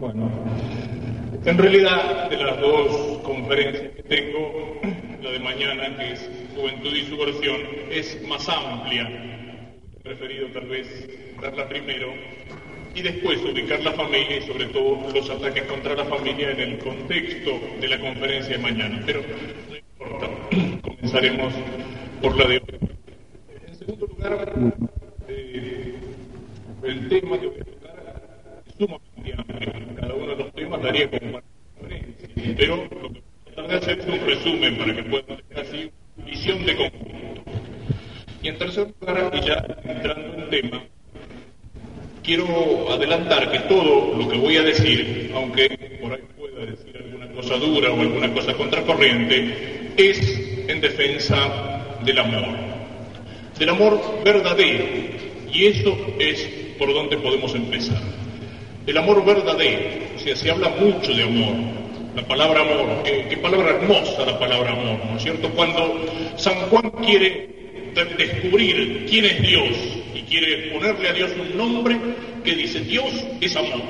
Bueno, en realidad de las dos conferencias que tengo, la de mañana, que es Juventud y Subversión, es más amplia. He preferido tal vez darla primero y después ubicar la familia y sobre todo los ataques contra la familia en el contexto de la conferencia de mañana. Pero no importa, comenzaremos por la de hoy. En segundo lugar, eh, el tema que voy a tocar es sumamente amplio. Cada uno de los temas daría como una conferencia, pero lo que tratar de hacer es un resumen para que puedan tener así visión de conjunto. Y en tercer lugar, y ya entrando en tema, quiero adelantar que todo lo que voy a decir, aunque por ahí pueda decir alguna cosa dura o alguna cosa contracorriente, es en defensa del amor, del amor verdadero. Y eso es por donde podemos empezar. El amor verdadero, o sea, se habla mucho de amor, la palabra amor, qué, palabra hermosa la palabra amor, ¿no es cierto? Cuando San Juan quiere descubrir quién es Dios y quiere ponerle a Dios un nombre que dice Dios es amor.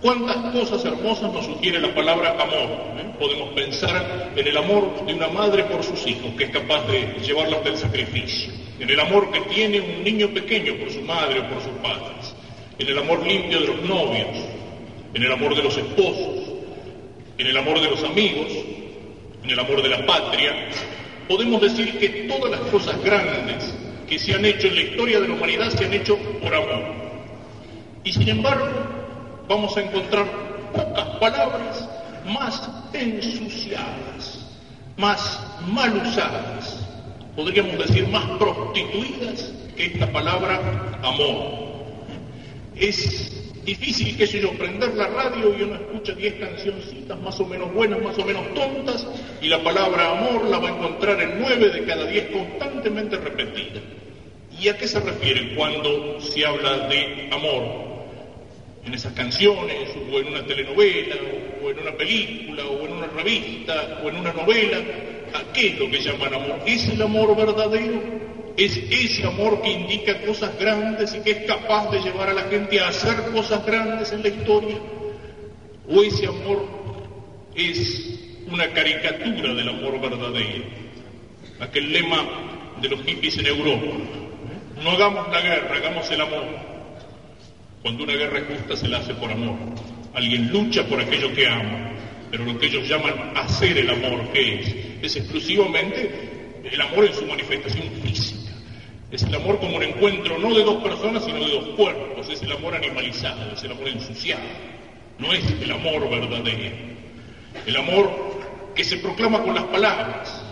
¿Cuántas cosas hermosas nos sugiere la palabra amor? ¿Eh? Podemos pensar en el amor de una madre por sus hijos, que es capaz de llevarlos del sacrificio, en el amor que tiene un niño pequeño por su madre o por sus padres, en el amor limpio de los novios, en el amor de los esposos, en el amor de los amigos, en el amor de la patria, podemos decir que todas las cosas grandes que se han hecho en la historia de la humanidad se han hecho por amor. Y sin embargo, vamos a encontrar pocas palabras más ensuciadas, más mal usadas, podríamos decir más prostituidas que esta palabra amor. Es difícil, qué sé yo, prender la radio y uno escucha 10 cancioncitas más o menos buenas, más o menos tontas, y la palabra amor la va a encontrar en 9 de cada 10 constantemente repetida. ¿Y a qué se refiere cuando se habla de amor? En esas canciones, o en una telenovela, o en una película, o en una revista, o en una novela, ¿a qué es lo que llaman amor? ¿Es el amor verdadero? Es ese amor que indica cosas grandes y que es capaz de llevar a la gente a hacer cosas grandes en la historia? ¿O ese amor es una caricatura del amor verdadero? Aquel lema de los hippies en Europa. No hagamos la guerra, hagamos el amor. Cuando una guerra es justa se la hace por amor. Alguien lucha por aquello que ama, pero lo que ellos llaman hacer el amor, ¿qué es? Es exclusivamente el amor en su manifestación física. Es el amor como un encuentro no de dos personas, sino de dos cuerpos. Es el amor animalizado, es el amor ensuciado. No es el amor verdadero. El amor que se proclama con las palabras.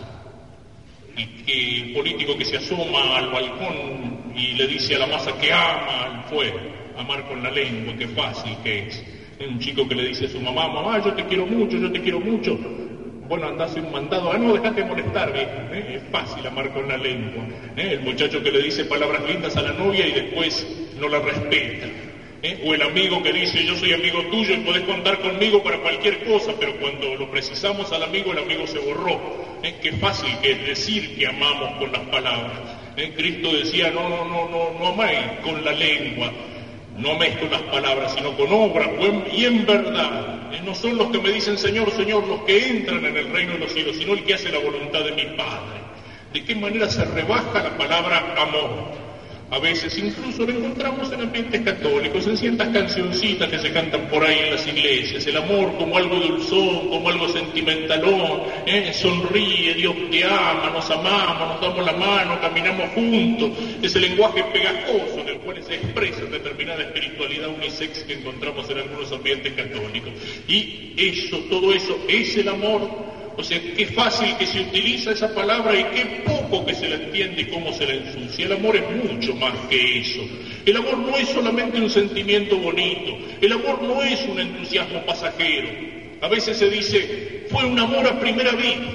El, que, el político que se asoma al balcón y le dice a la masa que ama al fuego. Amar con la lengua, qué fácil que es. Es un chico que le dice a su mamá, mamá, yo te quiero mucho, yo te quiero mucho bueno, andás un mandado, ah, no, dejate de molestar, ¿eh? es fácil amar con la lengua. ¿eh? El muchacho que le dice palabras lindas a la novia y después no la respeta. ¿eh? O el amigo que dice, yo soy amigo tuyo y podés contar conmigo para cualquier cosa, pero cuando lo precisamos al amigo, el amigo se borró. Qué fácil que es decir que amamos con las palabras. Cristo decía, no, no, no, no, no amáis con la lengua, no con las palabras, sino con obras y en verdad. No son los que me dicen Señor, Señor, los que entran en el reino de los cielos, sino el que hace la voluntad de mi Padre. ¿De qué manera se rebaja la palabra amor? A veces incluso lo encontramos en ambientes católicos, en ciertas cancioncitas que se cantan por ahí en las iglesias. El amor como algo dulzón, como algo sentimentalón. ¿eh? Sonríe, Dios te ama, nos amamos, nos damos la mano, caminamos juntos. Ese lenguaje pegajoso en el cual se expresa determinada espiritualidad unisex que encontramos en algunos ambientes católicos. Y eso, todo eso es el amor o sea, qué fácil que se utiliza esa palabra y qué poco que se la entiende y cómo se la ensucia. El amor es mucho más que eso. El amor no es solamente un sentimiento bonito. El amor no es un entusiasmo pasajero. A veces se dice, fue un amor a primera vista.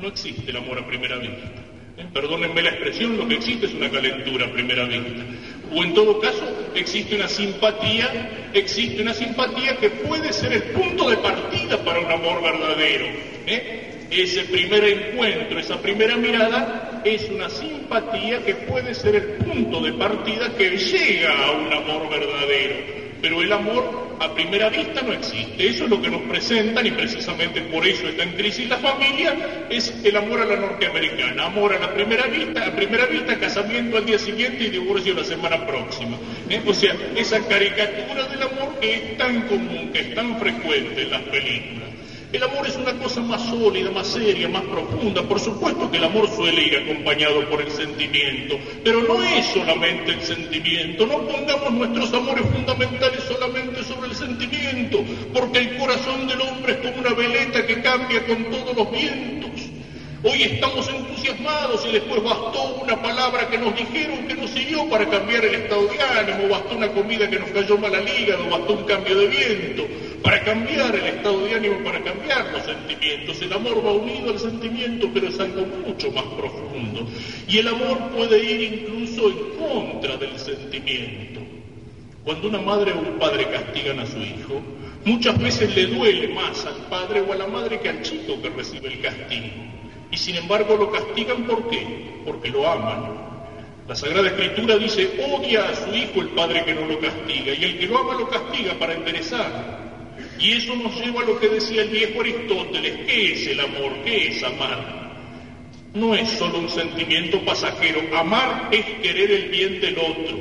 No existe el amor a primera vista. ¿Eh? Perdónenme la expresión, lo que existe es una calentura a primera vista. O en todo caso, existe una simpatía, existe una simpatía que puede ser el punto de partida para un amor verdadero. ¿eh? Ese primer encuentro, esa primera mirada, es una simpatía que puede ser el punto de partida que llega a un amor verdadero. Pero el amor a primera vista no existe. Eso es lo que nos presentan y precisamente por eso está en crisis la familia, es el amor a la norteamericana. Amor a la primera vista, a primera vista, casamiento al día siguiente y divorcio la semana próxima. ¿Eh? O sea, esa caricatura del amor que es tan común, que es tan frecuente en las películas. El amor es una cosa más sólida, más seria, más profunda. Por supuesto que el amor suele ir acompañado por el sentimiento, pero no es solamente el sentimiento. No pongamos nuestros amores fundamentales solamente sobre el sentimiento, porque el corazón del hombre es como una veleta que cambia con todos los vientos. Hoy estamos entusiasmados y después bastó una palabra que nos dijeron que nos siguió para cambiar el estado de ánimo, bastó una comida que nos cayó mal al hígado, bastó un cambio de viento para cambiar el estado de ánimo, para cambiar los sentimientos. El amor va unido al sentimiento, pero es algo mucho más profundo. Y el amor puede ir incluso en contra del sentimiento. Cuando una madre o un padre castigan a su hijo, muchas veces le duele más al padre o a la madre que al chico que recibe el castigo. Y sin embargo lo castigan ¿por qué? Porque lo aman. La Sagrada Escritura dice, odia a su hijo el padre que no lo castiga, y el que lo ama lo castiga para enderezar. Y eso nos lleva a lo que decía el viejo Aristóteles, ¿qué es el amor? ¿Qué es amar? No es solo un sentimiento pasajero, amar es querer el bien del otro.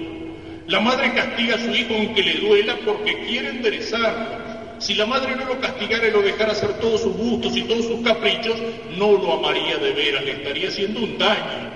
La madre castiga a su hijo aunque le duela porque quiere enderezarlo. Si la madre no lo castigara y lo dejara hacer todos sus gustos y todos sus caprichos, no lo amaría de veras, le estaría haciendo un daño.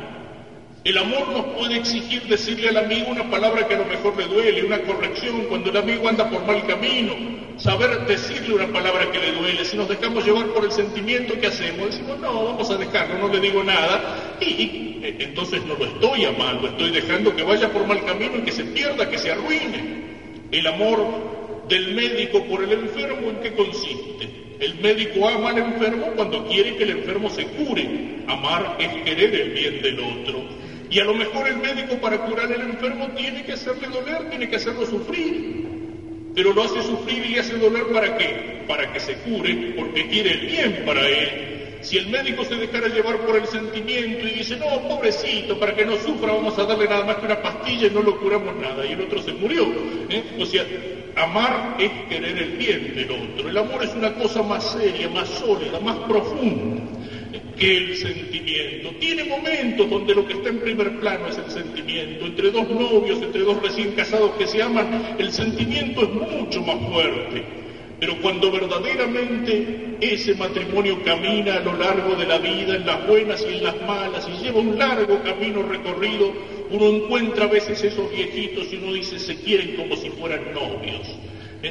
El amor nos puede exigir decirle al amigo una palabra que a lo mejor le duele, una corrección cuando el amigo anda por mal camino, saber decirle una palabra que le duele. Si nos dejamos llevar por el sentimiento, ¿qué hacemos? Decimos, no, vamos a dejarlo, no le digo nada. Y, eh, entonces no lo estoy amando, estoy dejando que vaya por mal camino y que se pierda, que se arruine. El amor del médico por el enfermo, ¿en qué consiste? El médico ama al enfermo cuando quiere que el enfermo se cure. Amar es querer el bien del otro. Y a lo mejor el médico para curar al enfermo tiene que hacerle doler, tiene que hacerlo sufrir pero lo hace sufrir y hace doler para qué? Para que se cure, porque quiere el bien para él. Si el médico se dejara llevar por el sentimiento y dice, no, pobrecito, para que no sufra vamos a darle nada más que una pastilla y no lo curamos nada, y el otro se murió. ¿eh? O sea, amar es querer el bien del otro. El amor es una cosa más seria, más sólida, más profunda que el sentimiento. Tiene momentos donde lo que está en primer plano es el sentimiento. Entre dos novios, entre dos recién casados que se aman, el sentimiento es mucho más fuerte. Pero cuando verdaderamente ese matrimonio camina a lo largo de la vida, en las buenas y en las malas, y lleva un largo camino recorrido, uno encuentra a veces esos viejitos y uno dice, se quieren como si fueran novios.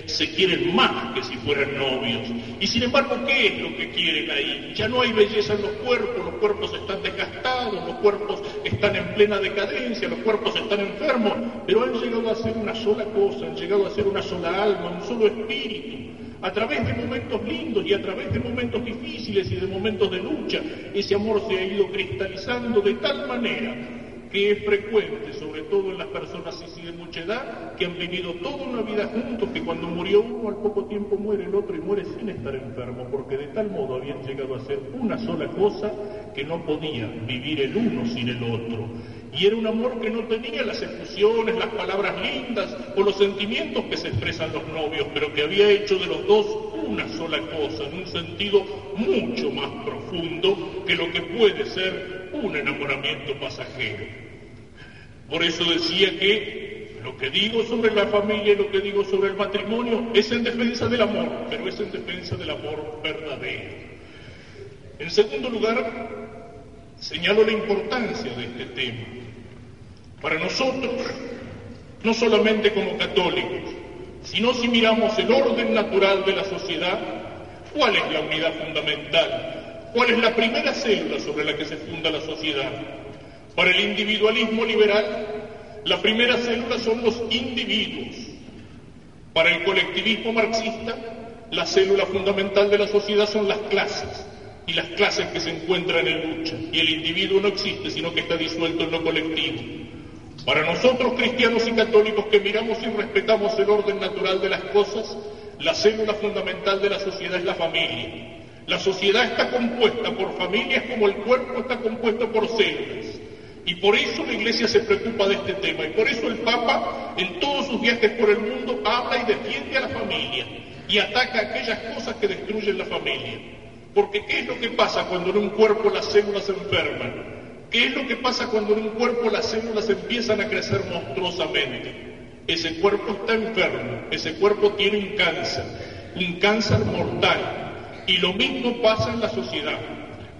Se quieren más que si fueran novios. Y sin embargo, ¿qué es lo que quieren ahí? Ya no hay belleza en los cuerpos, los cuerpos están desgastados, los cuerpos están en plena decadencia, los cuerpos están enfermos, pero han llegado a ser una sola cosa, han llegado a ser una sola alma, un solo espíritu. A través de momentos lindos y a través de momentos difíciles y de momentos de lucha, ese amor se ha ido cristalizando de tal manera que es frecuente, sobre todo en las personas así de mucha edad, que han vivido toda una vida juntos, que cuando murió uno al poco tiempo muere el otro y muere sin estar enfermo, porque de tal modo habían llegado a ser una sola cosa que no podía vivir el uno sin el otro. Y era un amor que no tenía las efusiones, las palabras lindas o los sentimientos que se expresan los novios, pero que había hecho de los dos una sola cosa, en un sentido mucho más profundo que lo que puede ser un enamoramiento pasajero. Por eso decía que lo que digo sobre la familia y lo que digo sobre el matrimonio es en defensa del amor, pero es en defensa del amor verdadero. En segundo lugar, señalo la importancia de este tema. Para nosotros, no solamente como católicos, sino si miramos el orden natural de la sociedad, ¿cuál es la unidad fundamental? ¿Cuál es la primera célula sobre la que se funda la sociedad? Para el individualismo liberal, la primera célula son los individuos. Para el colectivismo marxista, la célula fundamental de la sociedad son las clases y las clases que se encuentran en lucha. Y el individuo no existe, sino que está disuelto en lo colectivo. Para nosotros, cristianos y católicos que miramos y respetamos el orden natural de las cosas, la célula fundamental de la sociedad es la familia. La sociedad está compuesta por familias como el cuerpo está compuesto por células. Y por eso la Iglesia se preocupa de este tema. Y por eso el Papa, en todos sus viajes por el mundo, habla y defiende a la familia y ataca aquellas cosas que destruyen la familia. Porque ¿qué es lo que pasa cuando en un cuerpo las células se enferman? ¿Qué es lo que pasa cuando en un cuerpo las células empiezan a crecer monstruosamente? Ese cuerpo está enfermo, ese cuerpo tiene un cáncer, un cáncer mortal. Y lo mismo pasa en la sociedad.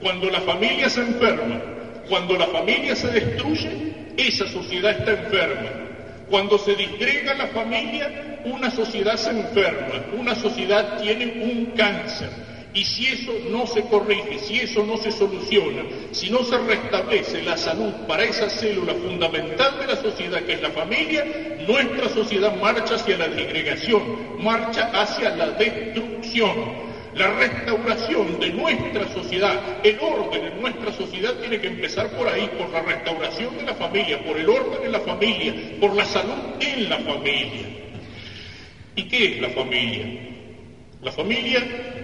Cuando la familia se enferma, cuando la familia se destruye, esa sociedad está enferma. Cuando se disgrega la familia, una sociedad se enferma, una sociedad tiene un cáncer. Y si eso no se corrige, si eso no se soluciona, si no se restablece la salud para esa célula fundamental de la sociedad que es la familia, nuestra sociedad marcha hacia la disgregación, marcha hacia la destrucción. La restauración de nuestra sociedad, el orden en nuestra sociedad tiene que empezar por ahí, por la restauración de la familia, por el orden en la familia, por la salud en la familia. ¿Y qué es la familia? La familia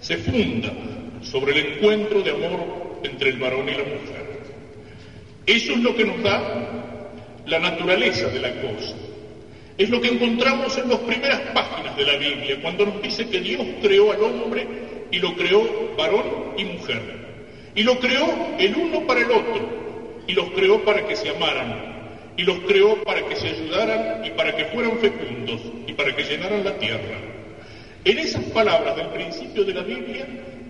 se funda sobre el encuentro de amor entre el varón y la mujer. Eso es lo que nos da la naturaleza de la cosa. Es lo que encontramos en las primeras páginas de la Biblia, cuando nos dice que Dios creó al hombre y lo creó varón y mujer. Y lo creó el uno para el otro, y los creó para que se amaran, y los creó para que se ayudaran y para que fueran fecundos, y para que llenaran la tierra. En esas palabras del principio de la Biblia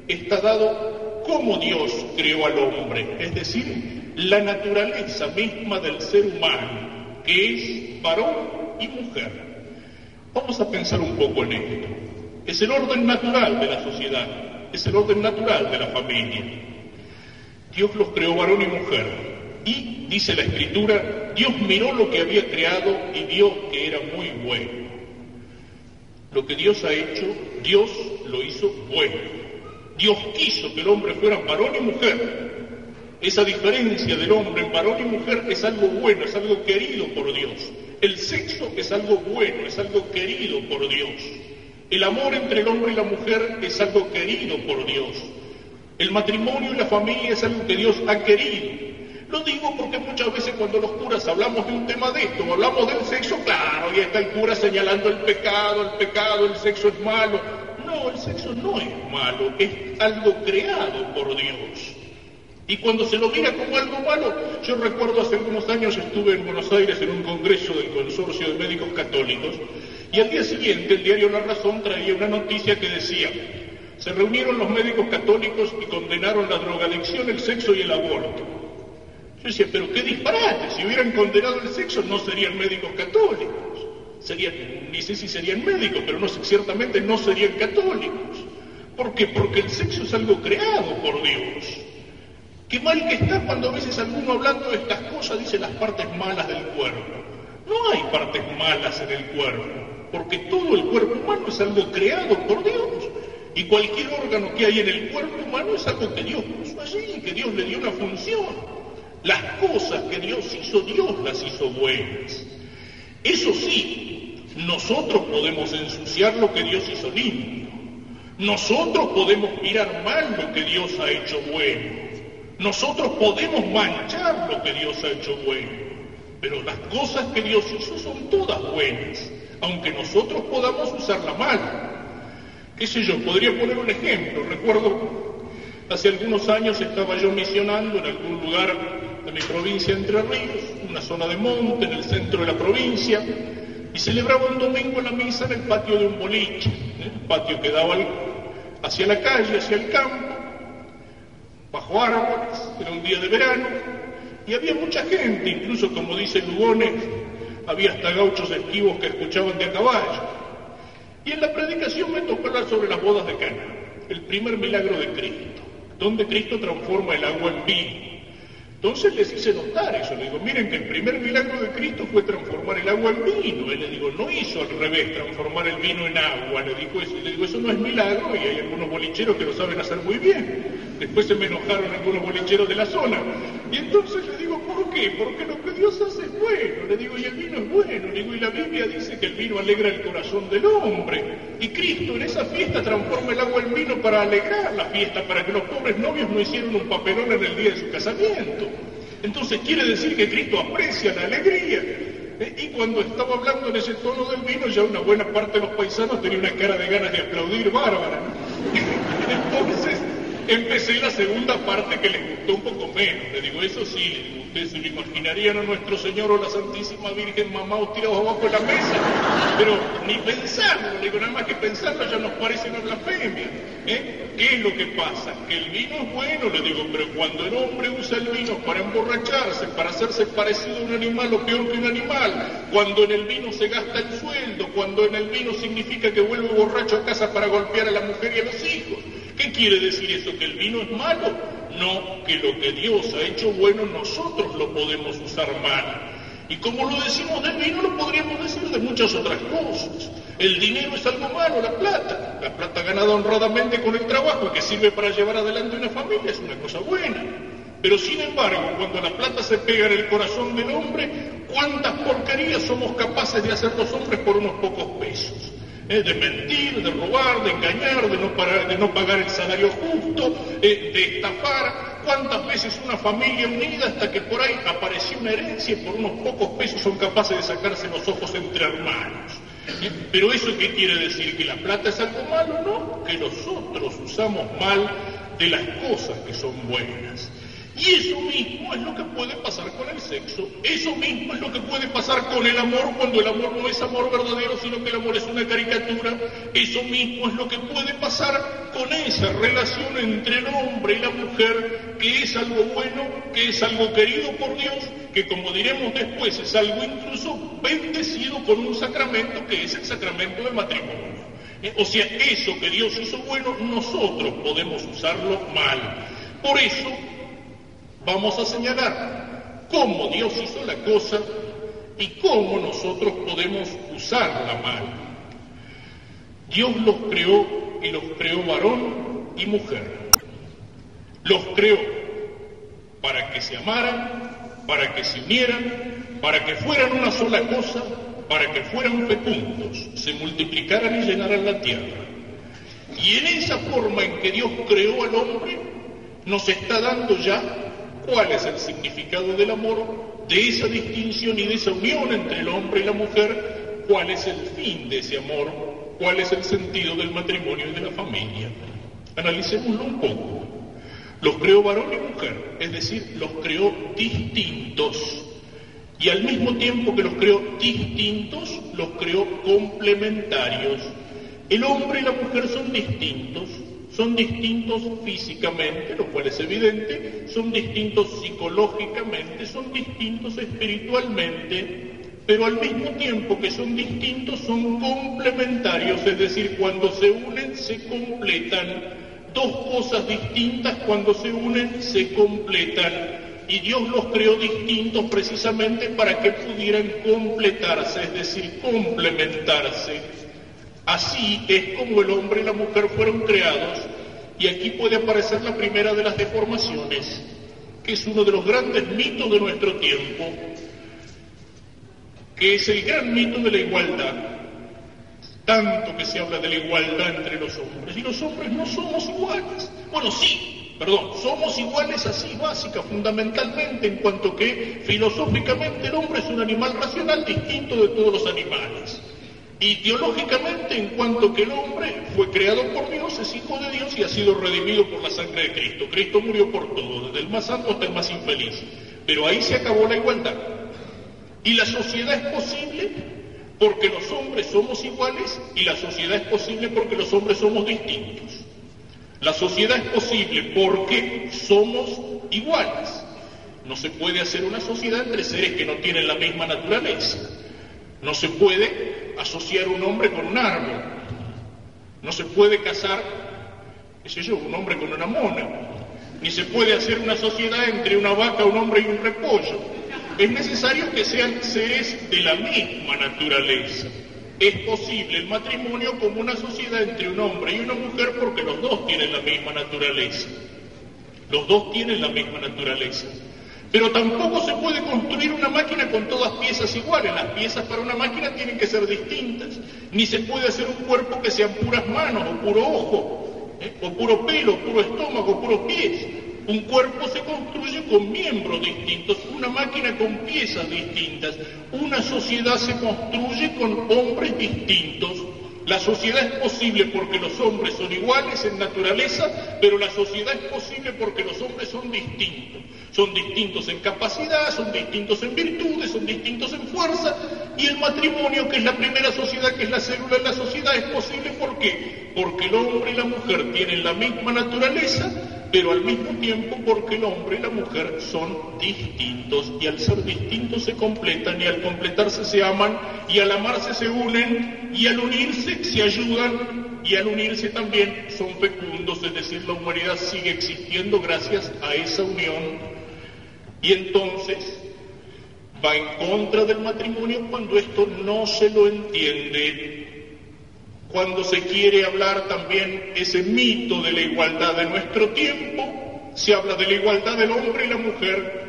está dado cómo Dios creó al hombre, es decir, la naturaleza misma del ser humano, que es varón y mujer. Vamos a pensar un poco en esto. Es el orden natural de la sociedad, es el orden natural de la familia. Dios los creó varón y mujer. Y, dice la escritura, Dios miró lo que había creado y vio que era muy bueno. Lo que Dios ha hecho, Dios lo hizo bueno. Dios quiso que el hombre fuera varón y mujer. Esa diferencia del hombre en varón y mujer es algo bueno, es algo querido por Dios. El sexo es algo bueno, es algo querido por Dios. El amor entre el hombre y la mujer es algo querido por Dios. El matrimonio y la familia es algo que Dios ha querido. Lo digo porque muchas veces cuando los curas hablamos de un tema de esto, hablamos del sexo, claro, y está el cura señalando el pecado, el pecado, el sexo es malo. No, el sexo no es malo, es algo creado por Dios. Y cuando se lo mira como algo malo, yo recuerdo hace algunos años estuve en Buenos Aires en un congreso del Consorcio de Médicos Católicos y al día siguiente el diario La Razón traía una noticia que decía, se reunieron los médicos católicos y condenaron la drogadicción, el sexo y el aborto. Yo decía, pero qué disparate, si hubieran condenado el sexo no serían médicos católicos, serían, ni sé si serían médicos, pero no, ciertamente no serían católicos. ¿Por qué? Porque el sexo es algo creado por Dios. Qué mal que está cuando a veces alguno hablando de estas cosas dice las partes malas del cuerpo. No hay partes malas en el cuerpo, porque todo el cuerpo humano es algo creado por Dios. Y cualquier órgano que hay en el cuerpo humano es algo que Dios puso allí, que Dios le dio una función. Las cosas que Dios hizo, Dios las hizo buenas. Eso sí, nosotros podemos ensuciar lo que Dios hizo limpio. Nosotros podemos mirar mal lo que Dios ha hecho bueno. Nosotros podemos manchar lo que Dios ha hecho bueno, pero las cosas que Dios hizo son todas buenas, aunque nosotros podamos usarla mal. ¿Qué sé yo? Podría poner un ejemplo. Recuerdo, hace algunos años estaba yo misionando en algún lugar de mi provincia Entre Ríos, una zona de monte en el centro de la provincia, y celebraba un domingo la misa en el patio de un boliche, ¿eh? un patio que daba hacia la calle, hacia el campo, bajo árboles, era un día de verano, y había mucha gente, incluso como dice Lugones, había hasta gauchos esquivos que escuchaban de a caballo. Y en la predicación me tocó hablar sobre las bodas de Cana, el primer milagro de Cristo, donde Cristo transforma el agua en vino. Entonces les hice notar eso, le digo, miren que el primer milagro de Cristo fue transformar el agua en vino. Él le digo, no hizo al revés, transformar el vino en agua, le dijo eso. Le digo, eso no es milagro y hay algunos bolicheros que lo saben hacer muy bien. Después se me enojaron algunos bolicheros de la zona. Y entonces le digo, ¿por qué? Porque lo que Dios hace es bueno. Le digo, y el vino es bueno. Le digo, y la Biblia dice que el vino alegra el corazón del hombre. Y Cristo en esa fiesta transforma el agua en vino para alegrar la fiesta, para que los pobres novios no hicieran un papelón en el día de su casamiento. Entonces quiere decir que Cristo aprecia la alegría. ¿eh? Y cuando estaba hablando en ese tono del vino, ya una buena parte de los paisanos tenía una cara de ganas de aplaudir bárbara. Entonces empecé la segunda parte que les gustó un poco menos. Le digo, eso sí, ustedes se lo imaginarían a nuestro Señor o la Santísima Virgen mamá tirados abajo de la mesa, pero ni pensarlo, le digo, nada más que pensarlo ya nos parece una blasfemia. ¿eh? ¿Qué es lo que pasa? Que el vino es bueno, le digo, pero cuando el hombre usa el vino para emborracharse, para hacerse parecido a un animal o peor que un animal, cuando en el vino se gasta el sueldo, cuando en el vino significa que vuelve borracho a casa para golpear a la mujer y a los hijos, ¿qué quiere decir eso? ¿Que el vino es malo? no que lo que Dios ha hecho bueno nosotros lo podemos usar mal. Y como lo decimos del vino, lo podríamos decir de muchas otras cosas. El dinero es algo malo, la plata. La plata ganada honradamente con el trabajo que sirve para llevar adelante una familia es una cosa buena. Pero sin embargo, cuando la plata se pega en el corazón del hombre, ¿cuántas porquerías somos capaces de hacer los hombres por unos pocos pesos? De mentir, de robar, de engañar, de no, de no pagar el salario justo, eh, de estafar. ¿Cuántas veces una familia unida hasta que por ahí apareció una herencia y por unos pocos pesos son capaces de sacarse los ojos entre hermanos? Eh, pero eso qué quiere decir? ¿Que la plata es algo malo? No, que nosotros usamos mal de las cosas que son buenas. Y eso mismo es lo que puede pasar con el sexo, eso mismo es lo que puede pasar con el amor cuando el amor no es amor verdadero, sino que el amor es una caricatura, eso mismo es lo que puede pasar con esa relación entre el hombre y la mujer, que es algo bueno, que es algo querido por Dios, que como diremos después es algo incluso bendecido con un sacramento que es el sacramento del matrimonio. Eh, o sea, eso que Dios hizo bueno, nosotros podemos usarlo mal. Por eso, Vamos a señalar cómo Dios hizo la cosa y cómo nosotros podemos usarla mal. Dios los creó y los creó varón y mujer. Los creó para que se amaran, para que se unieran, para que fueran una sola cosa, para que fueran fecundos, se multiplicaran y llenaran la tierra. Y en esa forma en que Dios creó al hombre, nos está dando ya cuál es el significado del amor, de esa distinción y de esa unión entre el hombre y la mujer, cuál es el fin de ese amor, cuál es el sentido del matrimonio y de la familia. Analicémoslo un poco. Los creó varón y mujer, es decir, los creó distintos. Y al mismo tiempo que los creó distintos, los creó complementarios. El hombre y la mujer son distintos, son distintos físicamente, lo cual es evidente, son distintos psicológicamente, son distintos espiritualmente, pero al mismo tiempo que son distintos son complementarios, es decir, cuando se unen se completan. Dos cosas distintas cuando se unen se completan. Y Dios los creó distintos precisamente para que pudieran completarse, es decir, complementarse. Así es como el hombre y la mujer fueron creados y aquí puede aparecer la primera de las deformaciones, que es uno de los grandes mitos de nuestro tiempo, que es el gran mito de la igualdad. Tanto que se habla de la igualdad entre los hombres y los hombres no somos iguales. Bueno, sí, perdón, somos iguales así básica, fundamentalmente, en cuanto que filosóficamente el hombre es un animal racional distinto de todos los animales. Ideológicamente, en cuanto que el hombre fue creado por Dios, es hijo de Dios y ha sido redimido por la sangre de Cristo. Cristo murió por todo, desde el más santo hasta el más infeliz. Pero ahí se acabó la igualdad. Y la sociedad es posible porque los hombres somos iguales y la sociedad es posible porque los hombres somos distintos. La sociedad es posible porque somos iguales. No se puede hacer una sociedad entre seres que no tienen la misma naturaleza. No se puede asociar un hombre con un árbol. No se puede casar, qué sé yo, un hombre con una mona. Ni se puede hacer una sociedad entre una vaca, un hombre y un repollo. Es necesario que sean seres de la misma naturaleza. Es posible el matrimonio como una sociedad entre un hombre y una mujer porque los dos tienen la misma naturaleza. Los dos tienen la misma naturaleza. Pero tampoco se puede construir una máquina con todas piezas iguales. Las piezas para una máquina tienen que ser distintas. Ni se puede hacer un cuerpo que sean puras manos o puro ojo, ¿eh? o puro pelo, puro estómago, puros pies. Un cuerpo se construye con miembros distintos, una máquina con piezas distintas, una sociedad se construye con hombres distintos. La sociedad es posible porque los hombres son iguales en naturaleza, pero la sociedad es posible porque los hombres son distintos. Son distintos en capacidad, son distintos en virtudes, son distintos en fuerza, y el matrimonio, que es la primera sociedad, que es la célula de la sociedad, es posible. ¿por qué? Porque el hombre y la mujer tienen la misma naturaleza, pero al mismo tiempo porque el hombre y la mujer son distintos. Y al ser distintos se completan y al completarse se aman y al amarse se unen y al unirse se ayudan y al unirse también son fecundos, es decir, la humanidad sigue existiendo gracias a esa unión y entonces va en contra del matrimonio cuando esto no se lo entiende cuando se quiere hablar también ese mito de la igualdad de nuestro tiempo, se habla de la igualdad del hombre y la mujer,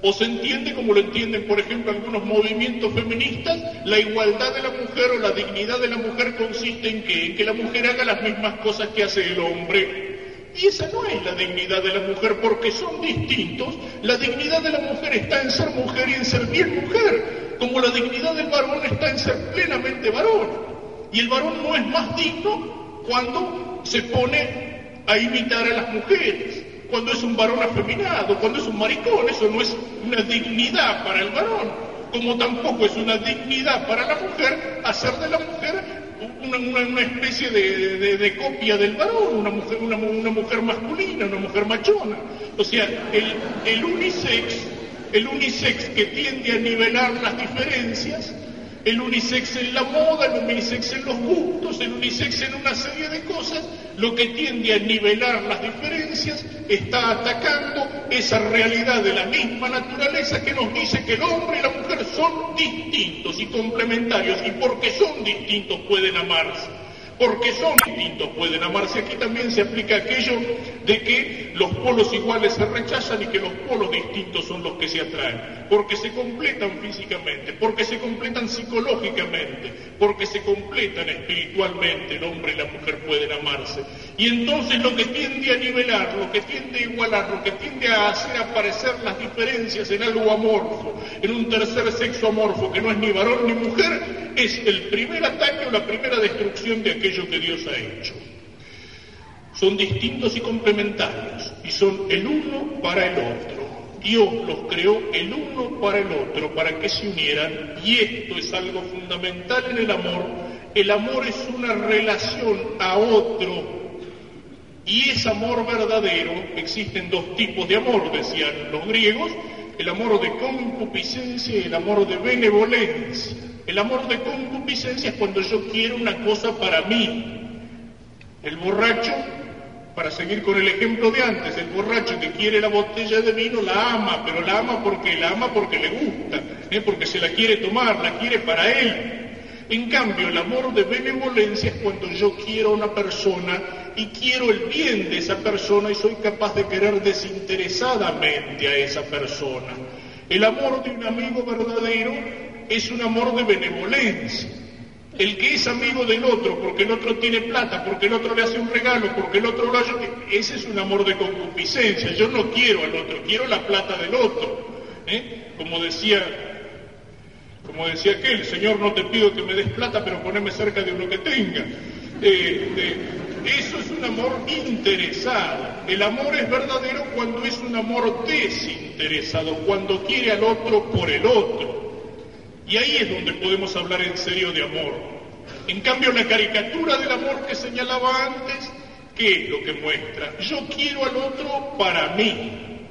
o se entiende como lo entienden, por ejemplo, algunos movimientos feministas, la igualdad de la mujer o la dignidad de la mujer consiste en que, en que la mujer haga las mismas cosas que hace el hombre. Y esa no es la dignidad de la mujer porque son distintos. La dignidad de la mujer está en ser mujer y en ser bien mujer, como la dignidad del varón está en ser plenamente varón. Y el varón no es más digno cuando se pone a imitar a las mujeres, cuando es un varón afeminado, cuando es un maricón. Eso no es una dignidad para el varón, como tampoco es una dignidad para la mujer hacer de la mujer una, especie de, copia del varón, una mujer, una, mujer masculina, una mujer machona. O sea, el unisex, el unisex que tiende a nivelar las diferencias, el unisex en la moda, el unisex en los gustos, el unisex en una serie de cosas, lo que tiende a nivelar las diferencias está atacando esa realidad de la misma naturaleza que nos dice que el hombre y la mujer son distintos y complementarios y porque son distintos pueden amarse porque son distintos, pueden amarse. Aquí también se aplica aquello de que los polos iguales se rechazan y que los polos distintos son los que se atraen, porque se completan físicamente, porque se completan psicológicamente, porque se completan espiritualmente, el hombre y la mujer pueden amarse. Y entonces lo que tiende a nivelar, lo que tiende a igualar, lo que tiende a hacer aparecer las diferencias en algo amorfo, en un tercer sexo amorfo que no es ni varón ni mujer, es el primer ataque o la primera destrucción de aquello que Dios ha hecho. Son distintos y complementarios y son el uno para el otro. Dios los creó el uno para el otro, para que se unieran, y esto es algo fundamental en el amor. El amor es una relación a otro y es amor verdadero, existen dos tipos de amor, decían los griegos, el amor de concupiscencia y el amor de benevolencia. El amor de concupiscencia es cuando yo quiero una cosa para mí. El borracho, para seguir con el ejemplo de antes, el borracho que quiere la botella de vino la ama, pero la ama porque la ama porque le gusta, ¿eh? porque se la quiere tomar, la quiere para él. En cambio, el amor de benevolencia es cuando yo quiero a una persona y quiero el bien de esa persona y soy capaz de querer desinteresadamente a esa persona. El amor de un amigo verdadero es un amor de benevolencia. El que es amigo del otro porque el otro tiene plata, porque el otro le hace un regalo, porque el otro lo hace, ese es un amor de concupiscencia. Yo no quiero al otro, quiero la plata del otro. ¿eh? Como decía como decía aquel, Señor, no te pido que me des plata, pero poneme cerca de uno que tenga. Eh, eso es un amor interesado. El amor es verdadero cuando es un amor desinteresado, cuando quiere al otro por el otro. Y ahí es donde podemos hablar en serio de amor. En cambio, la caricatura del amor que señalaba antes, ¿qué es lo que muestra? Yo quiero al otro para mí.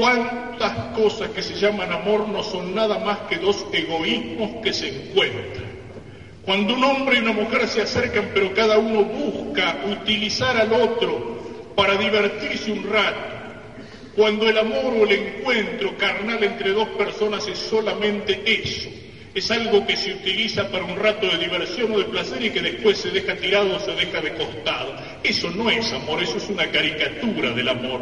¿Cuántas cosas que se llaman amor no son nada más que dos egoísmos que se encuentran? Cuando un hombre y una mujer se acercan, pero cada uno busca utilizar al otro para divertirse un rato, cuando el amor o el encuentro carnal entre dos personas es solamente eso, es algo que se utiliza para un rato de diversión o de placer y que después se deja tirado o se deja de costado. Eso no es amor, eso es una caricatura del amor.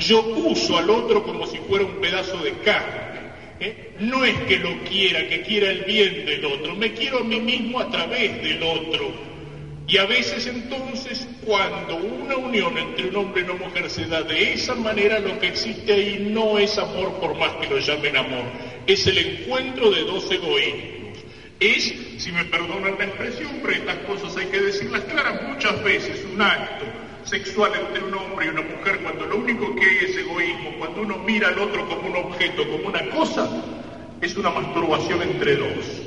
Yo uso al otro como si fuera un pedazo de carne. ¿eh? No es que lo quiera, que quiera el bien del otro, me quiero a mí mismo a través del otro. Y a veces entonces, cuando una unión entre un hombre y una mujer se da de esa manera, lo que existe ahí no es amor por más que lo llamen amor, es el encuentro de dos egoísmos. Es, si me perdonan la expresión, pero estas cosas hay que decirlas claras, muchas veces un acto sexual entre un hombre y una mujer, cuando lo único que hay es egoísmo, cuando uno mira al otro como un objeto, como una cosa, es una masturbación entre dos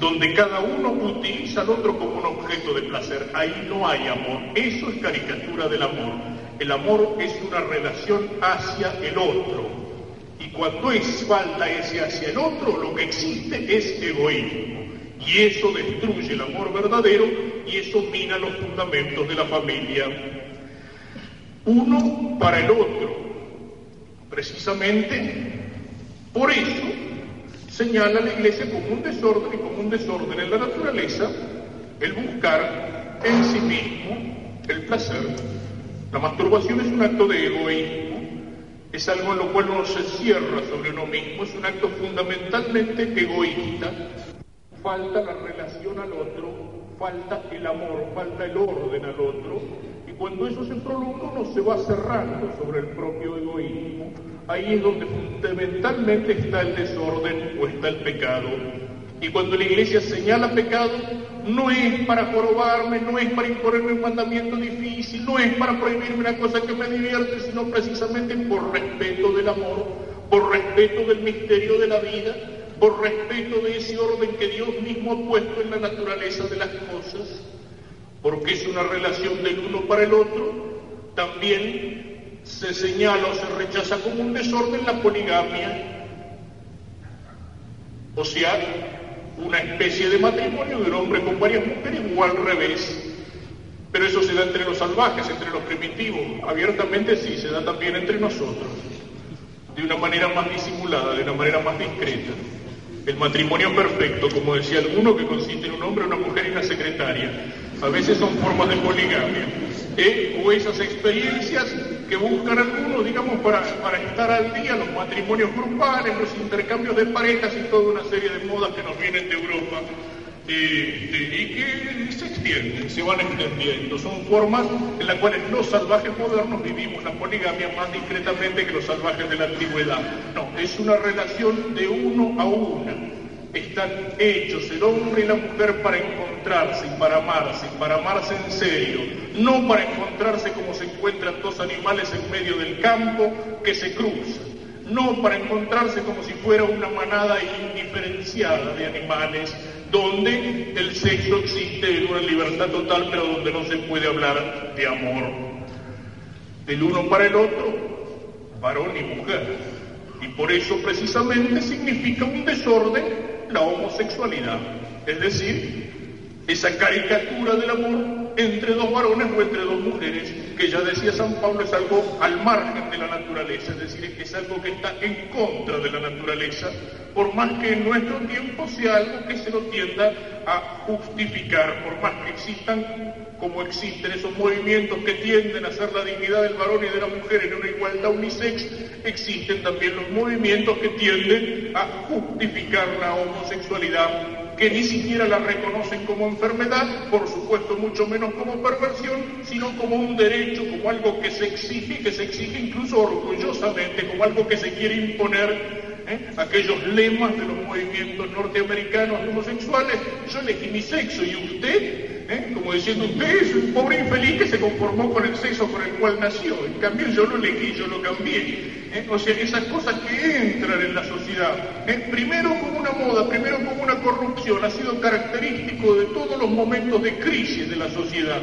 donde cada uno utiliza al otro como un objeto de placer. Ahí no hay amor. Eso es caricatura del amor. El amor es una relación hacia el otro. Y cuando es falta ese hacia el otro, lo que existe es egoísmo. Y eso destruye el amor verdadero y eso mina los fundamentos de la familia. Uno para el otro. Precisamente por eso señala la Iglesia como un desorden y como un desorden en la naturaleza el buscar en sí mismo el placer. La masturbación es un acto de egoísmo, es algo en lo cual uno se cierra sobre uno mismo, es un acto fundamentalmente egoísta. Falta la relación al otro, falta el amor, falta el orden al otro, cuando eso se prolonga uno se va cerrando sobre el propio egoísmo ahí es donde fundamentalmente está el desorden o está el pecado. Y cuando la iglesia señala pecado, no es para jorobarme, no es para imponerme un mandamiento difícil, no es para prohibirme una cosa que me divierte, sino precisamente por respeto del amor, por respeto del misterio de la vida, por respeto de ese orden que Dios mismo ha puesto en la naturaleza de las cosas, porque es una relación del uno para el otro, también se señala o se rechaza como un desorden la poligamia, o sea, una especie de matrimonio de un hombre con varias mujeres o al revés. Pero eso se da entre los salvajes, entre los primitivos. Abiertamente sí, se da también entre nosotros. De una manera más disimulada, de una manera más discreta. El matrimonio perfecto, como decía alguno, que consiste en un hombre, una mujer y una secretaria. A veces son formas de poligamia. ¿eh? O esas experiencias que buscan algunos, digamos, para, para estar al día, los matrimonios grupales, los intercambios de parejas y toda una serie de modas que nos vienen de Europa y que se extienden, se van extendiendo. Son formas en las cuales los salvajes modernos vivimos la poligamia más discretamente que los salvajes de la antigüedad. No, es una relación de uno a una. Están hechos el hombre y la mujer para encontrarse y para amarse, para amarse en serio, no para encontrarse como se encuentran dos animales en medio del campo que se cruzan, no para encontrarse como si fuera una manada indiferenciada de animales, donde el sexo existe en una libertad total, pero donde no se puede hablar de amor. Del uno para el otro, varón y mujer. Y por eso precisamente significa un desorden la homosexualidad. Es decir, esa caricatura del amor entre dos varones o entre dos mujeres, que ya decía San Pablo es algo al margen de la naturaleza, es decir, es algo que está en contra de la naturaleza, por más que en nuestro tiempo sea algo que se lo tienda a justificar, por más que existan como existen esos movimientos que tienden a hacer la dignidad del varón y de la mujer en una igualdad unisex, existen también los movimientos que tienden a justificar la homosexualidad que ni siquiera la reconocen como enfermedad, por supuesto mucho menos como perversión, sino como un derecho, como algo que se exige, que se exige incluso orgullosamente, como algo que se quiere imponer. ¿eh? Aquellos lemas de los movimientos norteamericanos homosexuales, yo elegí mi sexo y usted ¿eh? como diciendo, usted es un pobre infeliz que se conformó con el sexo con el cual nació, en cambio yo lo elegí, yo lo cambié. ¿eh? O sea, esas cosas que entran en la sociedad, ¿eh? primero como una moda, primero como una corrupción, ha sido característico de todos los momentos de crisis de la sociedad.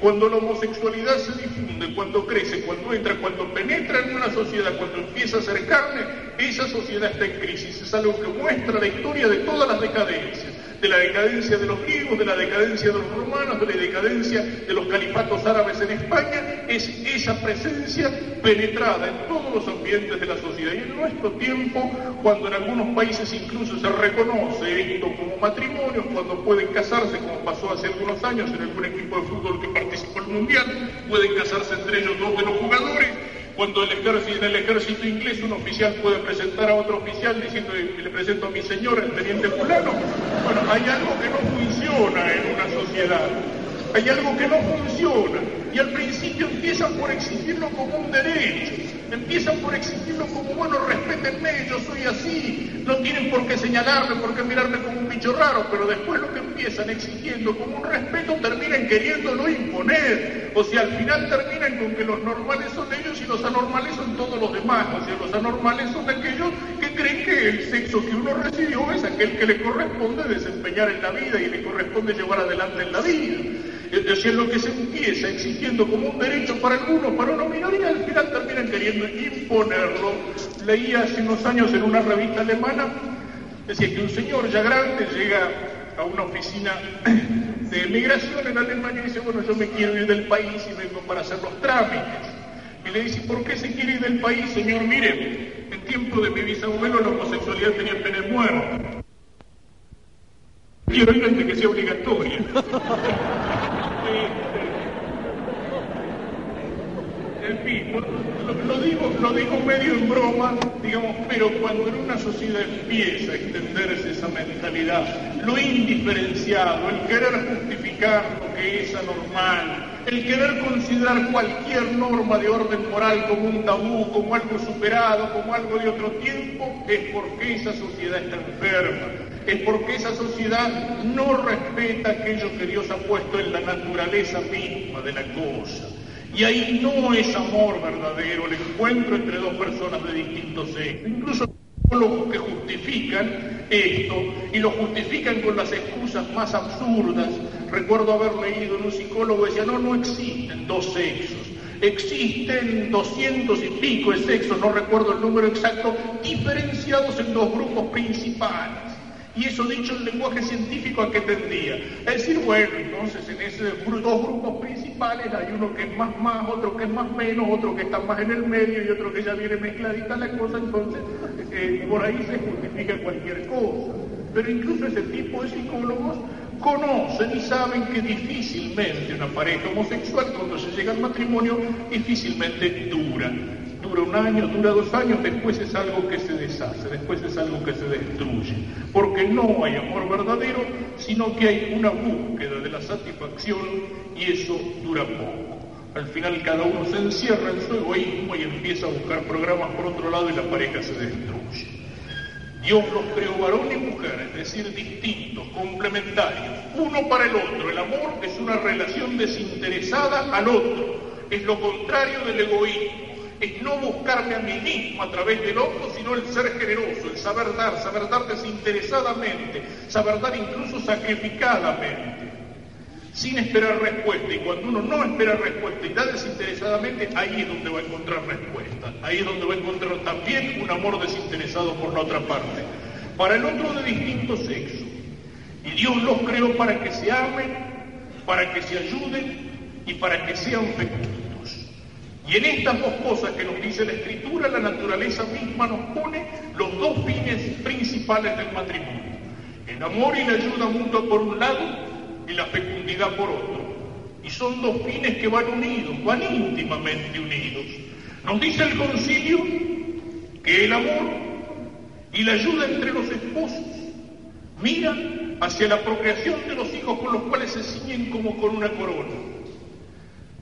Cuando la homosexualidad se difunde, cuando crece, cuando entra, cuando penetra en una sociedad, cuando empieza a ser carne, esa sociedad está en crisis. Es algo que muestra la historia de todas las decadencias de la decadencia de los griegos, de la decadencia de los romanos, de la decadencia de los califatos árabes en España, es esa presencia penetrada en todos los ambientes de la sociedad. Y en nuestro tiempo, cuando en algunos países incluso se reconoce esto como matrimonio, cuando pueden casarse, como pasó hace algunos años en algún equipo de fútbol que participó en el Mundial, pueden casarse entre ellos dos de los jugadores, cuando el ejército, en el ejército inglés un oficial puede presentar a otro oficial diciendo le presento a mi señor, el teniente fulano. Bueno, hay algo que no funciona en una sociedad. hay algo que no funciona. Y al principio empiezan por exigirlo como un derecho, empiezan por exigirlo como, bueno, respétenme, yo soy así, no tienen por qué señalarme, por qué mirarme como un bicho raro, pero después lo que empiezan exigiendo como un respeto terminan queriéndolo imponer. O sea, al final terminan con que los normales son ellos y los anormales son todos los demás. O sea, los anormales son aquellos que creen que el sexo que uno recibió es aquel que le corresponde desempeñar en la vida y le corresponde llevar adelante en la vida. Es decir, lo que se empieza exigiendo como un derecho para algunos, para una minoría, al final terminan queriendo imponerlo. Leí hace unos años en una revista alemana, decía que un señor ya grande llega a una oficina de migración en Alemania y dice, bueno, yo me quiero ir del país y vengo para hacer los trámites. Y le dice, ¿por qué se quiere ir del país, señor? Mire, en tiempo de mi bisabuelo la homosexualidad tenía pena de muerte. Quiero ir antes que sea obligatoria. lo, digo, lo digo medio en broma, digamos, pero cuando en una sociedad empieza a extenderse esa mentalidad, lo indiferenciado, el querer justificar lo que es anormal, el querer considerar cualquier norma de orden moral como un tabú, como algo superado, como algo de otro tiempo, es porque esa sociedad está enferma, es porque esa sociedad no respeta aquello que Dios ha puesto en la naturaleza misma de la cosa. Y ahí no es amor verdadero el encuentro entre dos personas de distintos sexos. Incluso los que justifican esto y lo justifican con las excusas más absurdas. Recuerdo haber leído en un psicólogo decía, no, no existen dos sexos. Existen doscientos y pico de sexos, no recuerdo el número exacto, diferenciados en dos grupos principales. Y eso dicho en lenguaje científico, ¿a qué tendría? Es decir, bueno, entonces en esos dos grupos principales hay uno que es más más, otro que es más menos, otro que está más en el medio y otro que ya viene mezcladita la cosa, entonces eh, por ahí se justifica cualquier cosa. Pero incluso ese tipo de psicólogos conocen y saben que difícilmente una pareja homosexual cuando se llega al matrimonio difícilmente dura dura un año, dura dos años, después es algo que se deshace, después es algo que se destruye. Porque no hay amor verdadero, sino que hay una búsqueda de la satisfacción y eso dura poco. Al final cada uno se encierra en su egoísmo y empieza a buscar programas por otro lado y la pareja se destruye. Dios los creó varón y mujer, es decir, distintos, complementarios, uno para el otro. El amor es una relación desinteresada al otro, es lo contrario del egoísmo es no buscarme a mí mismo a través del otro, sino el ser generoso, el saber dar, saber dar desinteresadamente, saber dar incluso sacrificadamente, sin esperar respuesta. Y cuando uno no espera respuesta y da desinteresadamente, ahí es donde va a encontrar respuesta, ahí es donde va a encontrar también un amor desinteresado por la otra parte. Para el otro de distinto sexo. Y Dios los creó para que se amen, para que se ayuden y para que sean fecundos. Y en estas dos cosas que nos dice la Escritura, la naturaleza misma nos pone los dos fines principales del matrimonio. El amor y la ayuda mutua por un lado y la fecundidad por otro. Y son dos fines que van unidos, van íntimamente unidos. Nos dice el concilio que el amor y la ayuda entre los esposos miran hacia la procreación de los hijos con los cuales se ciñen como con una corona.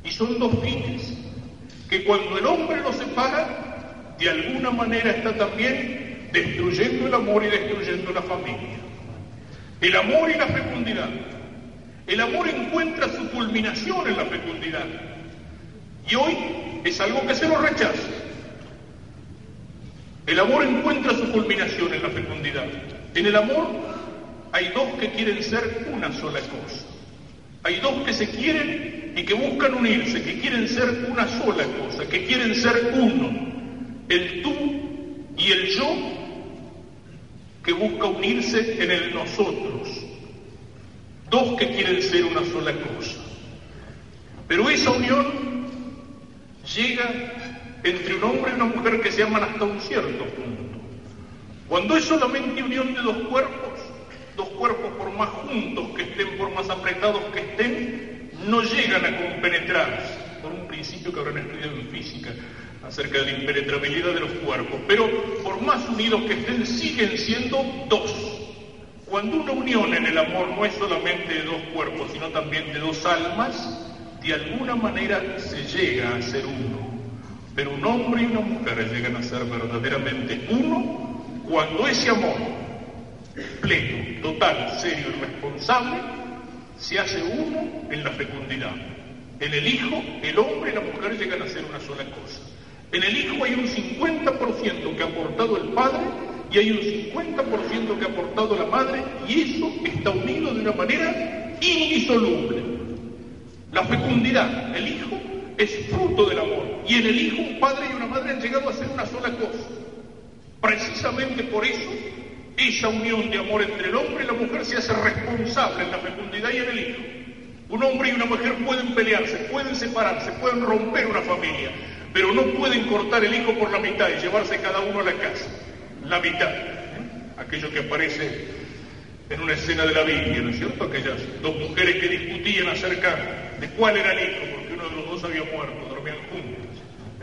Y son dos fines que cuando el hombre lo separa, de alguna manera está también destruyendo el amor y destruyendo la familia. El amor y la fecundidad. El amor encuentra su culminación en la fecundidad. Y hoy es algo que se lo rechaza. El amor encuentra su culminación en la fecundidad. En el amor hay dos que quieren ser una sola cosa. Hay dos que se quieren y que buscan unirse, que quieren ser una sola cosa, que quieren ser uno. El tú y el yo que busca unirse en el nosotros. Dos que quieren ser una sola cosa. Pero esa unión llega entre un hombre y una mujer que se aman hasta un cierto punto. Cuando es solamente unión de dos cuerpos, dos cuerpos por más juntos que estén, por más apretados que estén, no llegan a compenetrarse, por un principio que habrán estudiado en física acerca de la impenetrabilidad de los cuerpos, pero por más unidos que estén, siguen siendo dos, Cuando una unión en el amor no es solamente de dos cuerpos, sino también de dos almas, de alguna manera se llega a ser uno. Pero un hombre y una mujer llegan a ser verdaderamente uno cuando ese amor pleno, total, serio y responsable se hace uno en la fecundidad. En el hijo, el hombre y la mujer llegan a ser una sola cosa. En el hijo hay un 50% que ha aportado el padre y hay un 50% que ha aportado la madre y eso está unido de una manera indisoluble. La fecundidad, el hijo, es fruto del amor y en el hijo un padre y una madre han llegado a ser una sola cosa. Precisamente por eso esa unión de amor entre el hombre y la mujer se hace responsable en la fecundidad y en el hijo. Un hombre y una mujer pueden pelearse, pueden separarse, pueden romper una familia, pero no pueden cortar el hijo por la mitad y llevarse cada uno a la casa. La mitad. Aquello que aparece en una escena de la Biblia, ¿no es cierto? Aquellas dos mujeres que discutían acerca de cuál era el hijo, porque uno de los dos había muerto, dormían juntos.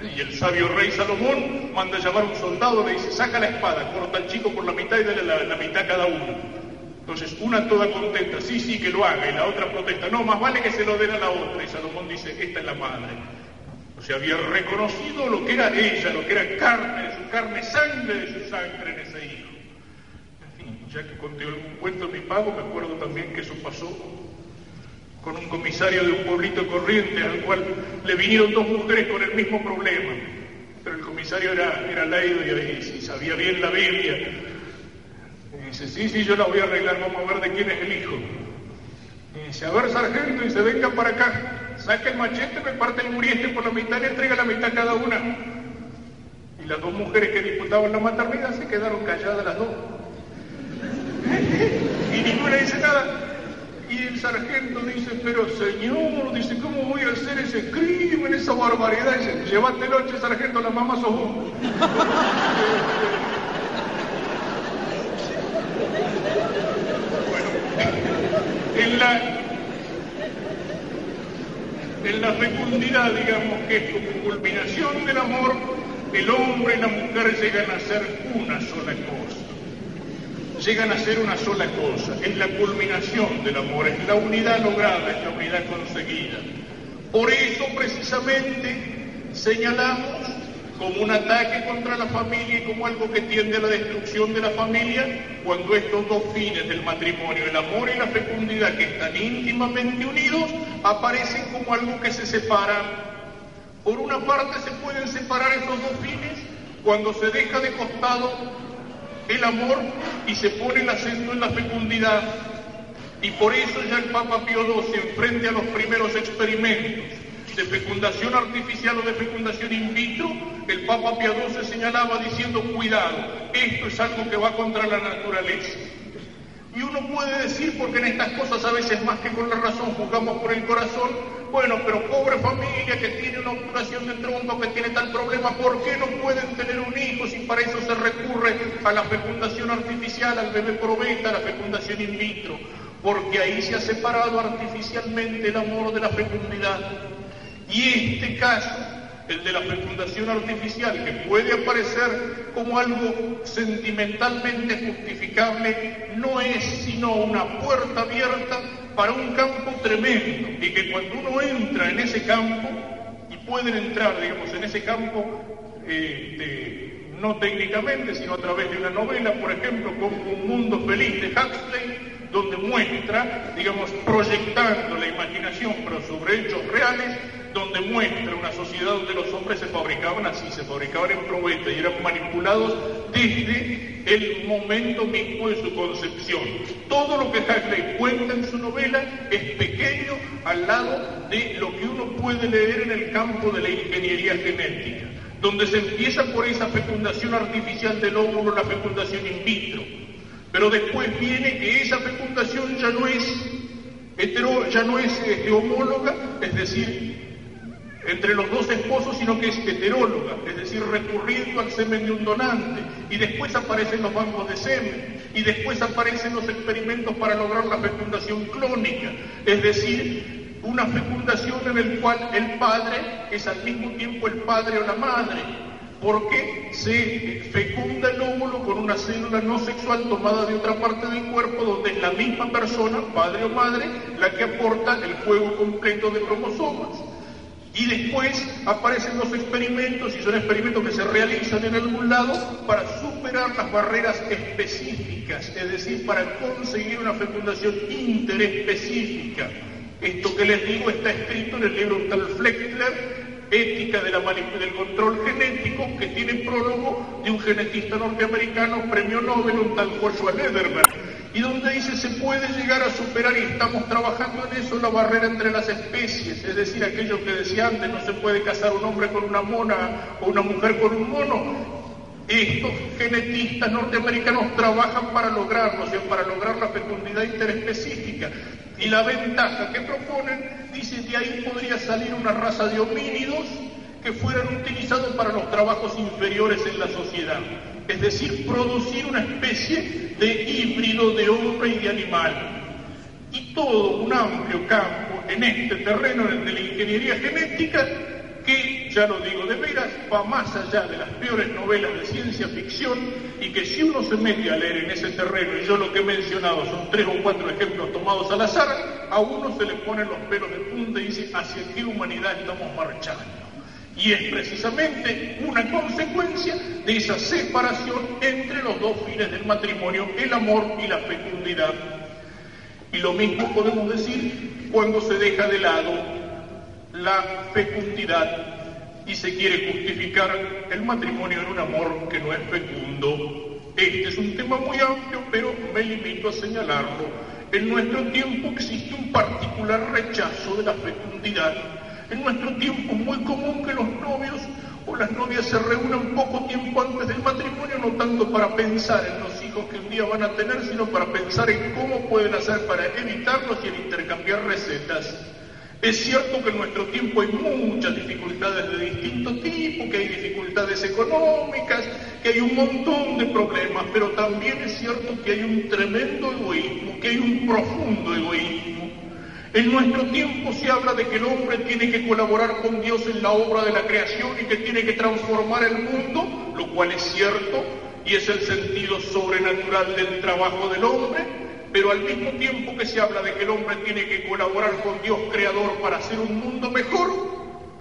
Y el sabio rey Salomón manda llamar a un soldado, le dice, saca la espada, corta al chico por la mitad y dale la, la mitad cada uno. Entonces, una toda contenta, sí, sí, que lo haga, y la otra protesta, no, más vale que se lo den a la otra. Y Salomón dice, esta es la madre. O sea, había reconocido lo que era ella, lo que era carne de su carne, sangre de su sangre en ese hijo. En fin, ya que conté algún cuento en mi pago, me acuerdo también que eso pasó con un comisario de un pueblito corriente al cual le vinieron dos mujeres con el mismo problema. Pero el comisario era, era leído y, y, sabía bien la Biblia. Dice, sí, sí, yo la voy a arreglar, vamos a ver de quién es el hijo. Dice, a ver, sargento, y se venga para acá, saca el machete, me parte el muriente por la mitad y entrega la mitad cada una. Y las dos mujeres que disputaban la maternidad se quedaron calladas las dos. y ninguna dice nada. Y el sargento dice, pero señor, dice, ¿cómo voy a hacer ese crimen, esa barbaridad? Dice, sargento, la mamá sos bueno, en la, en la fecundidad, digamos que es como culminación del amor, el hombre y la mujer llegan a ser una sola cosa llegan a ser una sola cosa, es la culminación del amor, es la unidad lograda, es la unidad conseguida. Por eso precisamente señalamos como un ataque contra la familia y como algo que tiende a la destrucción de la familia, cuando estos dos fines del matrimonio, el amor y la fecundidad, que están íntimamente unidos, aparecen como algo que se separa. Por una parte se pueden separar estos dos fines cuando se deja de costado el amor y se pone el acento en la fecundidad. Y por eso ya el Papa Pío XII, frente a los primeros experimentos de fecundación artificial o de fecundación in vitro, el Papa Pío XII señalaba diciendo, cuidado, esto es algo que va contra la naturaleza. Y uno puede decir, porque en estas cosas a veces más que con la razón juzgamos por el corazón, bueno, pero pobre familia que tiene una obturación de tronco, que tiene tal problema, ¿por qué no pueden tener un hijo si para eso se recurre a la fecundación artificial, al bebé probeta, a la fecundación in vitro? Porque ahí se ha separado artificialmente el amor de la fecundidad. Y este caso el de la fecundación artificial, que puede aparecer como algo sentimentalmente justificable, no es sino una puerta abierta para un campo tremendo. Y que cuando uno entra en ese campo, y pueden entrar, digamos, en ese campo, eh, no técnicamente, sino a través de una novela, por ejemplo, como Un Mundo Feliz de Huxley, donde muestra, digamos, proyectando la imaginación, pero sobre hechos reales, donde muestra una sociedad donde los hombres se fabricaban así, se fabricaban en probeta y eran manipulados desde el momento mismo de su concepción. Todo lo que Huxley cuenta en su novela es pequeño al lado de lo que uno puede leer en el campo de la ingeniería genética, donde se empieza por esa fecundación artificial del óvulo, la fecundación in vitro, pero después viene que esa fecundación ya no es hetero, ya no es este, homóloga, es decir, entre los dos esposos, sino que es heteróloga, es decir, recurriendo al semen de un donante, y después aparecen los bancos de semen, y después aparecen los experimentos para lograr la fecundación clónica, es decir, una fecundación en el cual el padre es al mismo tiempo el padre o la madre, porque se fecunda el óvulo con una célula no sexual tomada de otra parte del cuerpo donde es la misma persona, padre o madre, la que aporta el juego completo de cromosomas. Y después aparecen los experimentos, y son experimentos que se realizan en algún lado para superar las barreras específicas, es decir, para conseguir una fecundación interespecífica. Esto que les digo está escrito en el libro tal Fleckler, Ética de del Control Genético, que tiene prólogo de un genetista norteamericano, premio Nobel, un tal Joshua Lederberg, y donde dice se puede llegar a superar, y estamos trabajando en eso, la barrera entre las especies, es decir, aquello que decía antes, no se puede casar un hombre con una mona o una mujer con un mono, estos genetistas norteamericanos trabajan para lograrlo, o sea, para lograr la fecundidad interespecífica. Y la ventaja que proponen, dicen que ahí podría salir una raza de homínidos que fueran utilizados para los trabajos inferiores en la sociedad. Es decir, producir una especie de híbrido de hombre y de animal. Y todo un amplio campo en este terreno, en el de la ingeniería genética, que, ya lo digo de veras, va más allá de las peores novelas de ciencia ficción y que si uno se mete a leer en ese terreno, y yo lo que he mencionado son tres o cuatro ejemplos tomados al azar, a uno se le ponen los pelos de punta y dice hacia qué humanidad estamos marchando. Y es precisamente una consecuencia de esa separación entre los dos fines del matrimonio, el amor y la fecundidad. Y lo mismo podemos decir cuando se deja de lado la fecundidad y se quiere justificar el matrimonio en un amor que no es fecundo. Este es un tema muy amplio, pero me limito a señalarlo. En nuestro tiempo existe un particular rechazo de la fecundidad. En nuestro tiempo es muy común que los novios o las novias se reúnan poco tiempo antes del matrimonio, no tanto para pensar en los hijos que un día van a tener, sino para pensar en cómo pueden hacer para evitarlos y en intercambiar recetas. Es cierto que en nuestro tiempo hay muchas dificultades de distinto tipo, que hay dificultades económicas, que hay un montón de problemas, pero también es cierto que hay un tremendo egoísmo, que hay un profundo egoísmo. En nuestro tiempo se habla de que el hombre tiene que colaborar con Dios en la obra de la creación y que tiene que transformar el mundo, lo cual es cierto y es el sentido sobrenatural del trabajo del hombre, pero al mismo tiempo que se habla de que el hombre tiene que colaborar con Dios creador para hacer un mundo mejor,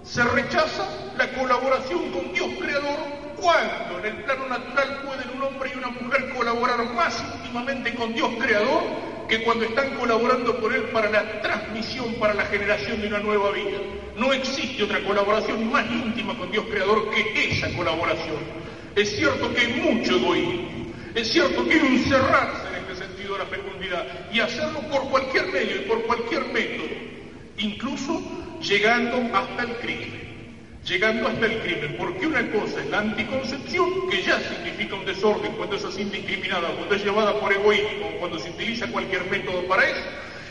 se rechaza la colaboración con Dios creador cuando en el plano natural pueden un hombre y una mujer colaborar más íntimamente con Dios creador que cuando están colaborando con Él para la transmisión, para la generación de una nueva vida. No existe otra colaboración más íntima con Dios creador que esa colaboración. Es cierto que hay mucho egoísmo, es cierto que hay un cerrarse la fecundidad y hacerlo por cualquier medio y por cualquier método, incluso llegando hasta el crimen. Llegando hasta el crimen, porque una cosa es la anticoncepción, que ya significa un desorden cuando es así indiscriminada, cuando es llevada por egoísmo, cuando se utiliza cualquier método para eso,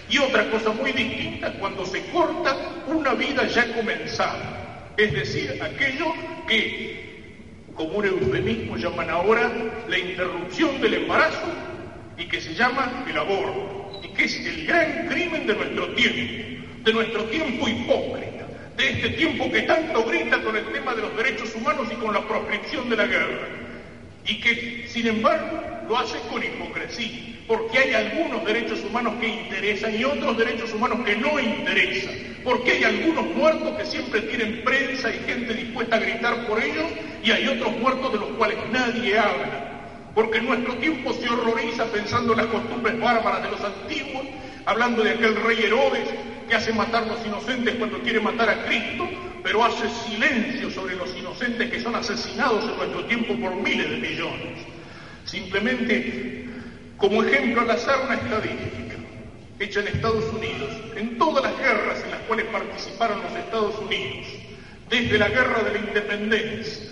y otra cosa muy distinta cuando se corta una vida ya comenzada, es decir, aquello que, como un eufemismo llaman ahora, la interrupción del embarazo y que se llama el aborto, y que es el gran crimen de nuestro tiempo, de nuestro tiempo hipócrita, de este tiempo que tanto grita con el tema de los derechos humanos y con la proscripción de la guerra, y que, sin embargo, lo hace con hipocresía, porque hay algunos derechos humanos que interesan y otros derechos humanos que no interesan, porque hay algunos muertos que siempre tienen prensa y gente dispuesta a gritar por ellos, y hay otros muertos de los cuales nadie habla porque nuestro tiempo se horroriza pensando en las costumbres bárbaras de los antiguos, hablando de aquel rey Herodes que hace matar a los inocentes cuando quiere matar a Cristo, pero hace silencio sobre los inocentes que son asesinados en nuestro tiempo por miles de millones. Simplemente, como ejemplo al azar, una estadística hecha en Estados Unidos, en todas las guerras en las cuales participaron los Estados Unidos, desde la guerra de la independencia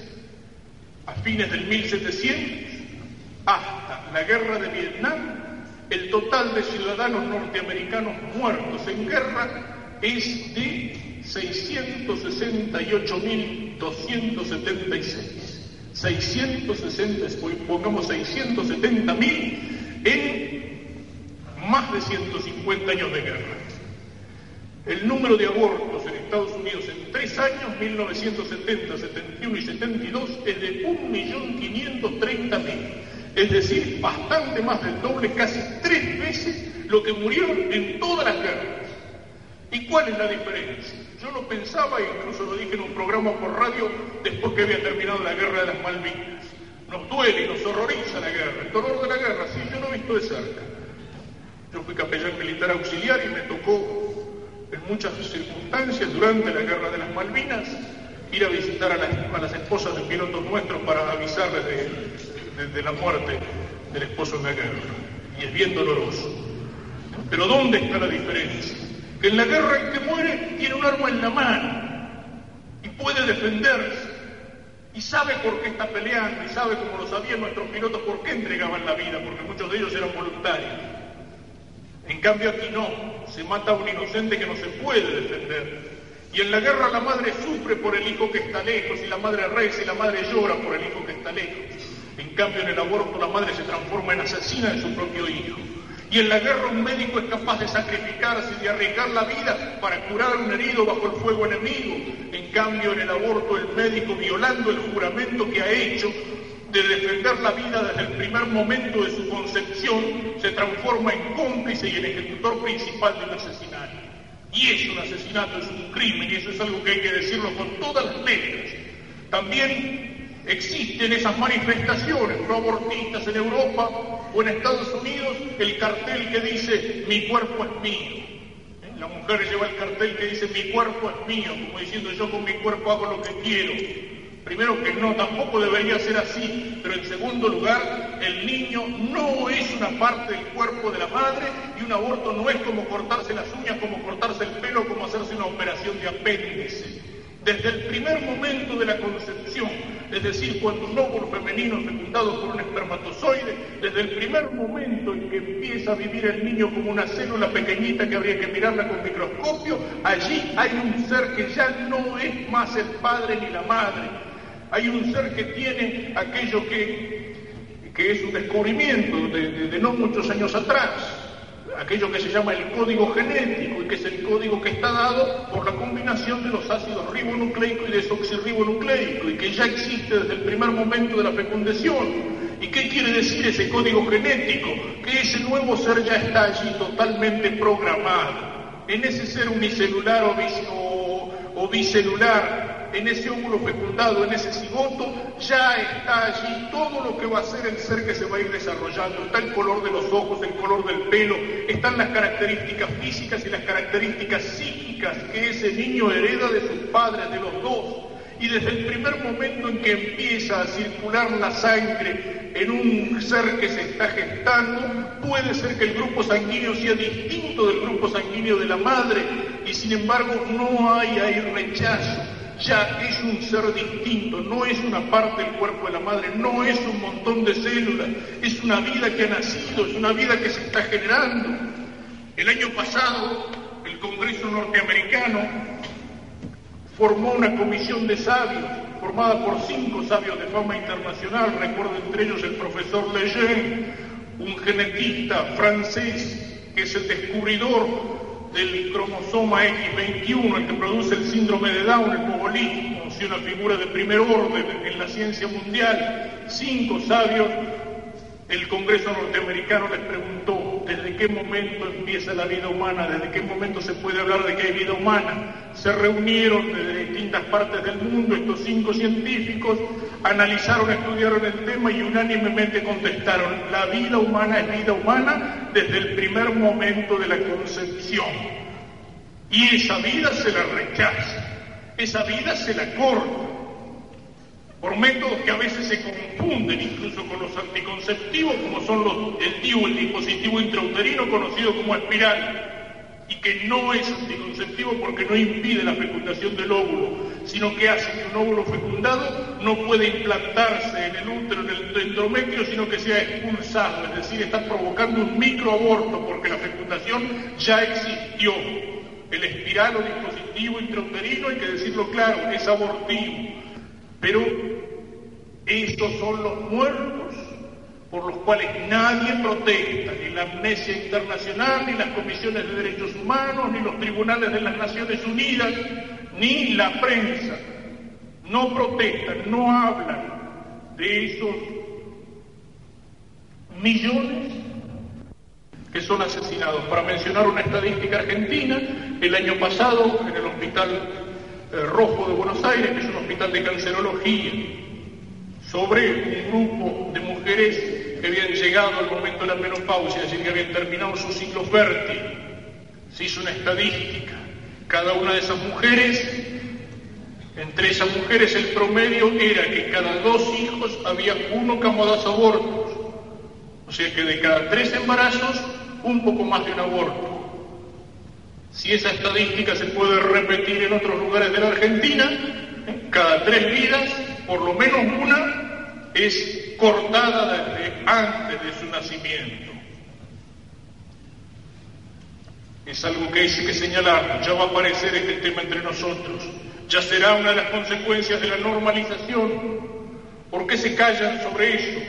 a fines del 1700, hasta la guerra de Vietnam, el total de ciudadanos norteamericanos muertos en guerra es de 668.276. 660, pongamos 670.000 en más de 150 años de guerra. El número de abortos en Estados Unidos en tres años, 1970, 71 y 72, es de 1.530.000 es decir, bastante más del doble, casi tres veces lo que murieron en todas las guerras. ¿Y cuál es la diferencia? Yo lo pensaba e incluso lo dije en un programa por radio después que había terminado la guerra de las Malvinas. Nos duele y nos horroriza la guerra, el dolor de la guerra, sí, yo lo he visto de cerca. Yo fui capellán militar auxiliar y me tocó en muchas circunstancias durante la guerra de las Malvinas ir a visitar a las, a las esposas de pilotos nuestros para avisarles de, desde la muerte del esposo en la guerra, y es bien doloroso. Pero ¿dónde está la diferencia? Que en la guerra el que muere tiene un arma en la mano y puede defenderse y sabe por qué está peleando y sabe, como lo sabían nuestros pilotos, por qué entregaban la vida, porque muchos de ellos eran voluntarios. En cambio aquí no, se mata a un inocente que no se puede defender. Y en la guerra la madre sufre por el hijo que está lejos, y la madre reza y la madre llora por el hijo que está lejos. En cambio, en el aborto la madre se transforma en asesina de su propio hijo. Y en la guerra un médico es capaz de sacrificarse y de arriesgar la vida para curar un herido bajo el fuego enemigo. En cambio, en el aborto el médico, violando el juramento que ha hecho de defender la vida desde el primer momento de su concepción, se transforma en cómplice y en ejecutor principal de un asesinato. Y eso, un asesinato, es un crimen, y eso es algo que hay que decirlo con todas las letras. También Existen esas manifestaciones proabortistas en Europa o en Estados Unidos, el cartel que dice mi cuerpo es mío. ¿Eh? La mujer lleva el cartel que dice mi cuerpo es mío, como diciendo yo con mi cuerpo hago lo que quiero. Primero que no, tampoco debería ser así, pero en segundo lugar, el niño no es una parte del cuerpo de la madre y un aborto no es como cortarse las uñas, como cortarse el pelo, como hacerse una operación de apéndice. Desde el primer momento de la concepción es decir, cuando un óvulo femenino fecundado por un espermatozoide, desde el primer momento en que empieza a vivir el niño como una célula pequeñita que habría que mirarla con microscopio, allí hay un ser que ya no es más el padre ni la madre. Hay un ser que tiene aquello que, que es un descubrimiento de no muchos años atrás, aquello que se llama el código genético y que es el código que está dado por la combinación de los ácidos ribonucleico y desoxirribonucleico y que ya existe desde el primer momento de la fecundación. ¿Y qué quiere decir ese código genético? Que ese nuevo ser ya está allí totalmente programado. En ese ser unicelular o, o bicelular, en ese óvulo fecundado, en ese cigoto, ya está allí todo lo que va a ser el ser que se va a ir desarrollando. Está el color de los ojos, el color del pelo, están las características físicas y las características psíquicas que ese niño hereda de sus padres, de los dos y desde el primer momento en que empieza a circular la sangre en un ser que se está gestando, puede ser que el grupo sanguíneo sea distinto del grupo sanguíneo de la madre. Y sin embargo no hay ahí rechazo. Ya es un ser distinto, no es una parte del cuerpo de la madre, no es un montón de células, es una vida que ha nacido, es una vida que se está generando. El año pasado, el Congreso norteamericano formó una comisión de sabios, formada por cinco sabios de fama internacional, recuerdo entre ellos el profesor Lejeune, un genetista francés que es el descubridor del cromosoma X21, el que produce el síndrome de Down, el bobolismo, si una figura de primer orden en la ciencia mundial. Cinco sabios, el Congreso norteamericano les preguntó, desde qué momento empieza la vida humana, desde qué momento se puede hablar de que hay vida humana. Se reunieron de distintas partes del mundo estos cinco científicos, analizaron, estudiaron el tema y unánimemente contestaron, la vida humana es vida humana desde el primer momento de la concepción. Y esa vida se la rechaza, esa vida se la corta por métodos que a veces se confunden incluso con los anticonceptivos, como son los, el DIU, el dispositivo intrauterino conocido como espiral, y que no es anticonceptivo porque no impide la fecundación del óvulo, sino que hace que un óvulo fecundado no puede implantarse en el útero, en el endometrio, sino que sea expulsado, es decir, está provocando un microaborto porque la fecundación ya existió. El espiral o dispositivo intrauterino, hay que decirlo claro, es abortivo pero esos son los muertos por los cuales nadie protesta, ni la Amnesia Internacional, ni las comisiones de derechos humanos, ni los tribunales de las Naciones Unidas, ni la prensa. No protestan, no hablan de esos millones que son asesinados. Para mencionar una estadística argentina, el año pasado en el hospital Rojo de Buenos Aires, que es un hospital de cancerología, sobre un grupo de mujeres que habían llegado al momento de la menopausia, es decir, que habían terminado su ciclo fértil. Se hizo una estadística. Cada una de esas mujeres, entre esas mujeres el promedio era que cada dos hijos había uno que abortos. O sea que de cada tres embarazos, un poco más de un aborto. Si esa estadística se puede repetir en otros lugares de la Argentina, cada tres vidas, por lo menos una es cortada desde antes de su nacimiento. Es algo que hay que señalar, ya va a aparecer este tema entre nosotros, ya será una de las consecuencias de la normalización. ¿Por qué se callan sobre eso?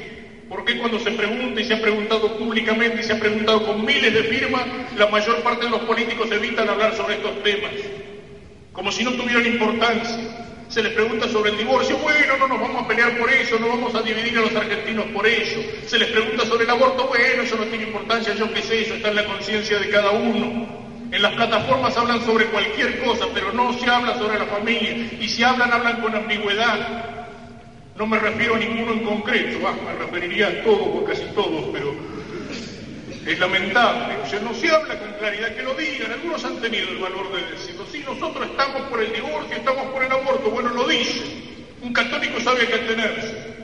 ¿Por qué cuando se pregunta y se ha preguntado públicamente y se ha preguntado con miles de firmas, la mayor parte de los políticos evitan hablar sobre estos temas? Como si no tuvieran importancia. Se les pregunta sobre el divorcio, bueno, no nos vamos a pelear por eso, no vamos a dividir a los argentinos por eso. Se les pregunta sobre el aborto, bueno, eso no tiene importancia, yo qué sé, eso está en la conciencia de cada uno. En las plataformas hablan sobre cualquier cosa, pero no se habla sobre la familia. Y si hablan, hablan con ambigüedad. No me refiero a ninguno en concreto, me referiría a todos o casi todos, pero es lamentable. O sea, no se habla con claridad, que lo digan. Algunos han tenido el valor de decirlo. Sí, nosotros estamos por el divorcio, estamos por el aborto. Bueno, lo dice. Un católico sabe que atenerse.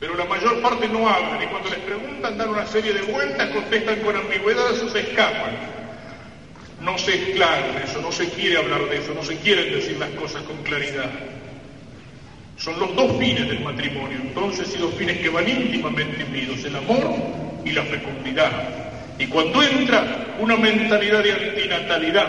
Pero la mayor parte no hablan y cuando les preguntan dan una serie de vueltas, contestan con ambigüedad, se escapan. No se es claro eso, no se quiere hablar de eso, no se quieren decir las cosas con claridad. Son los dos fines del matrimonio, entonces, y dos fines que van íntimamente unidos, el amor y la fecundidad. Y cuando entra una mentalidad de antinatalidad,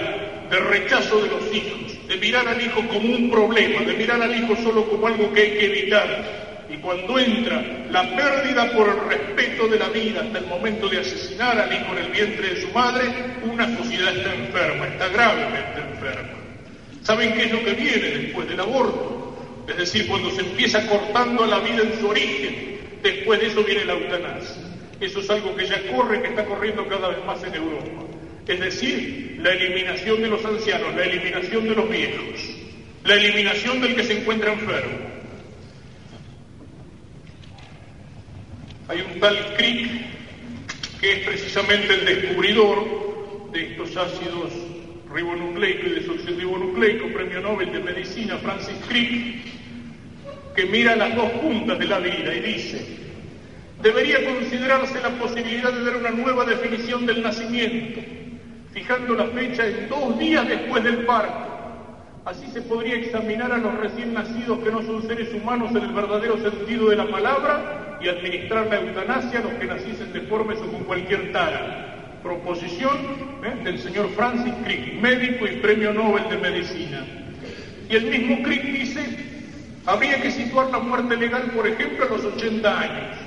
de rechazo de los hijos, de mirar al hijo como un problema, de mirar al hijo solo como algo que hay que evitar, y cuando entra la pérdida por el respeto de la vida hasta el momento de asesinar al hijo en el vientre de su madre, una sociedad está enferma, está gravemente enferma. ¿Saben qué es lo que viene después del aborto? Es decir, cuando se empieza cortando la vida en su origen, después de eso viene la eutanasia. Eso es algo que ya corre, que está corriendo cada vez más en Europa. Es decir, la eliminación de los ancianos, la eliminación de los viejos, la eliminación del que se encuentra enfermo. Hay un tal Crick que es precisamente el descubridor de estos ácidos ribonucleico y desoxirribonucleico, premio Nobel de Medicina, Francis Crick, que mira las dos puntas de la vida y dice, debería considerarse la posibilidad de dar una nueva definición del nacimiento, fijando la fecha en dos días después del parto. Así se podría examinar a los recién nacidos que no son seres humanos en el verdadero sentido de la palabra y administrar la eutanasia a los que naciesen deformes o con cualquier tara proposición ¿eh? del señor Francis Crick, médico y premio Nobel de Medicina. Y el mismo Crick dice, habría que situar la muerte legal, por ejemplo, a los 80 años,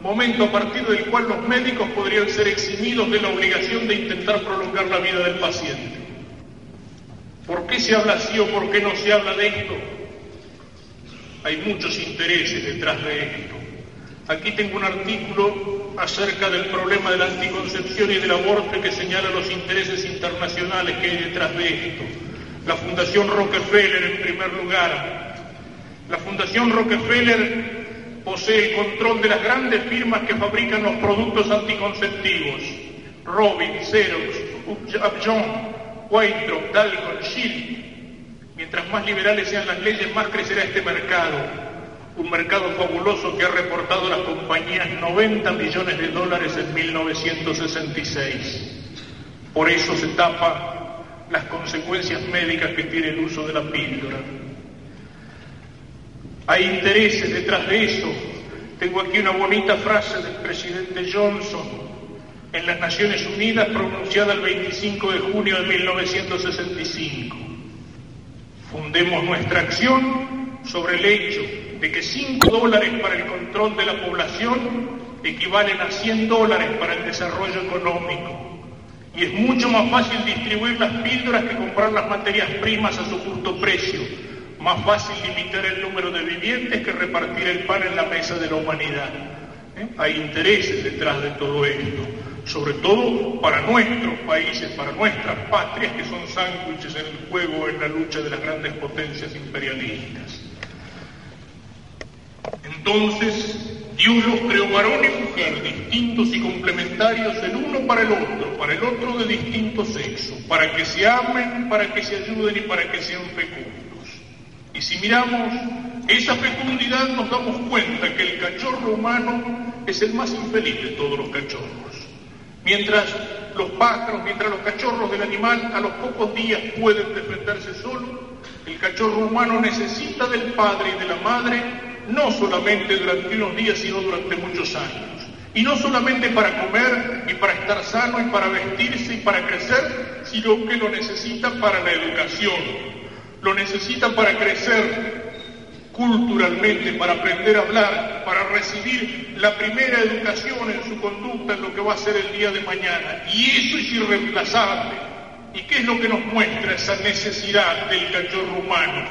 momento a partir del cual los médicos podrían ser eximidos de la obligación de intentar prolongar la vida del paciente. ¿Por qué se habla así o por qué no se habla de esto? Hay muchos intereses detrás de esto. Aquí tengo un artículo acerca del problema de la anticoncepción y del aborto que señala los intereses internacionales que hay detrás de esto. La Fundación Rockefeller en primer lugar. La Fundación Rockefeller posee el control de las grandes firmas que fabrican los productos anticonceptivos. Robin, Xerox, Upjohn, Weintraub, Dalton, Schill. Mientras más liberales sean las leyes, más crecerá este mercado un mercado fabuloso que ha reportado a las compañías 90 millones de dólares en 1966. Por eso se tapa las consecuencias médicas que tiene el uso de la píldora. Hay intereses detrás de eso. Tengo aquí una bonita frase del presidente Johnson en las Naciones Unidas pronunciada el 25 de junio de 1965. Fundemos nuestra acción sobre el hecho de que 5 dólares para el control de la población equivalen a 100 dólares para el desarrollo económico. Y es mucho más fácil distribuir las píldoras que comprar las materias primas a su justo precio. Más fácil limitar el número de vivientes que repartir el pan en la mesa de la humanidad. ¿eh? Hay intereses detrás de todo esto, sobre todo para nuestros países, para nuestras patrias que son sándwiches en el juego, en la lucha de las grandes potencias imperialistas. Entonces, Dios los creó varón y mujer, distintos y complementarios el uno para el otro, para el otro de distinto sexo, para que se amen, para que se ayuden y para que sean fecundos. Y si miramos esa fecundidad nos damos cuenta que el cachorro humano es el más infeliz de todos los cachorros. Mientras los pájaros, mientras los cachorros del animal a los pocos días pueden defenderse solo, el cachorro humano necesita del padre y de la madre no solamente durante unos días, sino durante muchos años. Y no solamente para comer y para estar sano y para vestirse y para crecer, sino que lo necesita para la educación, lo necesita para crecer culturalmente, para aprender a hablar, para recibir la primera educación en su conducta en lo que va a ser el día de mañana. Y eso es irreemplazable. ¿Y qué es lo que nos muestra esa necesidad del cachorro humano?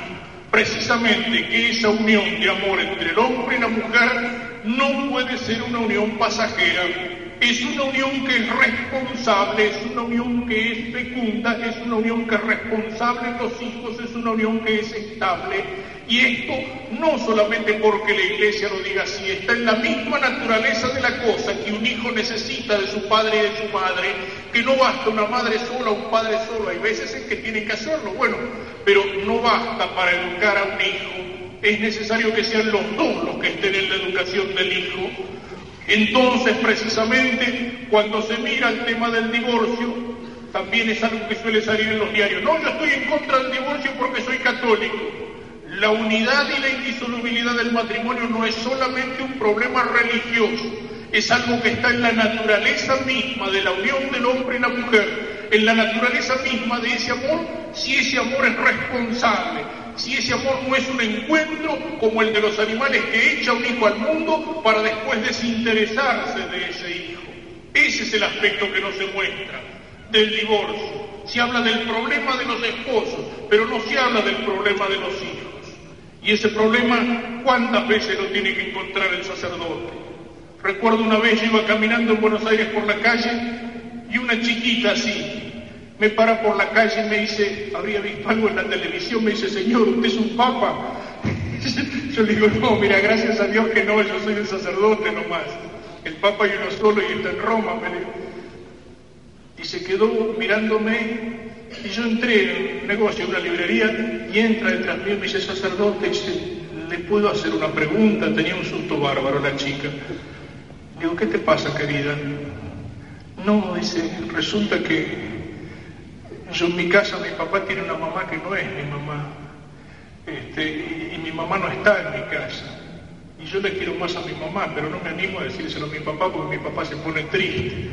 Precisamente que esa unión de amor entre el hombre y la mujer no puede ser una unión pasajera, es una unión que es responsable, es una unión que es fecunda, es una unión que es responsable en los hijos, es una unión que es estable. Y esto no solamente porque la iglesia lo diga así, está en la misma naturaleza de la cosa que un hijo necesita de su padre y de su madre, que no basta una madre sola, un padre solo, hay veces en que tiene que hacerlo, bueno, pero no basta para educar a un hijo, es necesario que sean los dos los que estén en la educación del hijo, entonces, precisamente, cuando se mira el tema del divorcio, también es algo que suele salir en los diarios. No, yo estoy en contra del divorcio porque soy católico. La unidad y la indisolubilidad del matrimonio no es solamente un problema religioso, es algo que está en la naturaleza misma de la unión del hombre y la mujer, en la naturaleza misma de ese amor, si ese amor es responsable, si ese amor no es un encuentro como el de los animales que echa un hijo al mundo para después desinteresarse de ese hijo. Ese es el aspecto que no se muestra del divorcio. Se habla del problema de los esposos, pero no se habla del problema de los hijos. Y ese problema, ¿cuántas veces lo tiene que encontrar el sacerdote? Recuerdo una vez iba caminando en Buenos Aires por la calle y una chiquita así, me para por la calle y me dice, habría visto algo en la televisión, me dice, señor, usted es un papa. Yo le digo, no, mira, gracias a Dios que no, yo soy un sacerdote nomás. El papa y uno solo y está en Roma, Y se quedó mirándome y yo entré en un negocio, en una librería, y entra detrás mío y me dice, sacerdote, ¿le puedo hacer una pregunta? Tenía un susto bárbaro la chica. Digo, ¿qué te pasa, querida? No, dice, resulta que yo en mi casa, mi papá tiene una mamá que no es mi mamá. Este, y, mi mamá no está en mi casa. Y yo le quiero más a mi mamá, pero no me animo a decírselo a mi papá porque mi papá se pone triste.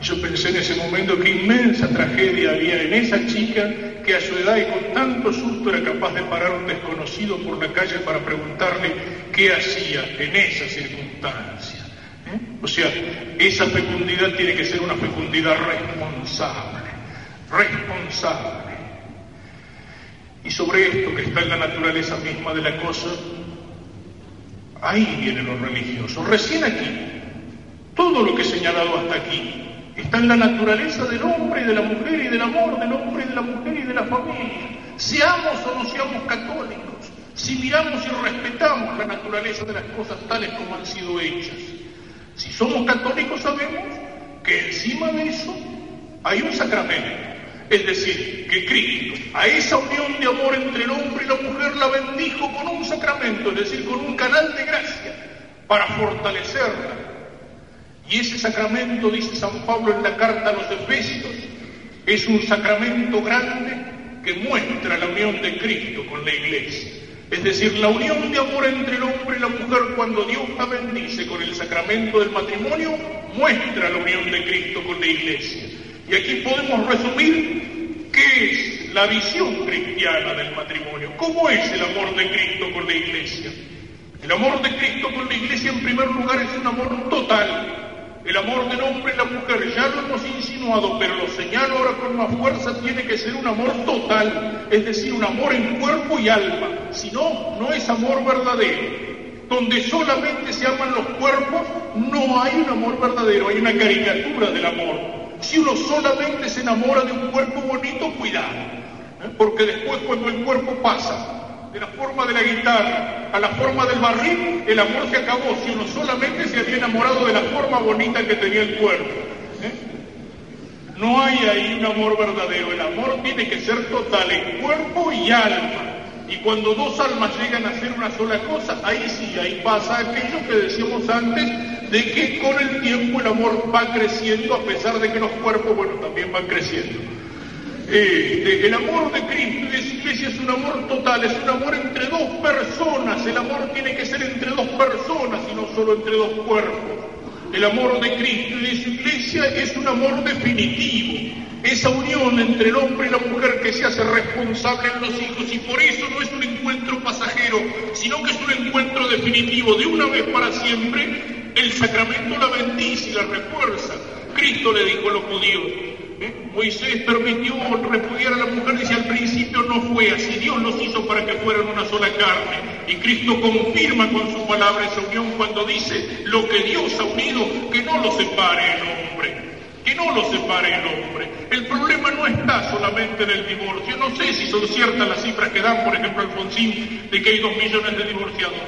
Yo pensé en ese momento qué inmensa tragedia había en esa chica que a su edad y con tanto susto era capaz de parar a un desconocido por la calle para preguntarle qué hacía en esa circunstancia. O sea, esa fecundidad tiene que ser una fecundidad responsable responsable. Y sobre esto que está en la naturaleza misma de la cosa, ahí viene lo religioso. Recién aquí, todo lo que he señalado hasta aquí, está en la naturaleza del hombre y de la mujer y del amor del hombre y de la mujer y de la familia. Seamos o no seamos católicos, si miramos y respetamos la naturaleza de las cosas tales como han sido hechas. Si somos católicos sabemos que encima de eso hay un sacramento es decir, que Cristo a esa unión de amor entre el hombre y la mujer la bendijo con un sacramento, es decir, con un canal de gracia para fortalecerla. Y ese sacramento, dice San Pablo en la carta a los Efesios, es un sacramento grande que muestra la unión de Cristo con la iglesia. Es decir, la unión de amor entre el hombre y la mujer cuando Dios la bendice con el sacramento del matrimonio, muestra la unión de Cristo con la iglesia. Y aquí podemos resumir qué es la visión cristiana del matrimonio, cómo es el amor de Cristo con la iglesia. El amor de Cristo con la iglesia en primer lugar es un amor total. El amor del hombre y la mujer ya lo hemos insinuado, pero lo señalo ahora con más fuerza, tiene que ser un amor total, es decir, un amor en cuerpo y alma. Si no, no es amor verdadero. donde solamente se aman los cuerpos, no hay un amor verdadero, hay una caricatura del amor. Si uno solamente se enamora de un cuerpo bonito, cuidado, ¿eh? porque después cuando el cuerpo pasa de la forma de la guitarra a la forma del barril, el amor se acabó si uno solamente se había enamorado de la forma bonita que tenía el cuerpo. ¿eh? No hay ahí un amor verdadero, el amor tiene que ser total en cuerpo y alma. Y cuando dos almas llegan a ser una sola cosa, ahí sí, ahí pasa aquello que decíamos antes, de que con el tiempo el amor va creciendo a pesar de que los cuerpos, bueno, también van creciendo. Eh, el amor de Cristo y de su iglesia es un amor total, es un amor entre dos personas, el amor tiene que ser entre dos personas y no solo entre dos cuerpos. El amor de Cristo y de su iglesia es un amor definitivo, esa unión entre el hombre y la mujer que se hace responsable en los hijos y por eso no es un encuentro pasajero, sino que es un encuentro definitivo de una vez para siempre. El sacramento la bendice y la refuerza. Cristo le dijo a los judíos, Moisés permitió repudiar a la mujer, dice al principio no fue así, Dios los hizo para que fueran una sola carne. Y Cristo confirma con su palabra esa unión cuando dice, lo que Dios ha unido, que no lo separe el hombre que no lo separe el hombre. El problema no está solamente en el divorcio. No sé si son ciertas las cifras que dan, por ejemplo, Alfonsín, de que hay dos millones de divorciados.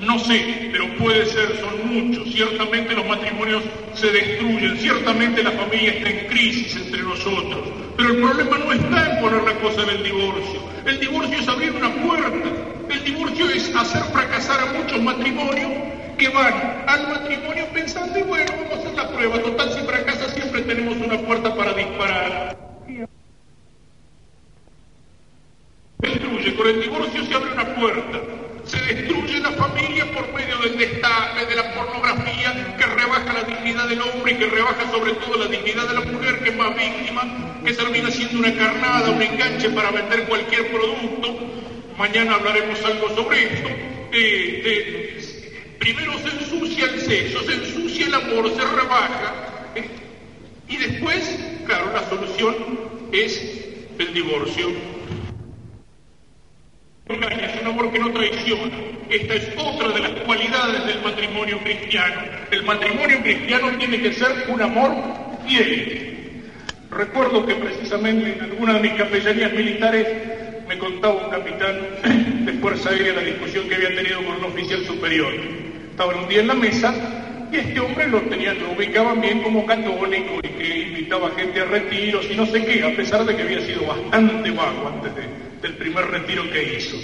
No sé, pero puede ser, son muchos. Ciertamente los matrimonios se destruyen, ciertamente la familia está en crisis entre nosotros. Pero el problema no está en poner la cosa en el divorcio. El divorcio es abrir una puerta. El divorcio es hacer fracasar a muchos matrimonios que van al matrimonio pensando, y bueno, vamos a hacer la prueba. Total, si fracasa siempre tenemos una puerta para disparar. Destruye, con el divorcio se abre una puerta se destruye la familia por medio del destaque, de la pornografía, que rebaja la dignidad del hombre y que rebaja sobre todo la dignidad de la mujer, que es más víctima, que termina siendo una carnada, un enganche para vender cualquier producto. Mañana hablaremos algo sobre esto. primero se ensucia el sexo, se ensucia el amor, se rebaja. ¿eh? y después, claro, la solución es el divorcio es un amor que no traiciona. Esta es otra de las cualidades del matrimonio cristiano. El matrimonio cristiano tiene que ser un amor fiel. Recuerdo que precisamente en alguna de mis capellanías militares me contaba un capitán de Fuerza Aérea la discusión que había tenido con un oficial superior. Estaban un día en la mesa y este hombre lo tenían, lo ubicaban bien como católico y que invitaba gente a retiros y no sé qué, a pesar de que había sido bastante vago antes del primer retiro que hizo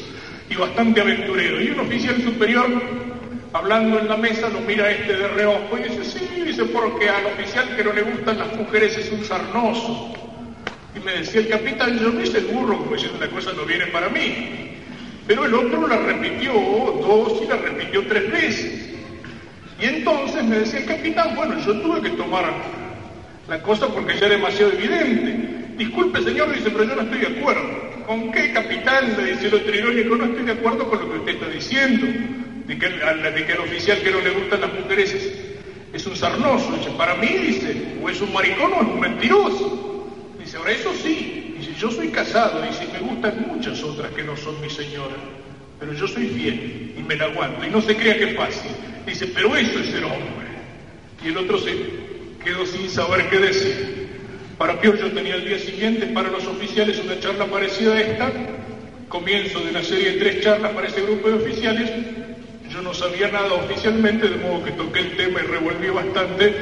y bastante aventurero. Y un oficial superior, hablando en la mesa, lo mira este de reojo y dice, sí, dice, porque al oficial que no le gustan las mujeres es un sarnoso. Y me decía el capitán, yo me seguro, como diciendo, la cosa no viene para mí. Pero el otro la repitió dos y la repitió tres veces. Y entonces me decía el capitán, bueno, yo tuve que tomar la cosa porque ya era demasiado evidente. Disculpe, señor, dice, pero yo no estoy de acuerdo. ¿Con qué capitán? Le dice el irónico, no estoy de acuerdo con lo que usted está diciendo, de que, de oficial que no le gustan las mujeres es, un sarnoso. Dice, para mí, dice, o es un maricón o es un mentiroso. Dice, ahora eso sí, dice, yo soy casado, dice, me gustan muchas otras que no son mi señora, pero yo soy fiel y me la aguanto, y no se crea que es fácil. Dice, pero eso es ser hombre. Y el otro se quedó sin saber qué decir. Para Pior yo tenía el día siguiente para los oficiales una charla parecida a esta, comienzo de una serie de tres charlas para ese grupo de oficiales. Yo no sabía nada oficialmente, de modo que toqué el tema y revolví bastante.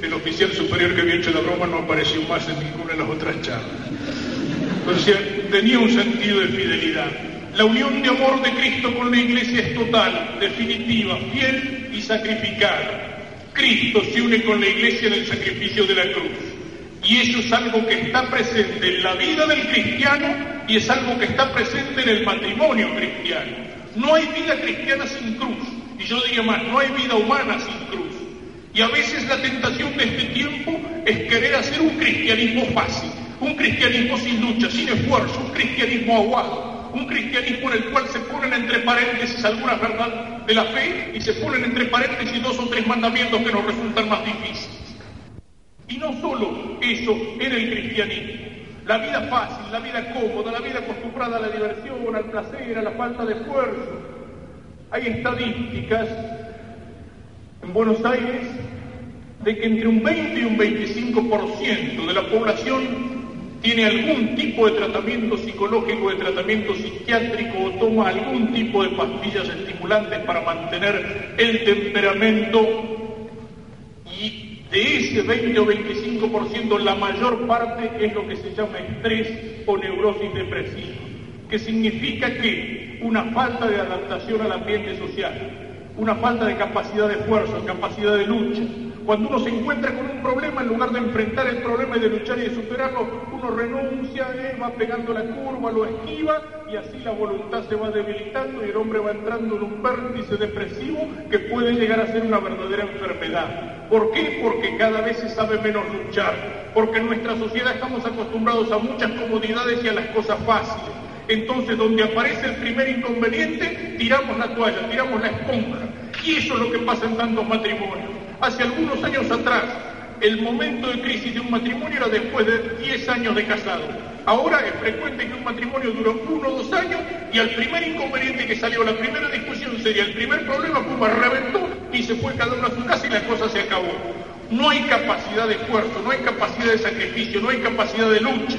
El oficial superior que había hecho la broma no apareció más en ninguna de las otras charlas. Entonces tenía un sentido de fidelidad. La unión de amor de Cristo con la iglesia es total, definitiva, fiel y sacrificada. Cristo se une con la iglesia en el sacrificio de la cruz. Y eso es algo que está presente en la vida del cristiano y es algo que está presente en el matrimonio cristiano. No hay vida cristiana sin cruz. Y yo diría más, no hay vida humana sin cruz. Y a veces la tentación de este tiempo es querer hacer un cristianismo fácil, un cristianismo sin lucha, sin esfuerzo, un cristianismo aguado un cristianismo en el cual se ponen entre paréntesis algunas verdades de la fe y se ponen entre paréntesis dos o tres mandamientos que nos resultan más difíciles. Y no solo eso en el cristianismo. La vida fácil, la vida cómoda, la vida acostumbrada a la diversión, al placer, a la falta de esfuerzo. Hay estadísticas en Buenos Aires de que entre un 20 y un 25% de la población tiene algún tipo de tratamiento psicológico, de tratamiento psiquiátrico o toma algún tipo de pastillas estimulantes para mantener el temperamento y de ese 20 o 25% la mayor parte es lo que se llama estrés o neurosis depresiva, que significa que una falta de adaptación al ambiente social, una falta de capacidad de esfuerzo, capacidad de lucha, cuando uno se encuentra con un problema, en lugar de enfrentar el problema y de luchar y de superarlo, uno renuncia, eh, va pegando la curva, lo esquiva y así la voluntad se va debilitando y el hombre va entrando en un vértice depresivo que puede llegar a ser una verdadera enfermedad. ¿Por qué? Porque cada vez se sabe menos luchar, porque en nuestra sociedad estamos acostumbrados a muchas comodidades y a las cosas fáciles. Entonces, donde aparece el primer inconveniente, tiramos la toalla, tiramos la esponja. Y eso es lo que pasa en tantos matrimonios. Hace algunos años atrás, el momento de crisis de un matrimonio era después de 10 años de casado. Ahora es frecuente que un matrimonio dure uno o dos años y al primer inconveniente que salió, la primera discusión seria, el primer problema, Puma reventó y se fue cada uno a su casa y la cosa se acabó. No hay capacidad de esfuerzo, no hay capacidad de sacrificio, no hay capacidad de lucha.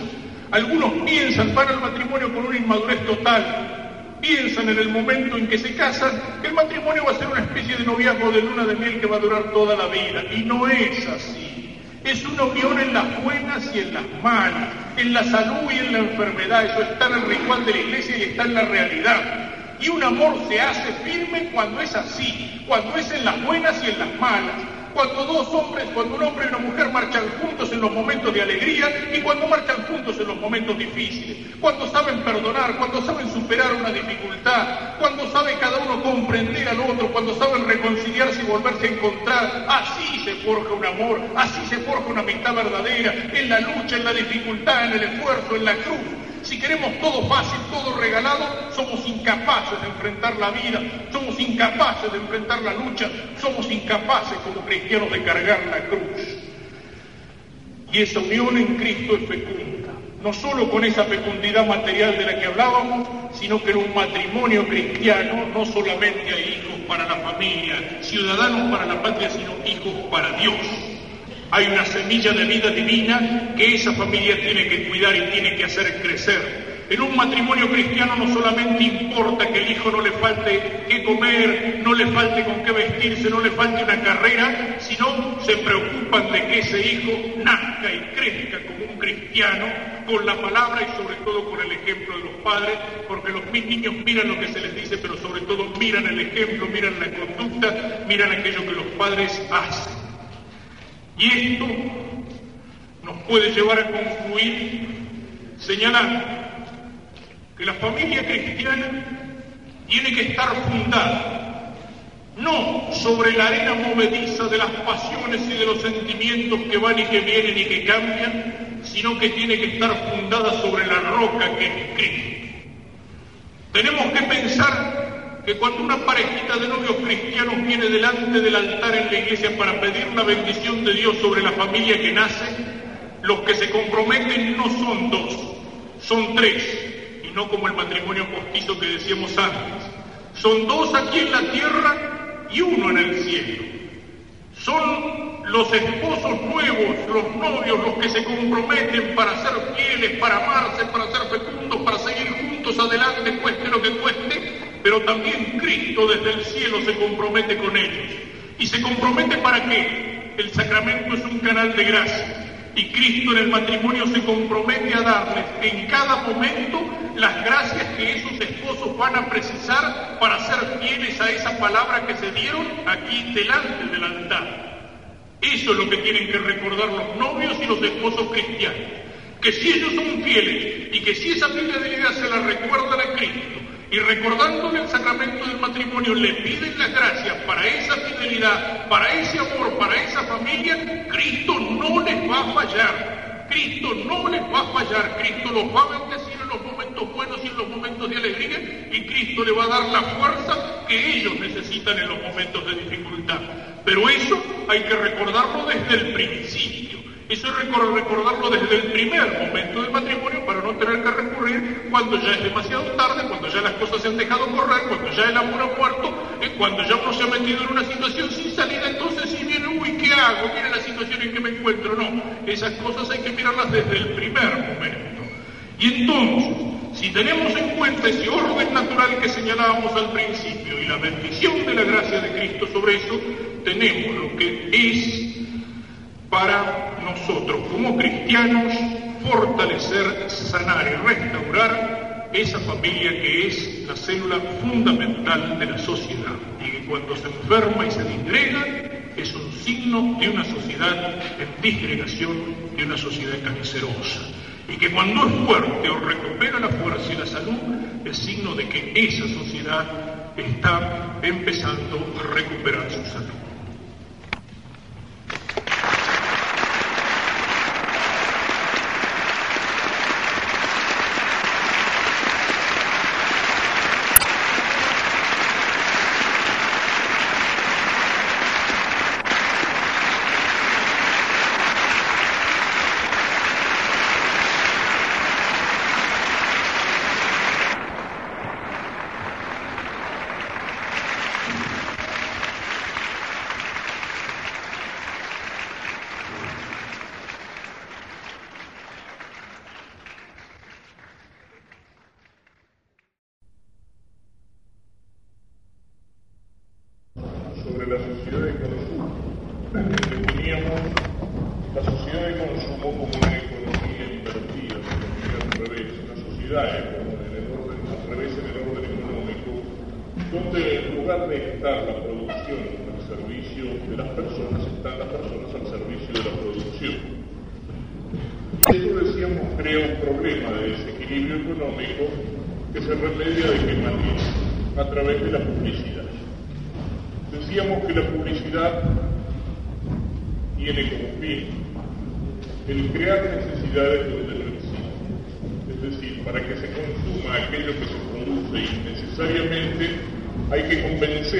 Algunos piensan, para el matrimonio con una inmadurez total, piensan en el momento en que se casan que el matrimonio va a ser una especie de noviazgo de luna de miel que va a durar toda la vida. Y no es así. Es una unión en las buenas y en las malas, en la salud y en la enfermedad. Eso está en el ritual de la iglesia y está en la realidad. Y un amor se hace firme cuando es así, cuando es en las buenas y en las malas cuando dos hombres, cuando un hombre y una mujer marchan juntos en los momentos de alegría y cuando marchan juntos en los momentos difíciles, cuando saben perdonar, cuando saben superar una dificultad, cuando sabe cada uno comprender al otro, cuando saben reconciliarse y volverse a encontrar, así se forja un amor, así se forja una amistad verdadera, en la lucha, en la dificultad, en el esfuerzo, en la cruz. Si queremos todo fácil, todo regalado, somos incapaces de enfrentar la vida, somos incapaces de enfrentar la lucha, somos incapaces como cristianos de cargar la cruz. Y esa unión en Cristo es fecunda, no solo con esa fecundidad material de la que hablábamos, sino que en un matrimonio cristiano no solamente hay hijos para la familia, ciudadanos para la patria, sino hijos para Dios. Hay una semilla de vida divina que esa familia tiene que cuidar y tiene que hacer crecer. En un matrimonio cristiano no solamente importa que el hijo no le falte qué comer, no le falte con qué vestirse, no le falte una carrera, sino se preocupan de que ese hijo nazca y crezca como un cristiano con la palabra y sobre todo con el ejemplo de los padres, porque los mis niños miran lo que se les dice, pero sobre todo miran el ejemplo, miran la conducta, miran aquello que los padres hacen. Y esto nos puede llevar a concluir señalando que la familia cristiana tiene que estar fundada no sobre la arena movediza de las pasiones y de los sentimientos que van y que vienen y que cambian, sino que tiene que estar fundada sobre la roca que es Cristo. Tenemos que pensar que cuando una parejita de novios cristianos viene delante del altar en la iglesia para pedir la bendición de Dios sobre la familia que nace, los que se comprometen no son dos, son tres, y no como el matrimonio postizo que decíamos antes. Son dos aquí en la tierra y uno en el cielo. Son los esposos nuevos, los novios, los que se comprometen para ser fieles, para amarse, para ser fecundos, para seguir juntos adelante, cueste lo que cueste, pero también Cristo desde el cielo se compromete con ellos. ¿Y se compromete para qué? El sacramento es un canal de gracia. Y Cristo en el matrimonio se compromete a darles en cada momento las gracias que esos esposos van a precisar para ser fieles a esa palabra que se dieron aquí delante del altar. Eso es lo que tienen que recordar los novios y los esposos cristianos. Que si ellos son fieles y que si esa fidelidad se la recuerdan a Cristo, y recordándole el sacramento del matrimonio le piden las gracias para esa fidelidad, para ese amor, para esa familia, Cristo no les va a fallar. Cristo no les va a fallar. Cristo los va a bendecir en los momentos buenos y en los momentos de alegría y Cristo le va a dar la fuerza que ellos necesitan en los momentos de dificultad. Pero eso hay que recordarlo desde el principio. Eso es recordarlo desde el primer momento del matrimonio para no tener que recurrir cuando ya es demasiado tarde, cuando ya las cosas se han dejado correr, cuando ya el amor ha muerto, eh, cuando ya uno se ha metido en una situación sin salida, entonces si viene, uy, ¿qué hago? Viene la situación en que me encuentro. No, esas cosas hay que mirarlas desde el primer momento. Y entonces, si tenemos en cuenta ese orden natural que señalábamos al principio y la bendición de la gracia de Cristo sobre eso, tenemos lo que es para nosotros como cristianos fortalecer, sanar y restaurar esa familia que es la célula fundamental de la sociedad y que cuando se enferma y se disgrega es un signo de una sociedad en disgregación, de una sociedad cancerosa. Y que cuando es fuerte o recupera la fuerza y la salud, es signo de que esa sociedad está empezando a recuperar su salud. la producción al servicio de las personas, están las personas al servicio de la producción. Esto, decíamos, crea un problema de desequilibrio económico que se remedia de qué manera? A través de la publicidad. Decíamos que la publicidad tiene como fin el crear necesidades donde no. Es decir, para que se consuma aquello que se produce innecesariamente, hay que convencer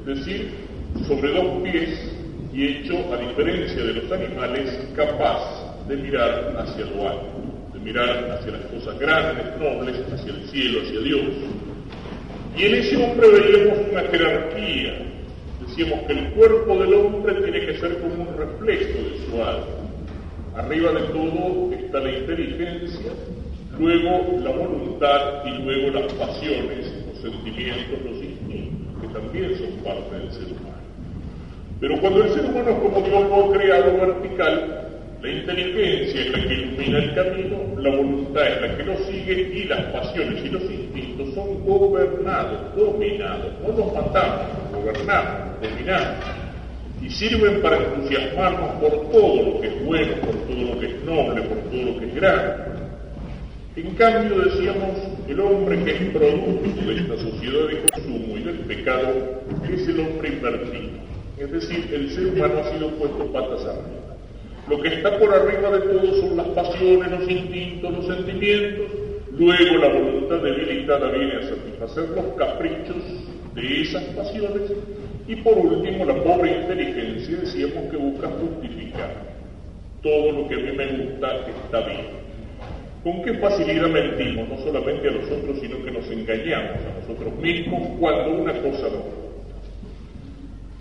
es decir, sobre dos pies y hecho, a diferencia de los animales, capaz de mirar hacia lo alto, de mirar hacia las cosas grandes, nobles, hacia el cielo, hacia Dios. Y en ese hombre veíamos una jerarquía. Decíamos que el cuerpo del hombre tiene que ser como un reflejo de su alma Arriba de todo está la inteligencia, luego la voluntad y luego las pasiones, los sentimientos, los también son parte del ser humano. Pero cuando el ser humano como Dios ha creado vertical, la inteligencia es la que ilumina el camino, la voluntad es la que lo sigue y las pasiones y los instintos son gobernados, dominados. No los matamos, gobernamos, dominamos y sirven para entusiasmarnos por todo lo que es bueno, por todo lo que es noble, por todo lo que es grande. En cambio, decíamos, el hombre que es producto de esta sociedad de consumo y del pecado es el hombre invertido. Es decir, el ser humano ha sido puesto patas arriba. Lo que está por arriba de todo son las pasiones, los instintos, los sentimientos. Luego la voluntad debilitada viene a satisfacer los caprichos de esas pasiones y por último, la pobre inteligencia decíamos que busca justificar. Todo lo que a mí me gusta está bien. ¿Con qué facilidad mentimos? No solamente a nosotros, sino que nos engañamos a nosotros mismos cuando una cosa no.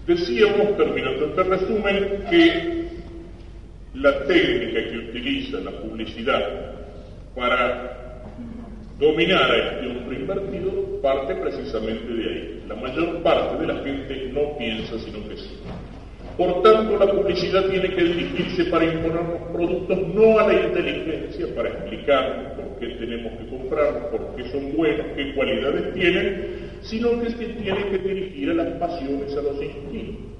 Decíamos, terminando este resumen, que la técnica que utiliza la publicidad para Dominar a este hombre invertido parte precisamente de ahí. La mayor parte de la gente no piensa sino que sí. Por tanto, la publicidad tiene que dirigirse para imponernos productos no a la inteligencia, para explicarnos por qué tenemos que comprarlos, por qué son buenos, qué cualidades tienen, sino que se tiene que dirigir a las pasiones, a los instintos.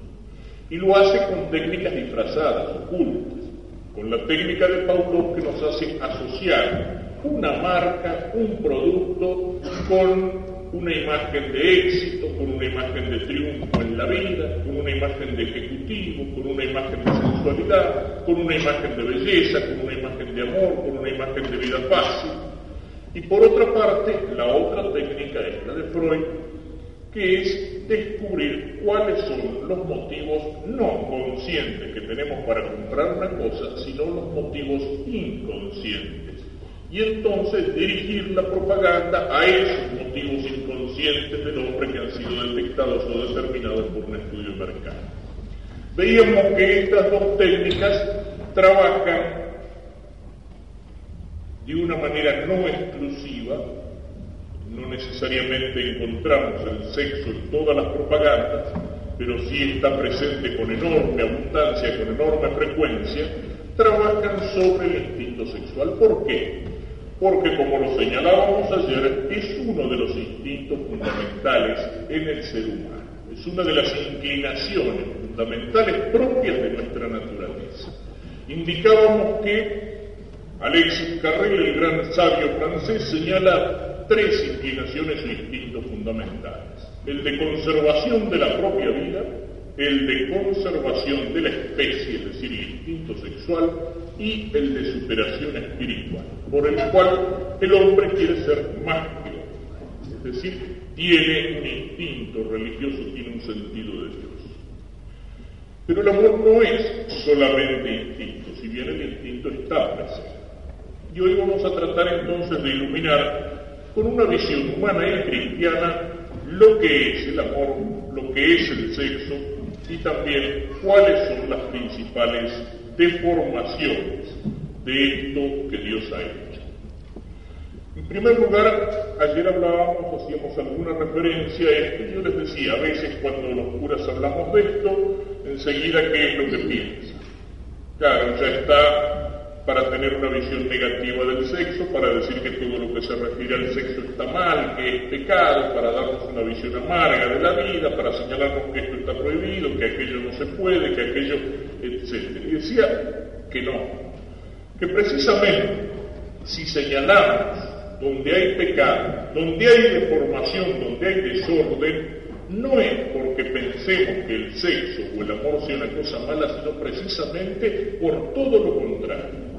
Y lo hace con técnicas disfrazadas, ocultas. con la técnica de Pavlov que nos hace asociar una marca, un producto, con una imagen de éxito, con una imagen de triunfo en la vida, con una imagen de ejecutivo, con una imagen de sensualidad, con una imagen de belleza, con una imagen de amor, con una imagen de vida fácil. Y por otra parte, la otra técnica es la de Freud, que es descubrir cuáles son los motivos no conscientes que tenemos para comprar una cosa, sino los motivos inconscientes. Y entonces dirigir la propaganda a esos motivos inconscientes del hombre que han sido detectados o determinados por un estudio de mercado. Veíamos que estas dos técnicas trabajan de una manera no exclusiva, no necesariamente encontramos el sexo en todas las propagandas, pero sí está presente con enorme abundancia, con enorme frecuencia, trabajan sobre el instinto sexual. ¿Por qué? Porque como lo señalábamos ayer, es uno de los instintos fundamentales en el ser humano. Es una de las inclinaciones fundamentales propias de nuestra naturaleza. Indicábamos que Alexis Carrel, el gran sabio francés, señala tres inclinaciones o instintos fundamentales. El de conservación de la propia vida, el de conservación de la especie, es decir, el instinto sexual, y el de superación espiritual, por el cual el hombre quiere ser más otro. Es decir, tiene un instinto religioso, tiene un sentido de Dios. Pero el amor no es solamente instinto, si bien el instinto está presente. Y hoy vamos a tratar entonces de iluminar con una visión humana y cristiana lo que es el amor, lo que es el sexo y también cuáles son las principales deformaciones de esto que Dios ha hecho. En primer lugar, ayer hablábamos, hacíamos alguna referencia a esto, yo les decía, a veces cuando los curas hablamos de esto, enseguida qué es lo que piensa. Claro, ya está para tener una visión negativa del sexo, para decir que todo lo que se refiere al sexo está mal, que es pecado, para darnos una visión amarga de la vida, para señalarnos que esto está prohibido, que aquello no se puede, que aquello, etc. Y decía que no, que precisamente si señalamos donde hay pecado, donde hay deformación, donde hay desorden, no es porque pensemos que el sexo o el amor sea una cosa mala, sino precisamente por todo lo contrario.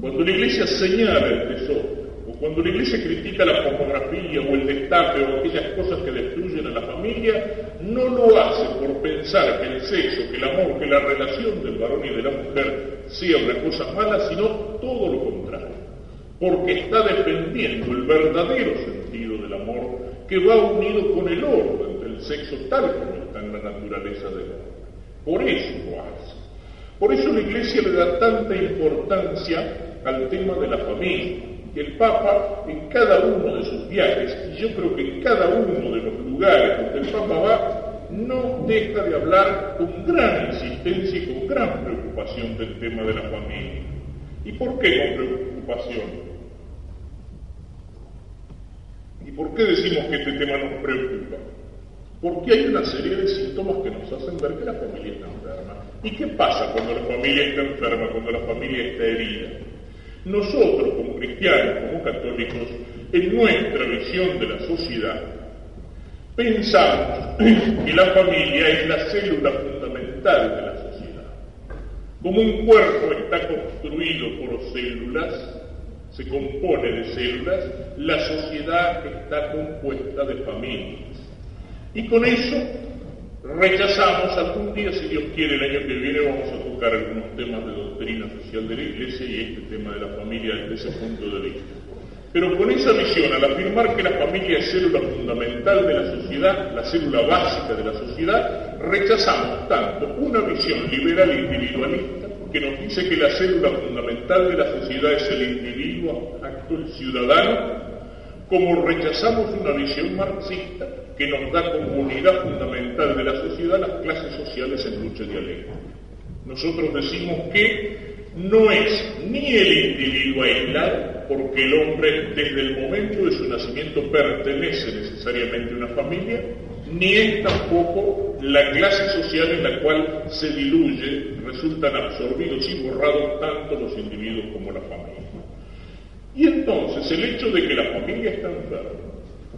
Cuando la iglesia señala el tesoro, o cuando la iglesia critica la pornografía o el destape o aquellas cosas que destruyen a la familia, no lo hace por pensar que el sexo, que el amor, que la relación del varón y de la mujer sea una cosa mala, sino todo lo contrario. Porque está defendiendo el verdadero sentido del amor que va unido con el orden del sexo tal como está en la naturaleza del hombre. Por eso lo hace. Por eso la Iglesia le da tanta importancia al tema de la familia. El Papa, en cada uno de sus viajes, y yo creo que en cada uno de los lugares donde el Papa va, no deja de hablar con gran insistencia y con gran preocupación del tema de la familia. ¿Y por qué con preocupación? ¿Y por qué decimos que este tema nos preocupa? Porque hay una serie de síntomas que nos hacen ver que la familia está enferma. ¿Y qué pasa cuando la familia está enferma, cuando la familia está herida? Nosotros, como cristianos, como católicos, en nuestra visión de la sociedad, pensamos que la familia es la célula fundamental de la sociedad. Como un cuerpo está construido por células, se compone de células, la sociedad está compuesta de familias. Y con eso rechazamos algún día, si Dios quiere, el año que viene vamos a tocar algunos temas de doctrina social de la Iglesia y este tema de la familia desde ese punto de vista. Pero con esa visión, al afirmar que la familia es célula fundamental de la sociedad, la célula básica de la sociedad, rechazamos tanto una visión liberal e individualista que nos dice que la célula fundamental de la sociedad es el individuo, acto ciudadano, como rechazamos una visión marxista que nos da como unidad fundamental de la sociedad las clases sociales en lucha dialéctica. Nosotros decimos que no es ni el individuo aislado, porque el hombre desde el momento de su nacimiento pertenece necesariamente a una familia, ni es tampoco la clase social en la cual se diluye, resultan absorbidos y borrados tanto los individuos como la familia. Y entonces el hecho de que la familia está enferma,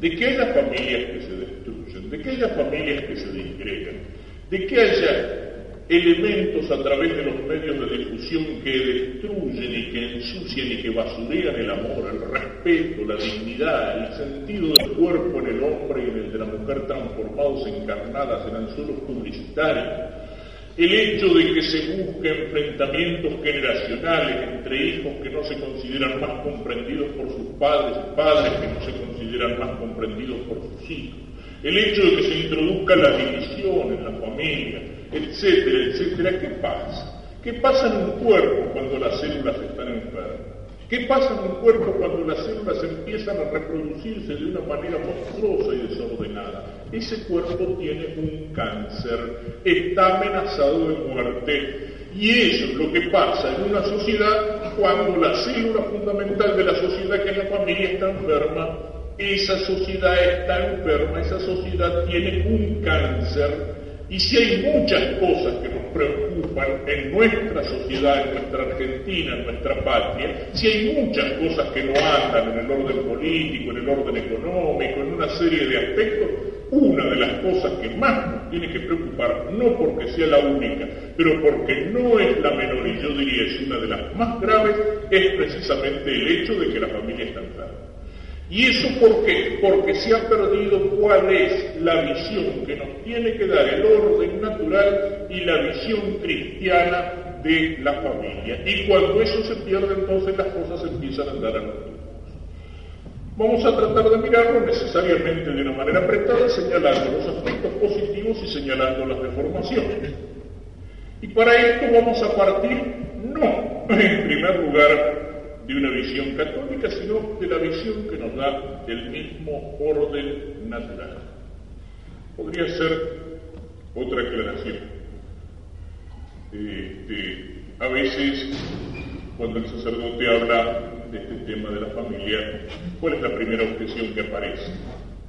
de que haya familias que se destruyen, de que haya familias que se disgregan, de que haya elementos a través de los medios de difusión que destruyen y que ensucian y que basurean el amor, el respeto, la dignidad, el sentido del cuerpo en el hombre y en el de la mujer transformados, encarnadas en anzuelos publicitarios, el hecho de que se busquen enfrentamientos generacionales entre hijos que no se consideran más comprendidos por sus padres padres que no se consideran más comprendidos por sus hijos, el hecho de que se introduzca la división en la familia, etcétera, etcétera, ¿qué pasa? ¿Qué pasa en un cuerpo cuando las células están enfermas? ¿Qué pasa en un cuerpo cuando las células empiezan a reproducirse de una manera monstruosa y desordenada? Ese cuerpo tiene un cáncer, está amenazado de muerte. Y eso es lo que pasa en una sociedad cuando la célula fundamental de la sociedad, que es la familia, está enferma. Esa sociedad está enferma, esa sociedad tiene un cáncer y si hay muchas cosas que nos preocupan en nuestra sociedad, en nuestra Argentina, en nuestra patria, si hay muchas cosas que no andan en el orden político, en el orden económico, en una serie de aspectos, una de las cosas que más nos tiene que preocupar, no porque sea la única, pero porque no es la menor y yo diría es una de las más graves, es precisamente el hecho de que la familia está enferma. ¿Y eso por qué? Porque se ha perdido cuál es la visión que nos tiene que dar el orden natural y la visión cristiana de la familia. Y cuando eso se pierde, entonces las cosas empiezan a andar a los Vamos a tratar de mirarlo necesariamente de una manera apretada, señalando los aspectos positivos y señalando las deformaciones. Y para esto vamos a partir, no, en primer lugar, de una visión católica, sino de la visión que nos da el mismo orden natural. Podría ser otra aclaración. Este, a veces, cuando el sacerdote habla de este tema de la familia, ¿cuál es la primera objeción que aparece?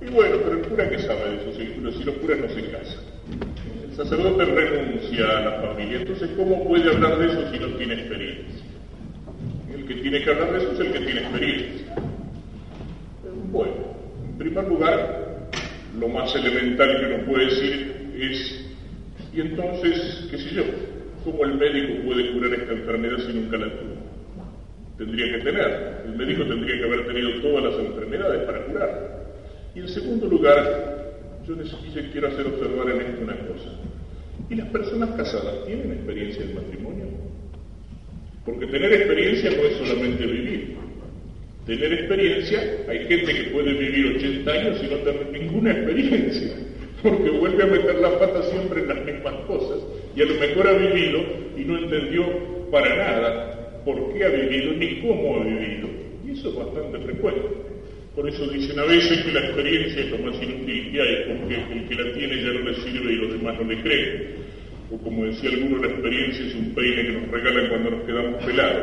Y bueno, pero el cura que sabe de eso, si los curas no se casan. El sacerdote renuncia a la familia, entonces ¿cómo puede hablar de eso si no tiene experiencia? Que tiene que hablar de eso es el que tiene experiencia. Bueno, en primer lugar, lo más elemental que uno puede decir es, y entonces, qué sé yo, ¿cómo el médico puede curar esta enfermedad si nunca la tuvo? Tendría que tener, el médico tendría que haber tenido todas las enfermedades para curar. Y en segundo lugar, yo necesito, quiero hacer observar en esto una cosa. ¿Y las personas casadas tienen experiencia en matrimonio? Porque tener experiencia no es solamente vivir. Tener experiencia, hay gente que puede vivir 80 años y no tener ninguna experiencia, porque vuelve a meter la pata siempre en las mismas cosas. Y a lo mejor ha vivido y no entendió para nada por qué ha vivido ni cómo ha vivido. Y eso es bastante frecuente. Por eso dicen a veces que la experiencia es lo más inútil que hay, porque el que la tiene ya no le sirve y los demás no le creen o como decía alguno, la experiencia es un peine que nos regalan cuando nos quedamos pelados.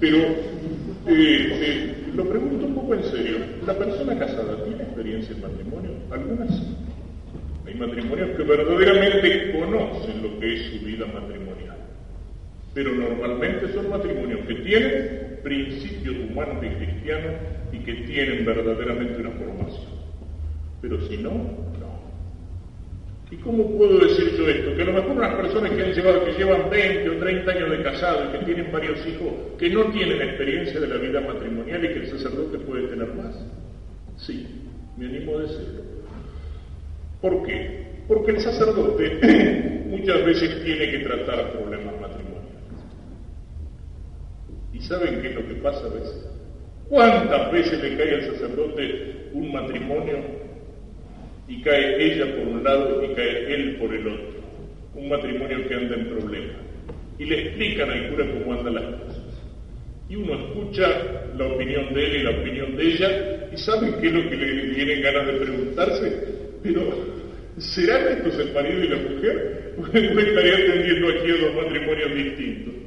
Pero eh, eh, lo pregunto un poco en serio, ¿la persona casada tiene experiencia en matrimonio? Algunas sí. Hay matrimonios que verdaderamente conocen lo que es su vida matrimonial, pero normalmente son matrimonios que tienen principios humanos y cristianos y que tienen verdaderamente una formación. Pero si no, ¿Y cómo puedo decir yo esto? Que a lo mejor unas personas que han llevado, que llevan 20 o 30 años de casado y que tienen varios hijos, que no tienen experiencia de la vida matrimonial y que el sacerdote puede tener más. Sí, me animo a decirlo. ¿Por qué? Porque el sacerdote muchas veces tiene que tratar problemas matrimoniales. ¿Y saben qué es lo que pasa a veces? ¿Cuántas veces le cae al sacerdote un matrimonio y cae ella por un lado y cae él por el otro. Un matrimonio que anda en problemas. Y le explican al cura cómo andan las cosas. Y uno escucha la opinión de él y la opinión de ella y sabe qué es lo que le tienen ganas de preguntarse. Pero, ¿serán estos el marido y la mujer? ¿O estaría atendiendo aquí a dos matrimonios distintos?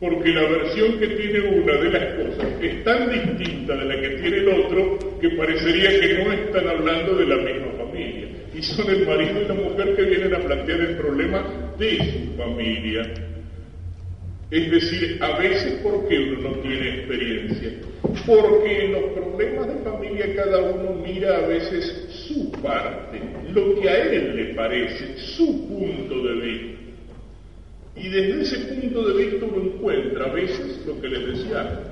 porque la versión que tiene una de las cosas es tan distinta de la que tiene el otro que parecería que no están hablando de la misma Y son el marido y la mujer que vienen a plantear el problema de su familia. Es decir, a veces porque uno no tiene experiencia, porque en los problemas de familia cada uno mira a veces su parte, lo que a él le parece, su punto de vista. Y desde ese punto de vista uno encuentra a veces lo que les decía,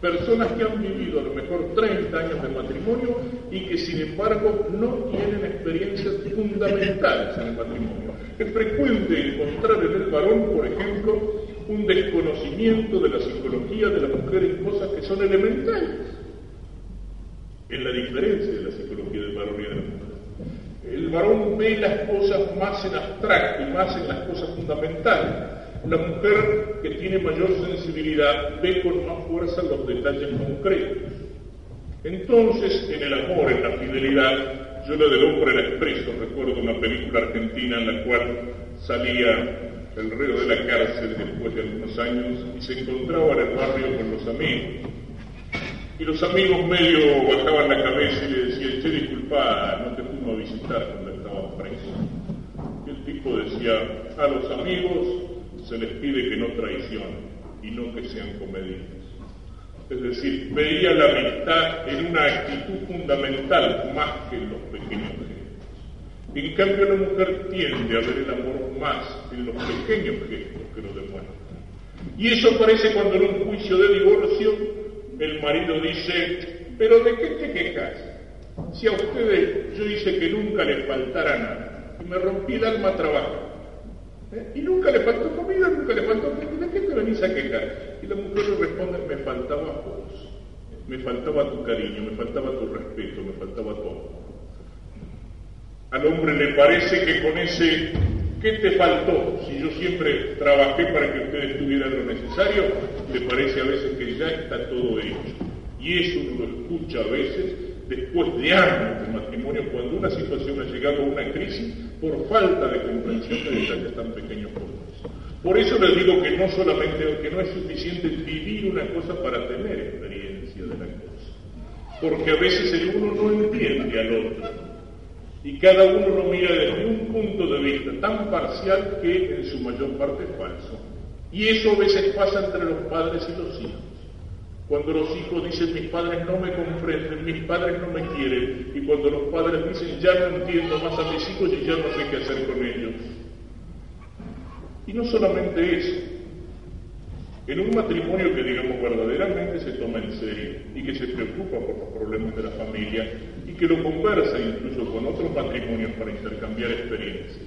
personas que han vivido a lo mejor 30 años de matrimonio y que sin embargo no tienen experiencias fundamentales en el matrimonio. Es frecuente encontrar en el varón, por ejemplo, un desconocimiento de la psicología de la mujer en cosas que son elementales, en la diferencia de la psicología del varón y de la mujer. El varón ve las cosas más en abstracto y más en las cosas fundamentales. La mujer que tiene mayor sensibilidad ve con más fuerza los detalles concretos. Entonces, en el amor, en la fidelidad, yo lo del hombre la expreso. Recuerdo una película argentina en la cual salía el reo de la cárcel después de algunos años y se encontraba en el barrio con los amigos. Y los amigos medio bajaban la cabeza y le decían, che, disculpa, no te fuimos a visitar cuando estabas preso. Y el tipo decía, a los amigos se les pide que no traicionen y no que sean comedidos. Es decir, veía la amistad en una actitud fundamental más que en los pequeños gestos. En cambio, la mujer tiende a ver el amor más en los pequeños gestos que lo demuestran. Y eso aparece cuando en un juicio de divorcio el marido dice, pero ¿de qué te quejas? Si a ustedes yo hice que nunca les faltara nada, y me rompí el alma a trabajar, ¿eh? y nunca le faltó comida, nunca le faltó ¿de qué te venís a quejar? Y la mujer le responde, me faltaba vos, me faltaba tu cariño, me faltaba tu respeto, me faltaba todo. Al hombre le parece que con ese ¿Qué te faltó? Si yo siempre trabajé para que ustedes tuvieran lo necesario, le parece a veces que ya está todo hecho. Y eso uno lo escucha a veces después de años de matrimonio, cuando una situación ha llegado a una crisis por falta de comprensión de detalles tan pequeños como eso. Por eso les digo que no solamente, que no es suficiente vivir una cosa para tener experiencia de la cosa. Porque a veces el uno no entiende al otro y cada uno lo mira desde un punto de vista tan parcial que en su mayor parte es falso. Y eso a veces pasa entre los padres y los hijos. Cuando los hijos dicen mis padres no me comprenden, mis padres no me quieren, y cuando los padres dicen ya no entiendo más a mis hijos y ya no sé qué hacer con ellos. Y no solamente eso, en un matrimonio que digamos verdaderamente se toma en serio y que se preocupa por los problemas de la familia y que lo conversa incluso con otros matrimonios para intercambiar experiencias.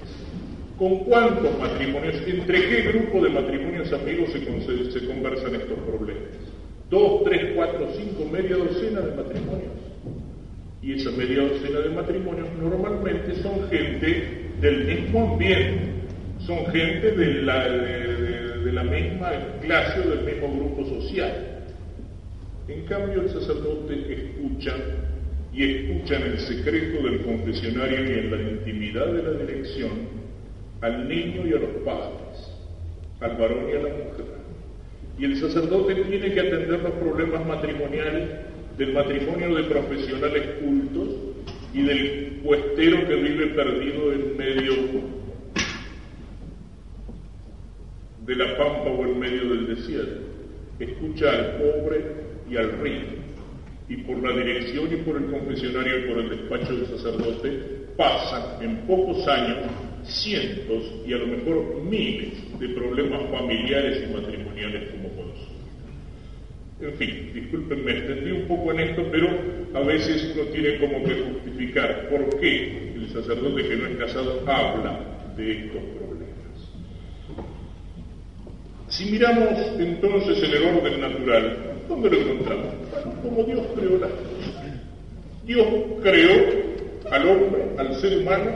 ¿Con cuántos matrimonios, entre qué grupo de matrimonios amigos se, se conversan estos problemas? Dos, tres, cuatro, cinco, media docena de matrimonios. Y esa media docena de matrimonios normalmente son gente del mismo ambiente, son gente de la, de la misma clase o del mismo grupo social. En cambio, el sacerdote escucha y escucha en el secreto del confesionario y en la intimidad de la dirección al niño y a los padres, al varón y a la mujer. Y el sacerdote tiene que atender los problemas matrimoniales del matrimonio de profesionales cultos y del puestero que vive perdido en medio de la pampa o en medio del desierto. Escucha al pobre y al rico. Y por la dirección y por el confesionario y por el despacho del sacerdote pasan en pocos años cientos y a lo mejor miles de problemas familiares y matrimoniales como consumo. En fin, discúlpenme, extendí un poco en esto, pero a veces uno tiene como que justificar por qué el sacerdote que no es casado habla de estos problemas. Si miramos entonces en el orden natural, ¿dónde lo encontramos? como Dios creó las cosas. Dios creó al hombre, al ser humano,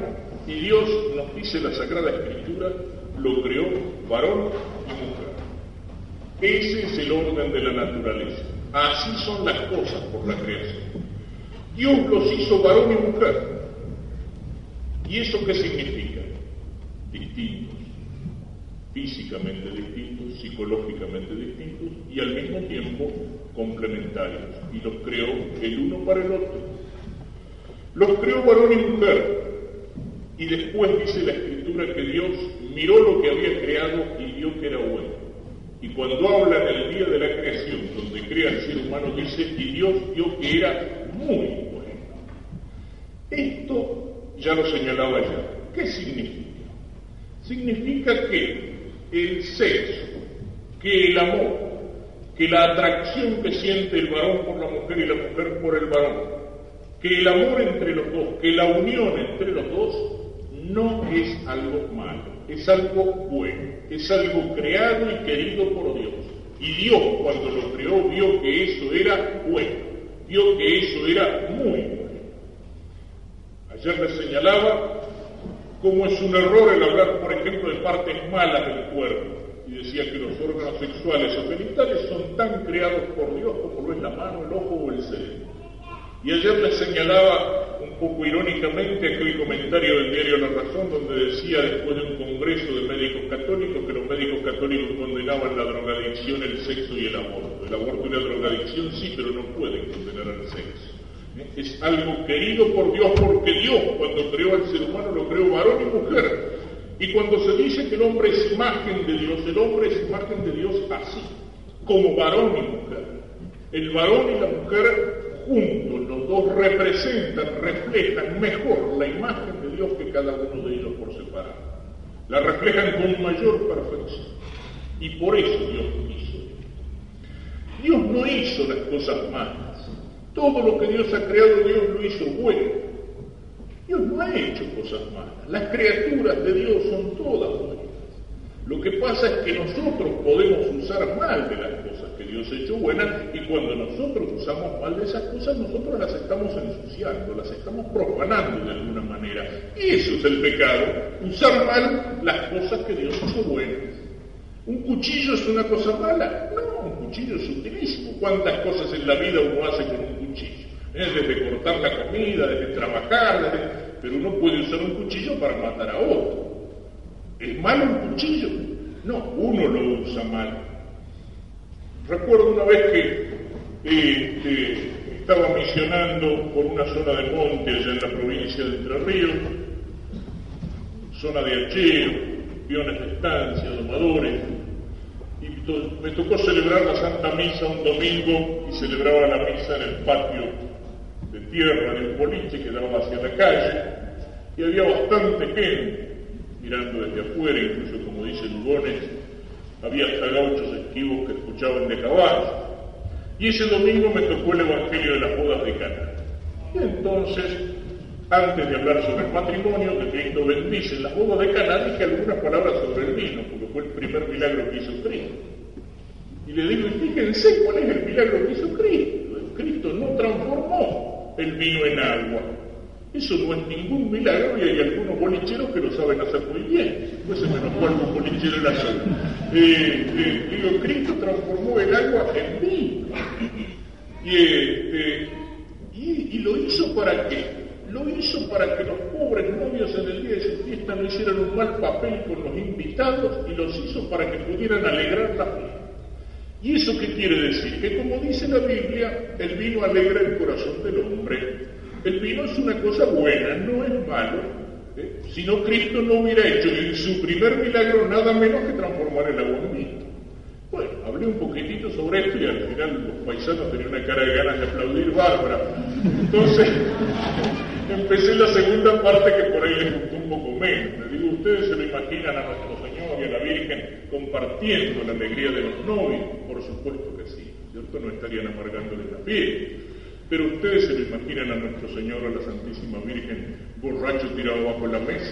y Dios nos dice la Sagrada Escritura, lo creó varón y mujer. Ese es el orden de la naturaleza. Así son las cosas por la creación. Dios los hizo varón y mujer. ¿Y eso qué significa? Distintos físicamente distintos, psicológicamente distintos y al mismo tiempo complementarios. Y los creó el uno para el otro. Los creó varón y mujer. Y después dice la escritura que Dios miró lo que había creado y vio que era bueno. Y cuando habla del día de la creación, donde crea el ser humano, dice, y Dios vio que era muy bueno. Esto ya lo señalaba ya. ¿Qué significa? Significa que el sexo, que el amor, que la atracción que siente el varón por la mujer y la mujer por el varón, que el amor entre los dos, que la unión entre los dos, no es algo malo, es algo bueno, es algo creado y querido por Dios. Y Dios cuando lo creó vio que eso era bueno, vio que eso era muy bueno. Ayer les señalaba cómo es un error el hablar, por ejemplo, de partes malas del cuerpo. Y decía que los órganos sexuales o genitales son tan creados por Dios como lo es la mano, el ojo o el cerebro. Y ayer les señalaba un poco irónicamente aquel comentario del diario La Razón donde decía después de un congreso de médicos católicos que los médicos católicos condenaban la drogadicción, el sexo y el aborto. El aborto y la drogadicción sí, pero no pueden condenar al sexo. Es algo querido por Dios porque Dios cuando creó al ser humano lo creó varón y mujer. Y cuando se dice que el hombre es imagen de Dios, el hombre es imagen de Dios así, como varón y mujer. El varón y la mujer juntos, los dos representan, reflejan mejor la imagen de Dios que cada uno de ellos por separado. La reflejan con mayor perfección. Y por eso Dios hizo. Dios no hizo las cosas malas. Todo lo que Dios ha creado, Dios lo hizo bueno. Dios no ha hecho cosas malas. Las criaturas de Dios son todas buenas. Lo que pasa es que nosotros podemos usar mal de las cosas Dios hecho buenas y cuando nosotros usamos mal de esas cosas, nosotros las estamos ensuciando, las estamos profanando de alguna manera. Eso es el pecado, usar mal las cosas que Dios hizo buenas. ¿Un cuchillo es una cosa mala? No, un cuchillo es utilísimo. ¿Cuántas cosas en la vida uno hace con un cuchillo? ¿Eh? Desde cortar la comida, desde trabajar, pero uno puede usar un cuchillo para matar a otro. ¿Es malo un cuchillo? No, uno lo usa mal. Recuerdo una vez que estaba misionando por una zona de monte allá en la provincia de Entre Ríos, zona de hacheo, piones de estancia, domadores, y me tocó celebrar la Santa Misa un domingo y celebraba la misa en el patio de tierra del boliche que daba hacia la calle, y había bastante gente mirando desde afuera, incluso como dice Lugones, había hasta gauchos esquivos que escuchaban de caballos. Y ese domingo me tocó el Evangelio de las bodas de Cana. Y entonces, antes de hablar sobre el matrimonio que Cristo bendice en las bodas de Cana, dije algunas palabras sobre el vino, porque fue el primer milagro que hizo Cristo. Y le digo, fíjense cuál es el milagro que hizo Cristo. Cristo no transformó el vino en agua, eso no es ningún milagro y hay algunos bolicheros que lo saben hacer muy bien. Pues se menos un bolichero la zona. Eh, eh, digo, Cristo transformó el agua en vino. Y, y, lo hizo para qué? Lo hizo para que los pobres novios en el día de su fiesta no hicieran un mal papel con los invitados y los hizo para que pudieran alegrar la fiesta. ¿Y eso qué quiere decir? Que como dice la Biblia, el vino alegra el corazón del hombre el vino es una cosa buena, no es malo. ¿eh? Si no, Cristo no hubiera hecho en su primer milagro nada menos que transformar el agua en vino. Bueno, hablé un poquitito sobre esto y al final los paisanos tenían una cara de ganas de aplaudir bárbara. Entonces, empecé la segunda parte que por ahí les gustó un poco menos. Les digo, ustedes se lo imaginan a nuestro Señor y a la Virgen compartiendo la alegría de los novios. Por supuesto que sí, ¿cierto? No estarían amargándoles la piel. Pero ustedes se lo imaginan a nuestro Señor, a la Santísima Virgen, borracho tirado bajo la mesa.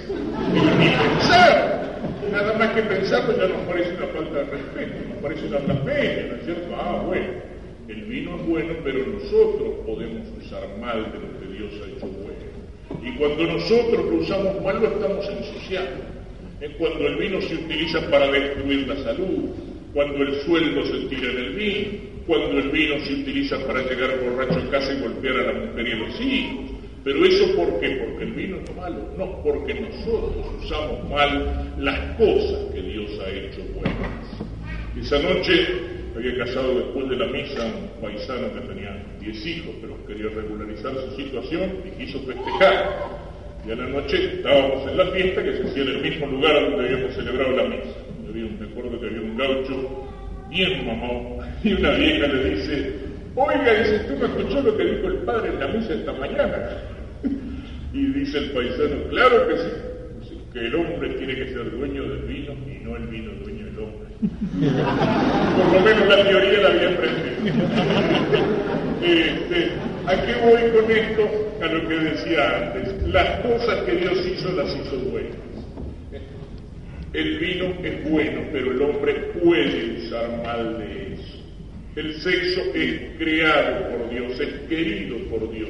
Ni pensar. Nada más que pensarlo ya nos parece una falta de respeto, nos parece una blasfemia, ¿no es cierto? Ah, bueno, el vino es bueno, pero nosotros podemos usar mal de lo que Dios ha hecho bueno. Y cuando nosotros lo usamos mal, lo estamos ensuciando. Es cuando el vino se utiliza para destruir la salud, cuando el sueldo se tira en el vino, cuando el vino se utiliza para llegar borracho a casa y golpear a la mujer y a los hijos, Pero eso ¿por qué? Porque el vino es malo. No, porque nosotros usamos mal las cosas que Dios ha hecho buenas. Esa noche había casado después de la misa un paisano que tenía 10 hijos, pero quería regularizar su situación y quiso festejar. Y a la noche estábamos en la fiesta que se hacía en el mismo lugar donde habíamos celebrado la misa. Había un, recuerdo que había un gaucho bien mamón y una vieja le dice, oiga, dice, ¿tú me escuchó lo que dijo el padre en la misa esta mañana? y dice el paisano, claro que sí, que el hombre tiene que ser dueño del vino y no el vino dueño del hombre. Por lo menos la teoría la había aprendido. este, ¿A qué voy con esto? A lo que decía antes. Las cosas que Dios hizo las hizo buenas. El vino es bueno, pero el hombre puede usar mal de eso. El sexo es creado por Dios, es querido por Dios.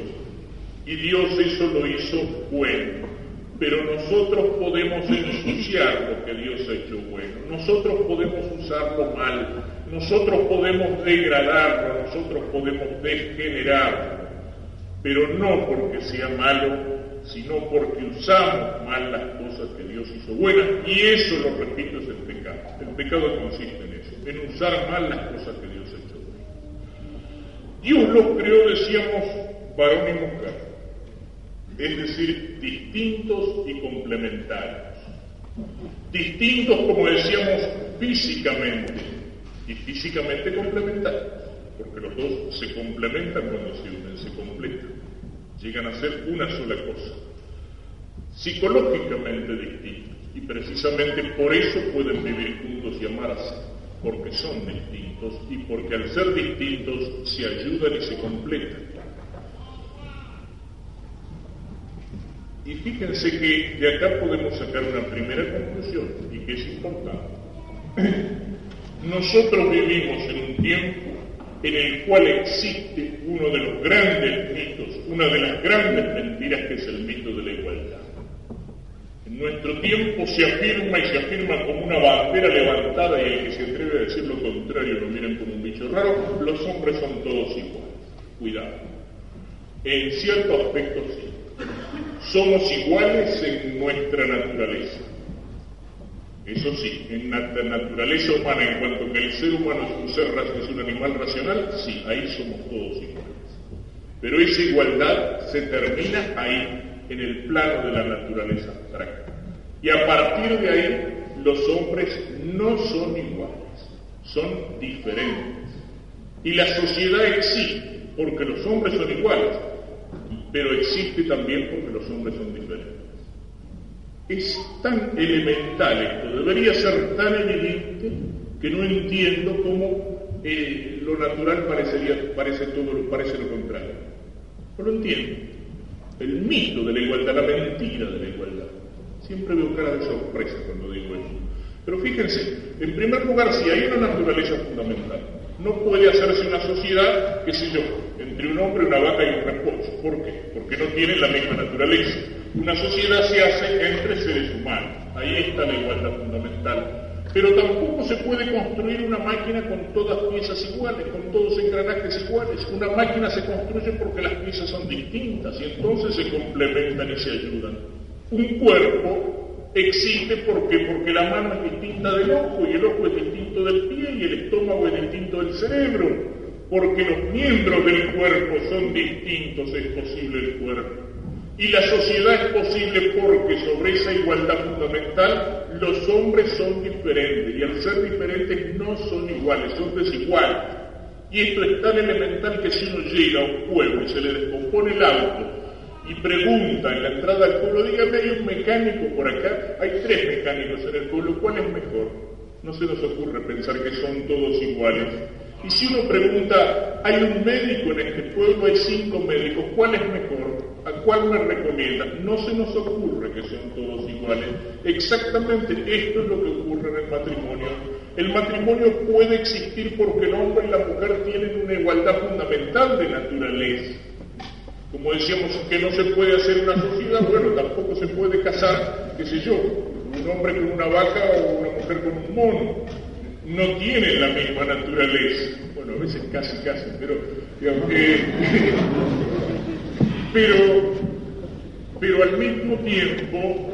Y Dios eso lo hizo bueno. Pero nosotros podemos ensuciar lo que Dios ha hecho bueno. Nosotros podemos usarlo mal. Nosotros podemos degradarlo. Nosotros podemos degenerarlo. Pero no porque sea malo, sino porque usamos mal las cosas que Dios hizo buenas. Y eso, lo repito, es el pecado. El pecado consiste en eso, en usar mal las cosas que Dios ha hecho buenas. Dios los creó, decíamos, varón y mujer es decir, distintos y complementarios. Distintos, como decíamos, físicamente y físicamente complementarios, porque los dos se complementan cuando se unen, se completan, llegan a ser una sola cosa. Psicológicamente distintos, y precisamente por eso pueden vivir juntos y amarse, porque son distintos y porque al ser distintos se ayudan y se completan. Y fíjense que de acá podemos sacar una primera conclusión y que es importante. Nosotros vivimos en un tiempo en el cual existe uno de los grandes mitos, una de las grandes mentiras que es el mito de la igualdad. En nuestro tiempo se afirma y se afirma como una bandera levantada y el que se atreve a decir lo contrario lo miran como un bicho raro, los hombres son todos iguales. Cuidado. En cierto aspecto sí somos iguales en nuestra naturaleza. Eso sí, en la naturaleza humana, en cuanto que el ser humano es un ser es un animal racional, sí, ahí somos todos iguales. Pero esa igualdad se termina ahí, en el plano de la naturaleza abstracta. Y a partir de ahí, los hombres no son iguales, son diferentes. Y la sociedad existe, porque los hombres son iguales, pero existe también porque los hombres son diferentes. Es tan elemental esto, debería ser tan evidente que no entiendo cómo eh, lo natural parecería, parece, todo, parece lo contrario. No lo entiendo. El mito de la igualdad, la mentira de la igualdad. Siempre veo cara de sorpresa cuando digo eso. Pero fíjense, en primer lugar, si hay una naturaleza fundamental, no puede hacerse una sociedad, qué sé yo, entre un hombre, una vaca y un reposo. ¿Por qué? Porque no tienen la misma naturaleza. Una sociedad se hace entre seres humanos. Ahí está la igualdad fundamental. Pero tampoco se puede construir una máquina con todas piezas iguales, con todos engranajes iguales. Una máquina se construye porque las piezas son distintas y entonces se complementan y se ayudan. Un cuerpo existe porque porque la mano es distinta del ojo y el ojo es distinto del pie y el estómago es distinto del cerebro porque los miembros del cuerpo son distintos, es posible el cuerpo. Y la sociedad es posible porque sobre esa igualdad fundamental los hombres son diferentes y al ser diferentes no son iguales, son desiguales. Y esto es tan elemental que si uno llega a un pueblo y se le descompone el auto y pregunta en la entrada al pueblo, dígame, hay un mecánico por acá, hay tres mecánicos en el pueblo, ¿cuál es mejor? No se nos ocurre pensar que son todos iguales. Y si uno pregunta, hay un médico en este pueblo, hay cinco médicos, ¿cuál es mejor? ¿A cuál me recomienda? No se nos ocurre que sean todos iguales. Exactamente esto es lo que ocurre en el matrimonio. El matrimonio puede existir porque el hombre y la mujer tienen una igualdad fundamental de naturaleza. Como decíamos que no se puede hacer una sociedad, bueno, tampoco se puede casar, qué sé yo, un hombre con una vaca o una mujer con un mono no tienen la misma naturaleza. Bueno, a veces casi, casi, pero, pero pero al mismo tiempo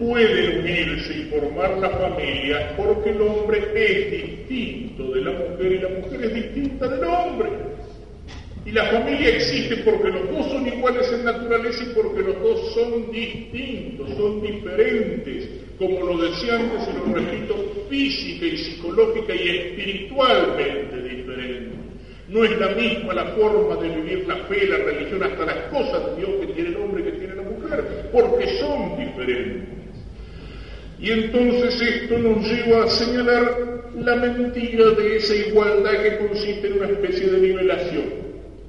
pueden unirse y formar la familia porque el hombre es distinto de la mujer y la mujer es distinta del hombre. Y la familia existe porque los dos son iguales en naturaleza y porque los dos son distintos, son diferentes, como lo decía antes y lo repito, física y psicológica y espiritualmente diferentes. No es la misma la forma de vivir la fe, la religión, hasta las cosas de Dios que tiene el hombre que tiene la mujer, porque son diferentes. Y entonces esto nos lleva a señalar la mentira de esa igualdad que consiste en una especie de nivelación.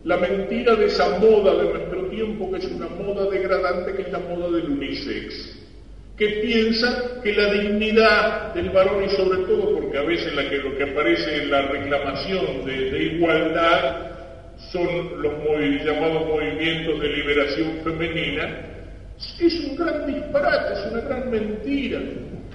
La mentira de esa moda de nuestro tiempo, que es una moda degradante, que es la moda del unisex, que piensa que la dignidad del varón y sobre todo, porque a veces lo que aparece en la reclamación de, igualdad son los llamados movimientos de liberación femenina, es un gran disparate, es una gran mentira.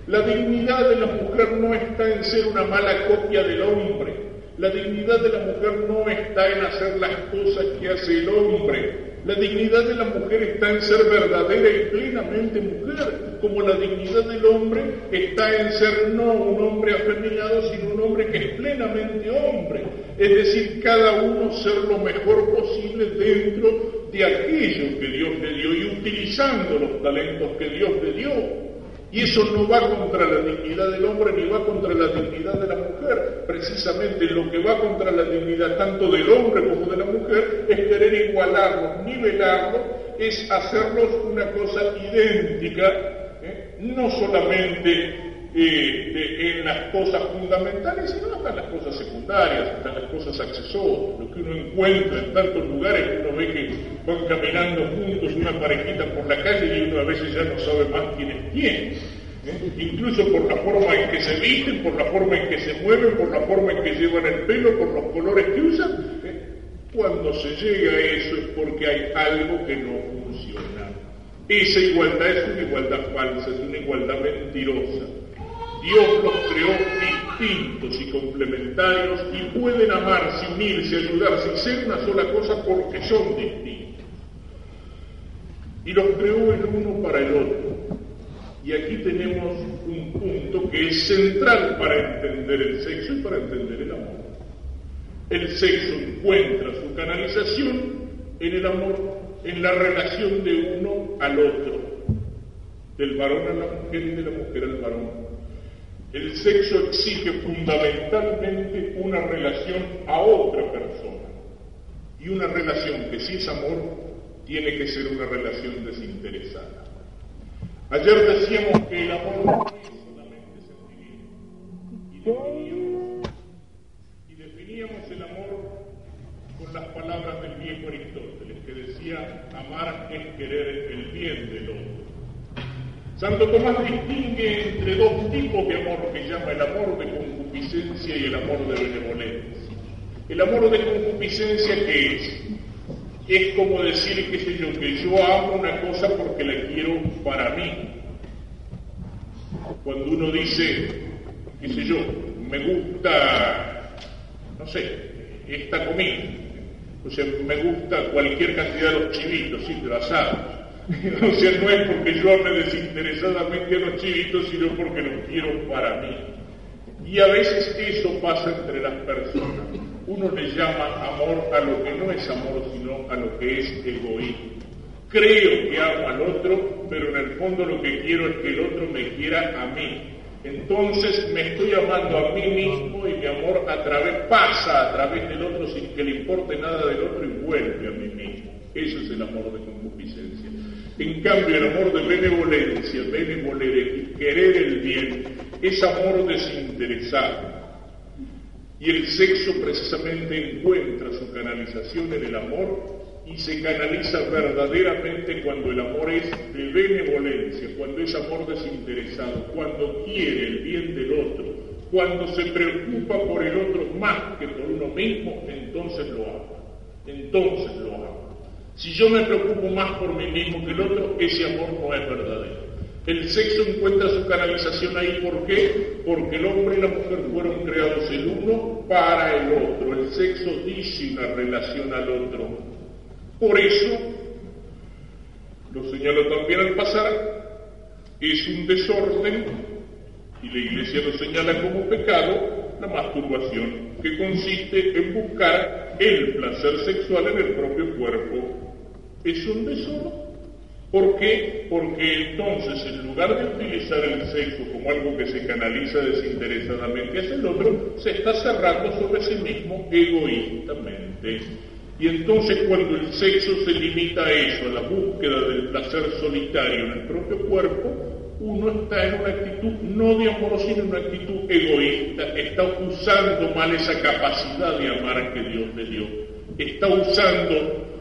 La dignidad de la mujer no está en ser una mala copia del hombre, la dignidad de la mujer no está en hacer las cosas que hace el hombre. La dignidad de la mujer está en ser verdadera y plenamente mujer, como la dignidad del hombre está en ser no un hombre afeminado, sino un hombre que es plenamente hombre. Es decir, cada uno ser lo mejor posible dentro de aquello que Dios le dio y utilizando los talentos que Dios le dio. Y eso no va contra la dignidad del hombre ni va contra la dignidad de la mujer. Precisamente lo que va contra la dignidad tanto del hombre como de la mujer es querer igualarlos, nivelarlos, es hacerlos una cosa idéntica, ¿eh? no solamente en las cosas fundamentales, sino hasta las cosas secundarias, hasta las cosas accesorias, lo que uno encuentra en tantos lugares que uno ve que van caminando juntos una parejita por la calle y uno a veces ya no sabe más quién es quién. ¿eh? Incluso por la forma en que se visten, por la forma en que se mueven, por la forma en que llevan el pelo, por los colores que usan. ¿eh? Cuando se llega a eso es porque hay algo que no funciona. Esa igualdad es una igualdad falsa, es una igualdad mentirosa. Dios los creó distintos y complementarios y pueden amarse, unirse, ayudarse y ser una sola cosa porque son distintos. Y los creó el uno para el otro. Y aquí tenemos un punto que es central para entender el sexo y para entender el amor. El sexo encuentra su canalización en el amor, en la relación de uno al otro, del varón a la mujer y de la mujer al varón el sexo exige fundamentalmente una relación a otra persona. Y una relación que si es amor, tiene que ser una relación desinteresada. Ayer decíamos que el amor no es solamente sentimiento. Y definíamos, el amor con las palabras del viejo Aristóteles, que decía, amar es querer el bien del otro. Santo Tomás distingue entre dos tipos de amor que llama el amor de concupiscencia y el amor de benevolencia. El amor de concupiscencia, ¿qué es? Es como decir, qué sé yo, que yo amo una cosa porque la quiero para mí. Cuando uno dice, qué sé yo, me gusta, no sé, esta comida, o sea, me gusta cualquier cantidad de los chivitos, sí, asados o sea, no es porque yo ame desinteresadamente a los chivitos, sino porque los quiero para mí. Y a veces eso pasa entre las personas. Uno le llama amor a lo que no es amor, sino a lo que es egoísmo. Creo que amo al otro, pero en el fondo lo que quiero es que el otro me quiera a mí. Entonces me estoy amando a mí mismo y mi amor a través, pasa a través del otro sin que le importe nada del otro y vuelve a mí mismo. Eso es el amor de concupiscencia. En cambio, el amor de benevolencia, benevolere, querer el bien, es amor desinteresado. Y el sexo precisamente encuentra su canalización en el amor y se canaliza verdaderamente cuando el amor es de benevolencia, cuando es amor desinteresado, cuando quiere el bien del otro, cuando se preocupa por el otro más que por uno mismo, entonces lo ama. Entonces lo ama. Si yo me preocupo más por mí mismo que el otro, ese amor no es verdadero. El sexo encuentra su canalización ahí, ¿por qué? Porque el hombre y la mujer fueron creados el uno para el otro. El sexo dice una relación al otro. Por eso, lo señala también al pasar, es un desorden, y la Iglesia lo señala como pecado, la masturbación, que consiste en buscar el placer sexual en el propio cuerpo. Es un desorden. ¿Por qué? Porque entonces, en lugar de utilizar el sexo como algo que se canaliza desinteresadamente hacia el otro, se está cerrando sobre sí mismo egoístamente. Y entonces cuando el sexo se limita a eso, a la búsqueda del placer solitario en el propio cuerpo, uno está en una actitud no de amor, sino en una actitud egoísta, está usando mal esa capacidad de amar que Dios le dio, está usando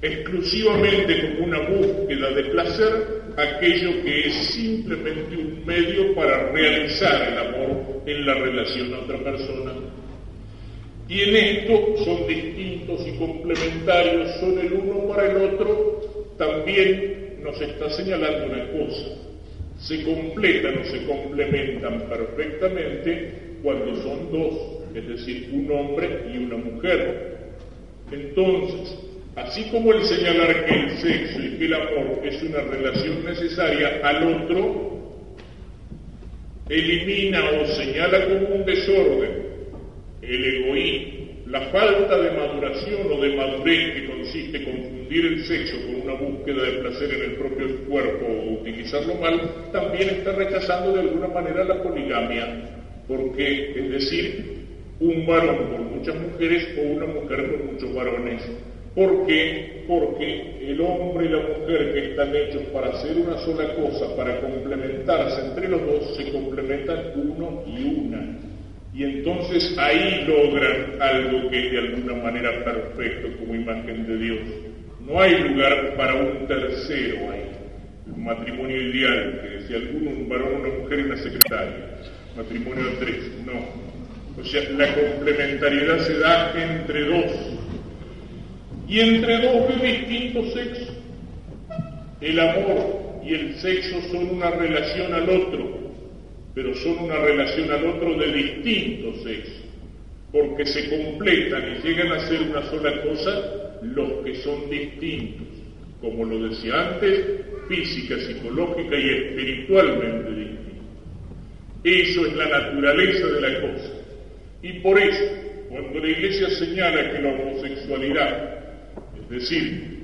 exclusivamente como una búsqueda de placer aquello que es simplemente un medio para realizar el amor en la relación a otra persona. Y en esto son distintos y complementarios, son el uno para el otro, también nos está señalando una cosa. Se completan o se complementan perfectamente cuando son dos, es decir, un hombre y una mujer. Entonces, Así como el señalar que el sexo y que el amor es una relación necesaria al otro, elimina o señala como un desorden el egoísmo, la falta de maduración o de madurez que consiste en confundir el sexo con una búsqueda de placer en el propio cuerpo o utilizarlo mal, también está rechazando de alguna manera la poligamia, porque es decir, un varón por muchas mujeres o una mujer por muchos varones ¿Por qué? Porque el hombre y la mujer que están hechos para hacer una sola cosa, para complementarse entre los dos, se complementan uno y una. Y entonces ahí logran algo que es de alguna manera perfecto como imagen de Dios. No hay lugar para un tercero ahí. Un matrimonio ideal, que decía alguno, un varón, una mujer y una secretaria. Matrimonio de tres. No. O sea, la complementariedad se da entre dos y entre dos de distintos sexos. El amor y el sexo son una relación al otro, pero son una relación al otro de distintos sexos, porque se completan y llegan a ser una sola cosa los que son distintos, como lo decía antes, física, psicológica y espiritualmente distintos. Eso es la naturaleza de la cosa. Y por eso, cuando la Iglesia señala que la homosexualidad decir,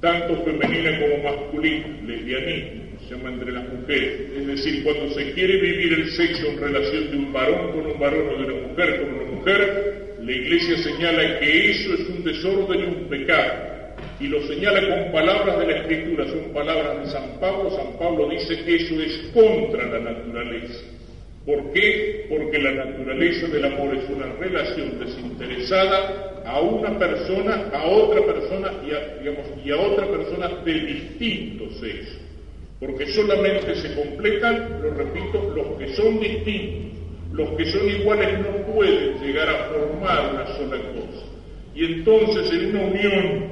tanto femenina como masculina, lesbianismo, se llama entre las mujeres. Es decir, cuando se quiere vivir el sexo en relación de un varón con un varón o de una mujer con una mujer, la Iglesia señala que eso es un desorden y un pecado. Y lo señala con palabras de la Escritura, son palabras de San Pablo. San Pablo dice que eso es contra la naturaleza. ¿Por qué? Porque la naturaleza del amor es una relación desinteresada a una persona, a otra persona y a, digamos, y otra persona de distinto sexo. Porque solamente se completan, lo repito, los que son distintos. Los que son iguales no pueden llegar a formar una sola cosa. Y entonces en una unión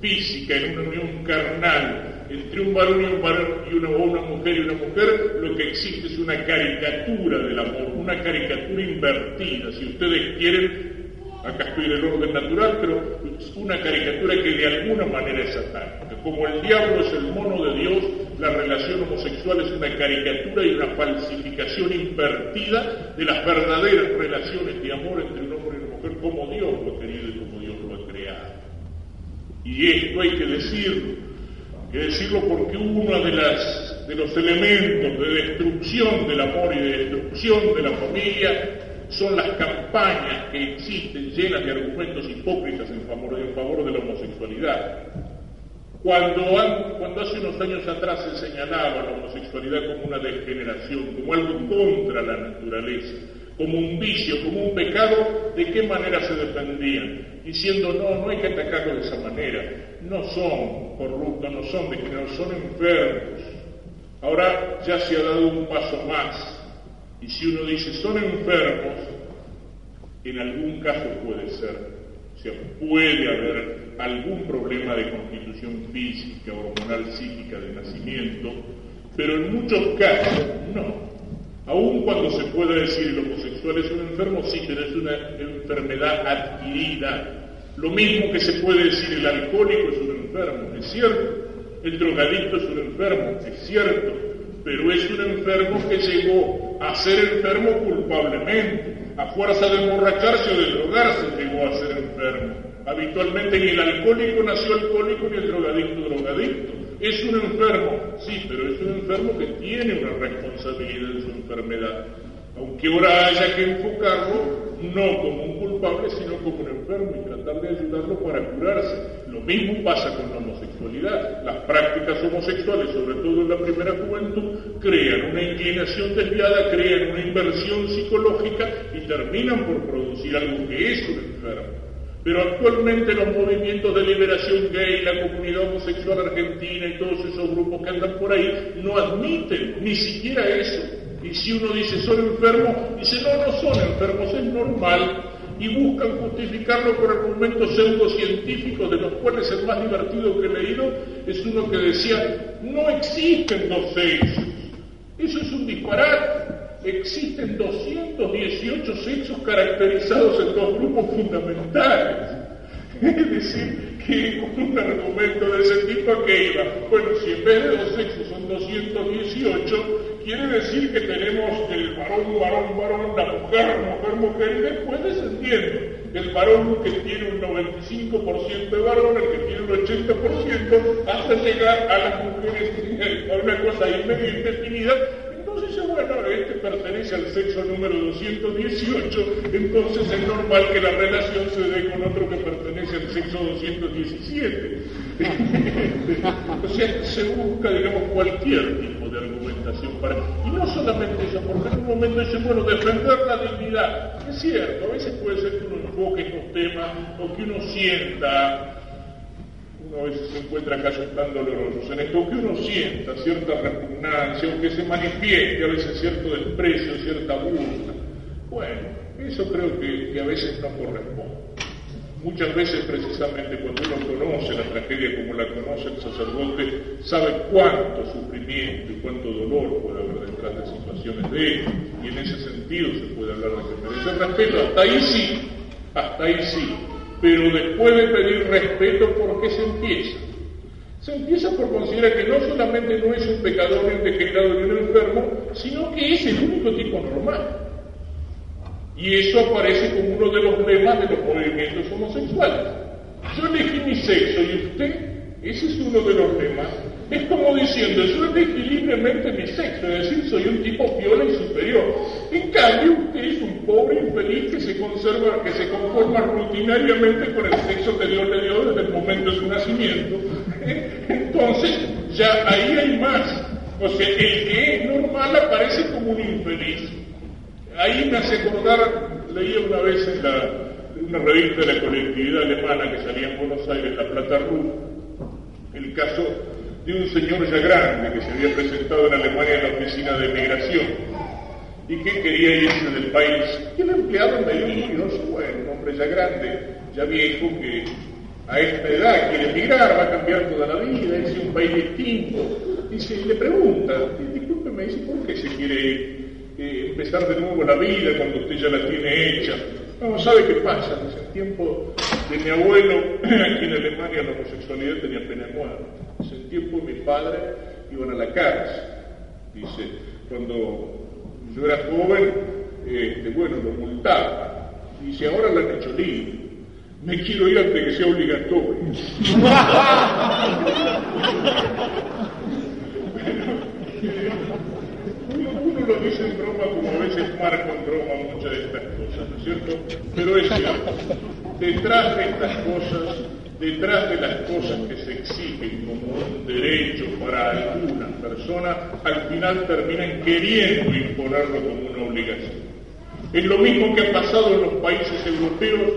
física, en una unión carnal, entre un varón y un varón y una, una mujer y una mujer, lo que existe es una caricatura del amor, una caricatura invertida. Si ustedes quieren, acá estoy en el orden natural, pero es una caricatura que de alguna manera es satánica. Como el diablo es el mono de Dios, la relación homosexual es una caricatura y una falsificación invertida de las verdaderas relaciones de amor entre un hombre y una mujer, como Dios lo ha querido y como Dios lo ha creado. Y esto hay que decirlo que decirlo porque uno de, las, de los elementos de destrucción del amor y de destrucción de la familia son las campañas que existen llenas de argumentos hipócritas en favor, en favor de la homosexualidad. Cuando, cuando hace unos años atrás se señalaba la homosexualidad como una degeneración, como algo contra la naturaleza, como un vicio, como un pecado, ¿de qué manera se defendían? Diciendo, no, no hay que atacarlo de esa manera. No son corruptos, no son degenerados, son enfermos. Ahora ya se ha dado un paso más. Y si uno dice, son enfermos, en algún caso puede ser. O sea, puede haber algún problema de constitución física, hormonal, psíquica, de nacimiento, pero en muchos casos no. Aun cuando se puede decir el homosexual es un enfermo, sí, pero es una enfermedad adquirida, Lo mismo que se puede decir el alcohólico es un enfermo, es cierto. El drogadicto es un enfermo, es cierto. Pero es un enfermo que llegó a ser enfermo culpablemente. A fuerza de emborracharse o de drogarse llegó a ser enfermo. Habitualmente ni el alcohólico nació alcohólico ni el drogadicto drogadicto. Es un enfermo, sí, pero es un enfermo que tiene una responsabilidad en su enfermedad. Aunque ahora haya que enfocarlo no como un culpable, sino como un enfermo y tratar de ayudarlo para curarse. Lo mismo pasa con la homosexualidad. Las prácticas homosexuales, sobre todo en la primera juventud, crean una inclinación desviada, crean una inversión psicológica y terminan por producir algo que es un enfermo. Pero actualmente los movimientos de liberación gay, la comunidad homosexual argentina y todos esos grupos que andan por ahí no admiten ni siquiera eso. Y si uno dice son enfermos, dice no, no son enfermos, es normal. Y buscan justificarlo por argumentos pseudocientíficos, de los cuales el más divertido que he leído es uno que decía, no existen dos sexos. Eso es un disparate existen 218 sexos caracterizados en dos grupos fundamentales. Es decir, que un argumento de ese tipo que iba, bueno, si en vez de dos sexos son 218, quiere decir que tenemos el varón, varón, varón, la mujer, mujer, mujer, y después descendiendo. El varón que tiene un 95% de varón, el que tiene un 80%, hasta llegar a las mujeres, a una cosa indefinida, entonces bueno, este pertenece al sexo número 218, entonces es normal que la relación se dé con otro que pertenece al sexo 217. o sea, se busca, digamos, cualquier tipo de argumentación para... Y no solamente eso, porque en un momento dice, bueno, defender la dignidad. Es cierto, a veces puede ser que uno enfoque estos temas o que uno sienta veces se encuentra casi tan dolorosos en esto, que uno sienta cierta repugnancia, o que se manifieste a veces cierto desprecio, cierta burla. Bueno, eso creo que, a veces no corresponde. Muchas veces precisamente cuando uno conoce la tragedia como la conoce el sacerdote, sabe cuánto sufrimiento y cuánto dolor puede haber detrás de situaciones de él, y en ese sentido se puede hablar de que merece respeto, hasta ahí sí, hasta ahí sí, pero después de pedir respeto, ¿por qué se empieza? Se empieza por considerar que no solamente no es un pecador, un degenerado ni un enfermo, sino que es el único tipo normal. Y eso aparece como uno de los lemas de los movimientos homosexuales. Yo elegí mi sexo y usted, ese es uno de los lemas. Es como diciendo, yo elegí libremente mi sexo, es decir, soy un tipo piola y superior. En cambio, usted es un pobre infeliz que se conserva, que se conforma rutinariamente con el sexo que Dios le dio desde el momento de su nacimiento. Entonces, ya ahí hay más. O sea, el que es normal aparece como un infeliz. Ahí me hace acordar, leía una vez en la, una revista de la colectividad alemana que salía en Buenos Aires, La Plata Rú, el caso de un señor ya grande que se había presentado en Alemania en la oficina de migración y que quería irse del país. Y el empleado medio curioso, bueno, un hombre ya grande, ya viejo, que a esta edad quiere emigrar, va a cambiar toda la vida, es un país distinto. Dice, y le pregunta, discúlpeme, dice, ¿por qué se quiere eh, empezar de nuevo la vida cuando usted ya la tiene hecha? No, ¿sabe qué pasa? Dice, el tiempo de mi abuelo, aquí en Alemania la homosexualidad tenía pena de muerte. Dice, el tiempo de mi padre iban a la cárcel. Dice, cuando yo era joven, este, bueno, lo multaban. Dice, ahora lo han hecho libre. Me quiero ir antes que sea obligatorio. lo dice en broma como a veces marco en broma muchas de estas cosas, ¿no es cierto? Pero es cierto, detrás de estas cosas, detrás de las cosas que se exigen como un derecho para alguna persona, al final terminan queriendo imponerlo como una obligación. Es lo mismo que ha pasado en los países europeos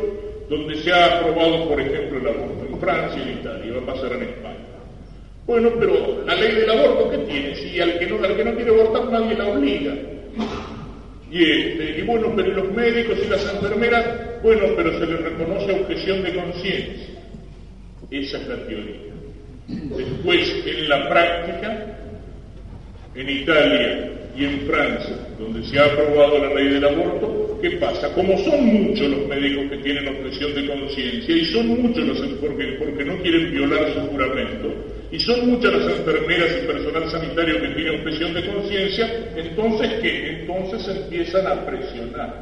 donde se ha aprobado, por ejemplo, el aborto, en Francia y en Italia, va a pasar en España. Bueno, pero la ley del aborto, ¿qué tiene? Si al que no, al que no quiere abortar nadie la obliga. Y, este, y bueno, pero los médicos y las enfermeras, bueno, pero se les reconoce objeción de conciencia. Esa es la teoría. Después, en la práctica, en Italia y en Francia, donde se ha aprobado la ley del aborto, ¿qué pasa? Como son muchos los médicos que tienen objeción de conciencia y son muchos los porque, porque no quieren violar su juramento, y son muchas las enfermeras y personal sanitario que tienen objeción de conciencia, entonces ¿qué? Entonces empiezan a presionar.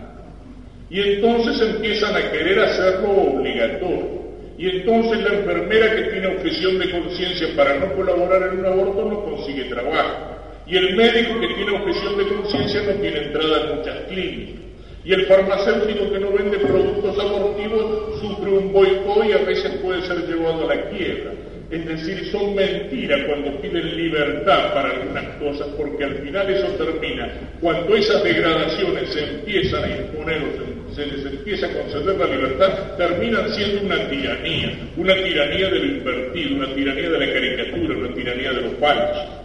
Y entonces empiezan a querer hacerlo obligatorio. Y entonces la enfermera que tiene objeción de conciencia para no colaborar en un aborto no consigue trabajo. Y el médico que tiene objeción de conciencia no tiene entrada en muchas clínicas. Y el farmacéutico que no vende productos abortivos sufre un boicot y a veces puede ser llevado a la quiebra. Es decir, son mentiras cuando piden libertad para algunas cosas, porque al final eso termina cuando esas degradaciones se empiezan a imponer o se, les empieza a conceder la libertad, terminan siendo una tiranía, una tiranía de lo invertido, una tiranía de la caricatura, una tiranía de lo falso.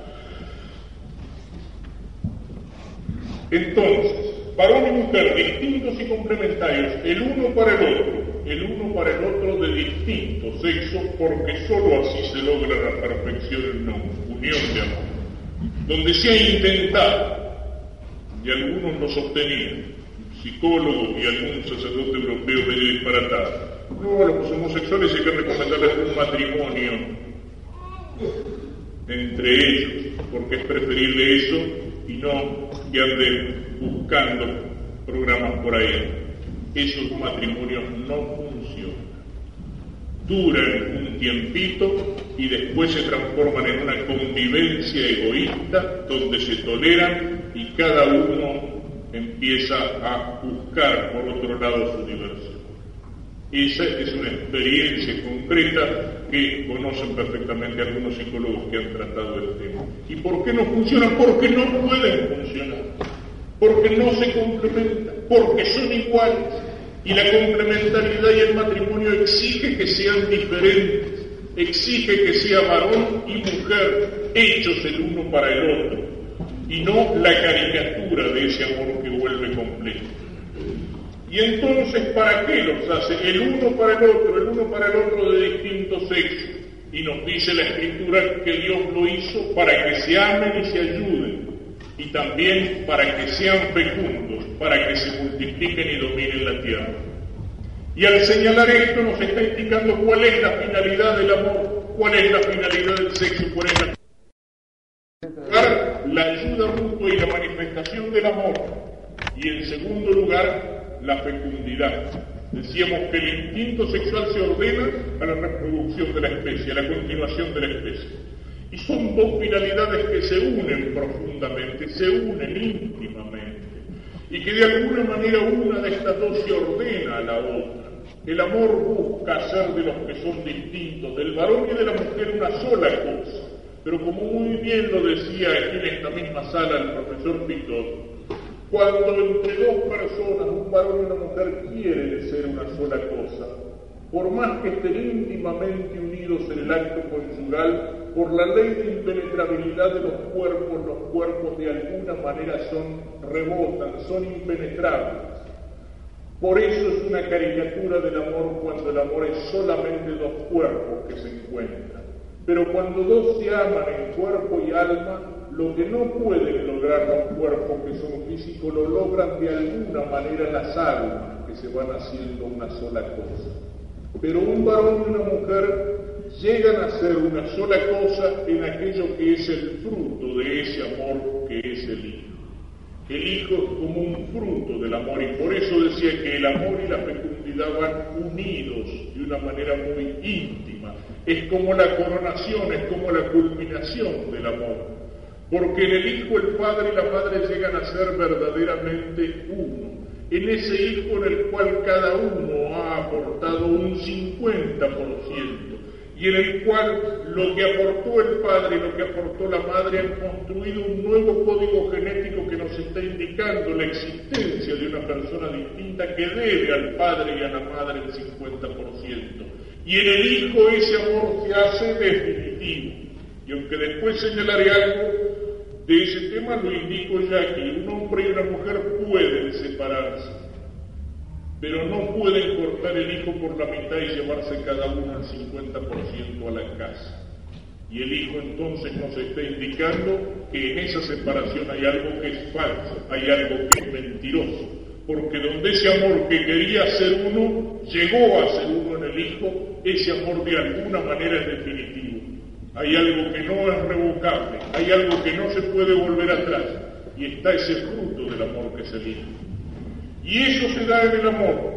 Entonces, varón y mujer distintos y complementarios, el uno para el otro, el uno para el otro de distinto sexo, porque sólo así se logra la perfección en una unión de amor. Donde se ha intentado, y algunos lo sostenían, psicólogos y algún sacerdote europeo medio disparatado, no, los homosexuales hay que recomendarles un matrimonio entre ellos, porque es preferible eso y no que anden buscando programas por ahí. Esos matrimonios no funcionan. Duran un tiempito y después se transforman en una convivencia egoísta donde se toleran y cada uno empieza a buscar por otro lado su diversión. Esa es una experiencia concreta que conocen perfectamente algunos psicólogos que han tratado el tema. ¿Y por qué no funcionan? Porque no pueden funcionar porque no se complementan, porque son iguales. Y la complementariedad y el matrimonio exige que sean diferentes, exige que sea varón y mujer, hechos el uno para el otro, y no la caricatura de ese amor que vuelve completo. Y entonces, ¿para qué los hace? El uno para el otro, el uno para el otro de distinto sexo. Y nos dice la Escritura que Dios lo hizo para que se amen y se ayuden y también para que sean fecundos, para que se multipliquen y dominen la tierra. Y al señalar esto nos está indicando cuál es la finalidad del amor, cuál es la finalidad del sexo, cuál es la la ayuda mutua y la manifestación del amor. Y en segundo lugar, la fecundidad. Decíamos que el instinto sexual se ordena a la reproducción de la especie, a la continuación de la especie. Y son dos finalidades que se unen profundamente, se unen íntimamente, y que de alguna manera una de estas dos se ordena a la otra. El amor busca hacer de los que son distintos, del varón y de la mujer, una sola cosa. Pero como muy bien lo decía aquí en esta misma sala el profesor Pitot, cuando entre dos personas, un varón y una mujer, quieren ser una sola cosa, por más que estén íntimamente unidos en el acto conyugal, por la ley de impenetrabilidad de los cuerpos, los cuerpos de alguna manera son, rebotan, son impenetrables. Por eso es una caricatura del amor cuando el amor es solamente dos cuerpos que se encuentran. Pero cuando dos se aman en cuerpo y alma, lo que no pueden lograr los cuerpos que son físicos, lo logran de alguna manera las almas que se van haciendo una sola cosa. Pero un varón y una mujer llegan a ser una sola cosa en aquello que es el fruto de ese amor que es el Hijo. El Hijo es como un fruto del amor y por eso decía que el amor y la fecundidad van unidos de una manera muy íntima. Es como la coronación, es como la culminación del amor. Porque en el Hijo el Padre y la Madre llegan a ser verdaderamente uno en ese hijo en el cual cada uno ha aportado un 50% y en el cual lo que aportó el padre y lo que aportó la madre han construido un nuevo código genético que nos está indicando la existencia de una persona distinta que debe al padre y a la madre el 50%. Y en el hijo ese amor se hace definitivo. Y aunque después señalaré algo, de ese tema lo indico ya que un hombre y una mujer pueden separarse, pero no pueden cortar el hijo por la mitad y llevarse cada uno al 50% a la casa. Y el hijo entonces nos está indicando que en esa separación hay algo que es falso, hay algo que es mentiroso, porque donde ese amor que quería ser uno, llegó a ser uno en el Hijo, ese amor de alguna manera es definitivo. Hay algo que no es revocable, hay algo que no se puede volver atrás, y está ese fruto del amor que es el Hijo. Y eso se da en el amor,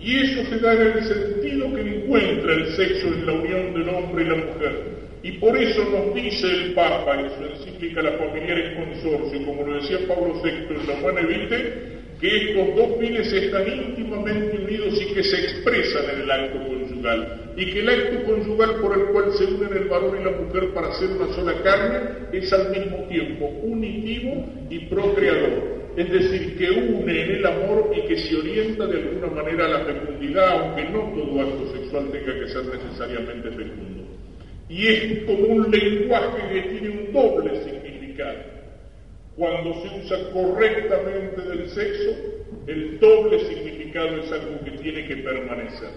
y eso se da en el sentido que encuentra el sexo en la unión del hombre y la mujer. Y por eso nos dice el Papa en su encíclica La familiar en consorcio, como lo decía Pablo VI en la Humana Vitae, que estos dos fines están íntimamente unidos y que se expresan en el acto conyugal, y que el acto conyugal por el cual se unen el varón y la mujer para hacer una sola carne es al mismo tiempo unitivo y procreador, es decir, que une en el amor y que se orienta de alguna manera a la fecundidad, aunque no todo acto sexual tenga que ser necesariamente fecundo. Y es como un lenguaje que tiene un doble significado. Cuando se usa correctamente del sexo, el doble significado es algo que tiene que permanecer.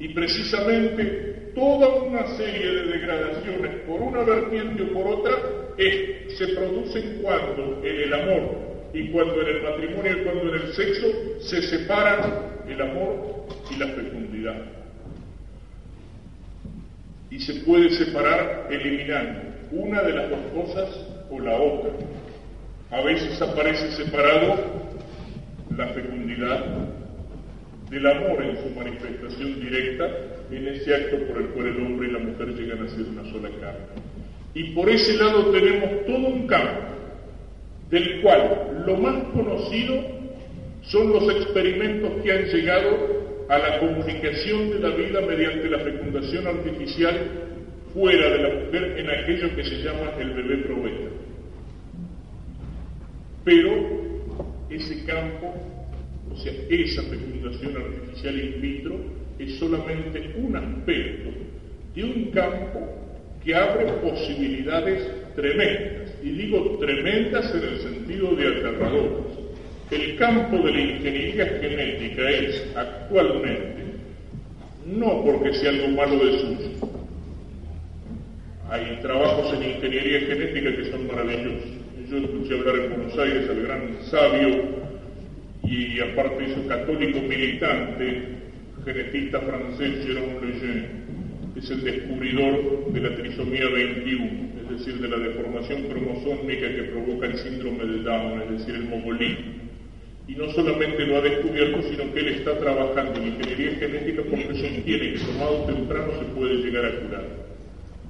Y precisamente toda una serie de degradaciones por una vertiente o por otra se producen cuando en el amor y cuando en el matrimonio y cuando en el sexo se separan el amor y la fecundidad. Y se puede separar eliminando una de las dos cosas o la otra. A veces aparece separado la fecundidad del amor en su manifestación directa en ese acto por el cual el hombre y la mujer llegan a ser una sola carne. Y por ese lado tenemos todo un campo del cual lo más conocido son los experimentos que han llegado a la comunicación de la vida mediante la fecundación artificial fuera de la mujer en aquello que se llama el bebé probeta. Pero ese campo, o sea, esa fecundación artificial in vitro, es solamente un aspecto de un campo que abre posibilidades tremendas y digo tremendas en el sentido de aterradoras. El campo de la ingeniería genética es actualmente, no porque sea algo malo de suyo, hay trabajos en ingeniería genética que son maravillosos. Yo escuché hablar en Buenos Aires al gran sabio y aparte eso católico militante, genetista francés Jérôme Lejeune, es el descubridor de la trisomía 21 es decir, de la deformación cromosómica que provoca el síndrome de Down, es decir, el mogolí. Y no solamente lo ha descubierto, sino que él está trabajando en ingeniería genética porque sostiene que tomado temprano se puede llegar a curar.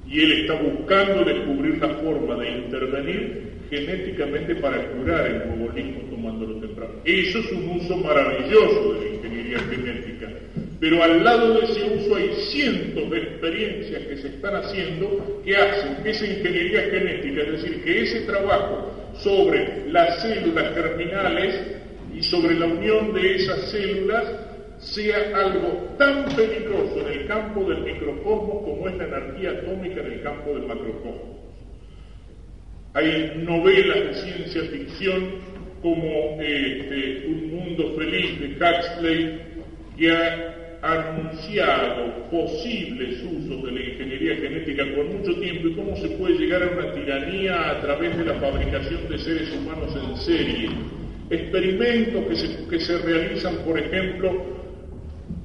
Y él está buscando descubrir la forma de intervenir genéticamente para curar el mogolismo tomándolo temprano. Eso es un uso maravilloso de la ingeniería genética pero al lado de ese uso hay cientos de experiencias que se están haciendo que hacen que esa ingeniería genética, es decir, que ese trabajo sobre las células germinales y sobre la unión de esas células sea algo tan peligroso en el campo del microcosmos como es la energía atómica en el campo del macrocosmos. Hay novelas de ciencia ficción como este, Un mundo feliz de Huxley que ha anunciado posibles usos de la ingeniería genética por mucho tiempo y cómo se puede llegar a una tiranía a través de la fabricación de seres humanos en serie. Experimentos que se, que se realizan, por ejemplo,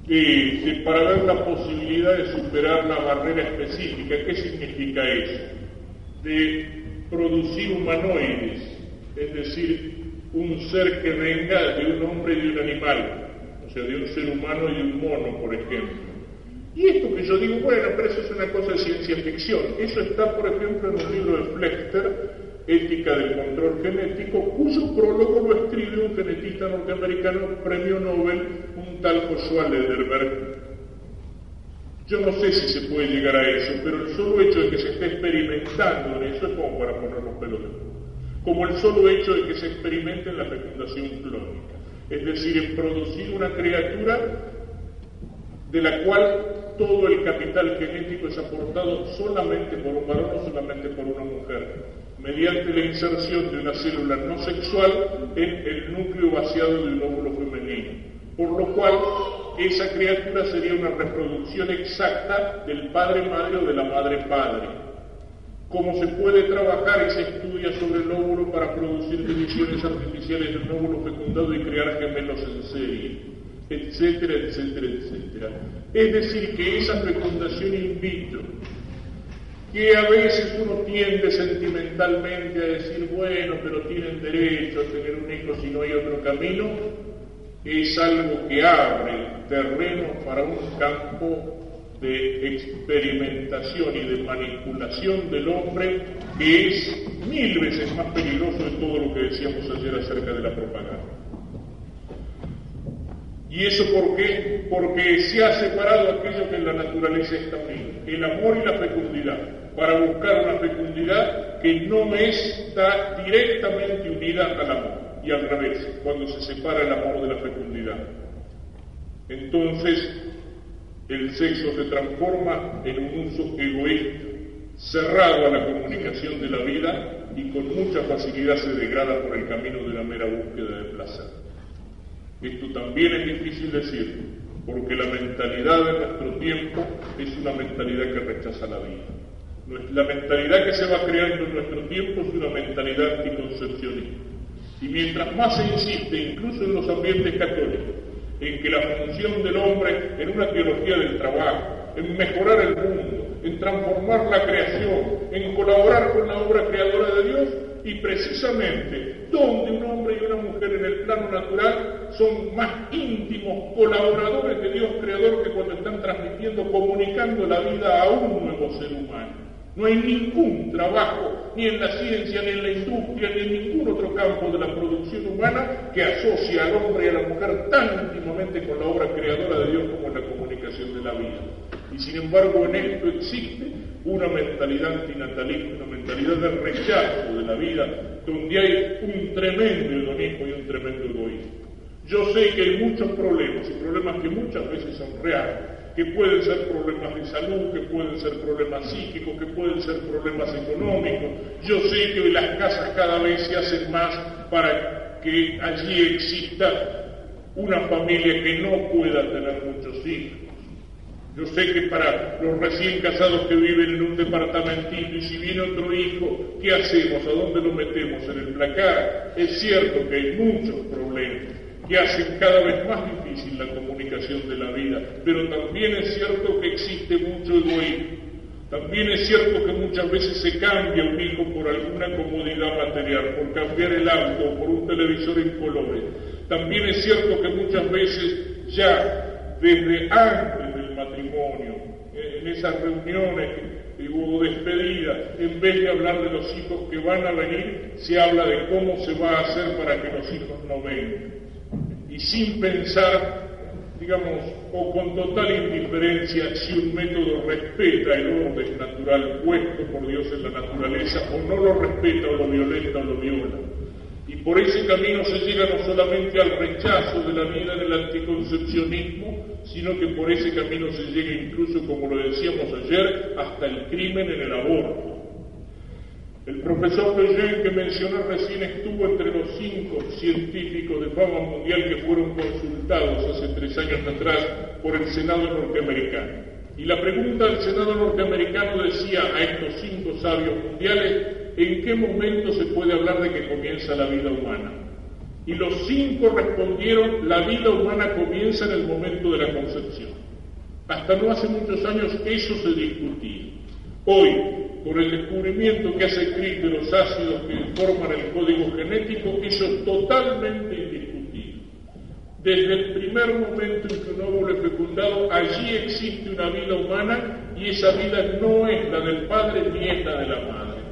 eh, para ver la posibilidad de superar la barrera específica. ¿Qué significa eso? De producir humanoides, es decir, un ser que venga de un hombre y de un animal sea, de un ser humano y un mono, por ejemplo. Y esto que yo digo, bueno, pero eso es una cosa de ciencia ficción. Eso está, por ejemplo, en un libro de Flechter, Ética del Control Genético, cuyo prólogo lo escribe un genetista norteamericano, premio Nobel, un tal Joshua Lederberg. Yo no sé si se puede llegar a eso, pero el solo hecho de que se esté experimentando en eso es como para poner los pelos de punta. Como el solo hecho de que se experimente en la fecundación clónica. Es decir, en producir una criatura de la cual todo el capital genético es aportado solamente por un varón o solamente por una mujer, mediante la inserción de una célula no sexual en el núcleo vaciado de un óvulo femenino, por lo cual esa criatura sería una reproducción exacta del padre-madre o de la madre-padre como se puede trabajar se estudia sobre el óvulo para producir divisiones artificiales del óvulo fecundado y crear gemelos en serie, etcétera, etcétera, etcétera. Es decir, que esa fecundación in vitro, que a veces uno tiende sentimentalmente a decir, bueno, pero tienen derecho a tener un hijo si no hay otro camino, es algo que abre terreno para un campo de experimentación y de manipulación del hombre que es mil veces más peligroso de todo lo que decíamos ayer acerca de la propaganda. ¿Y eso por qué? Porque se ha separado aquello que en la naturaleza está unido, el amor y la fecundidad, para buscar una fecundidad que no está directamente unida al amor, y al revés, cuando se separa el amor de la fecundidad. Entonces, el sexo se transforma en un uso egoísta, cerrado a la comunicación de la vida y con mucha facilidad se degrada por el camino de la mera búsqueda de placer. Esto también es difícil decir, porque la mentalidad de nuestro tiempo es una mentalidad que rechaza la vida. La mentalidad que se va creando en nuestro tiempo es una mentalidad anticoncepcionista. Y mientras más se insiste, incluso en los ambientes católicos, en que la función del hombre en una teología del trabajo, en mejorar el mundo, en transformar la creación, en colaborar con la obra creadora de Dios y precisamente donde un hombre y una mujer en el plano natural son más íntimos colaboradores de Dios creador que cuando están transmitiendo, comunicando la vida a un nuevo ser humano. No hay ningún trabajo, ni en la ciencia, ni en la industria, ni en ningún otro campo de la producción humana que asocie al hombre y a la mujer tan íntimamente con la obra creadora de Dios como en la comunicación de la vida. Y sin embargo en esto existe una mentalidad antinatalista, una mentalidad de rechazo de la vida, donde hay un tremendo hedonismo y un tremendo egoísmo. Yo sé que hay muchos problemas, y problemas que muchas veces son reales, que pueden ser problemas de salud, que pueden ser problemas psíquicos, que pueden ser problemas económicos. Yo sé que las casas cada vez se hacen más para que allí exista una familia que no pueda tener muchos hijos. Yo sé que para los recién casados que viven en un departamentito y si viene otro hijo, ¿qué hacemos? ¿A dónde lo metemos? En el placar. Es cierto que hay muchos problemas que hacen cada vez más difícil la comunicación de la vida, pero también es cierto que existe mucho egoísmo. También es cierto que muchas veces se cambia un hijo por alguna comodidad material, por cambiar el auto, por un televisor en colores. También es cierto que muchas veces ya desde antes del matrimonio, en esas reuniones hubo despedida, en vez de hablar de los hijos que van a venir, se habla de cómo se va a hacer para que los hijos no vengan y sin pensar, digamos, o con total indiferencia si un método respeta el orden natural puesto por Dios en la naturaleza o no lo respeta o lo violenta o lo viola. Y por ese camino se llega no solamente al rechazo de la vida en el anticoncepcionismo, sino que por ese camino se llega incluso, como lo decíamos ayer, hasta el crimen en el aborto. El profesor Lejeune que mencioné recién estuvo entre los cinco científicos de fama mundial que fueron consultados hace tres años atrás por el Senado norteamericano. Y la pregunta del Senado norteamericano decía a estos cinco sabios mundiales, ¿en qué momento se puede hablar de que comienza la vida humana? Y los cinco respondieron, la vida humana comienza en el momento de la concepción. Hasta no hace muchos años eso se discutía. Hoy, por el descubrimiento que hace Cristo de los ácidos que forman el código genético, eso es totalmente indiscutible. Desde el primer momento en que un óvulo es fecundado, allí existe una vida humana y esa vida no es la del padre ni es la de la madre.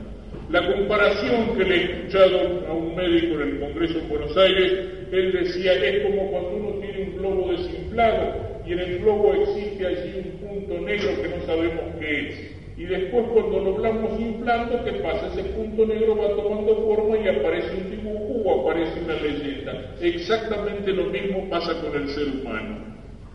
La comparación que le he escuchado a un médico en el Congreso de Buenos Aires, él decía, es como cuando uno tiene un globo desinflado y en el globo existe allí un punto negro que no sabemos qué es. Y después cuando lo vamos inflando, ¿qué pasa? Ese punto negro va tomando forma y aparece un dibujo o aparece una leyenda. Exactamente lo mismo pasa con el ser humano.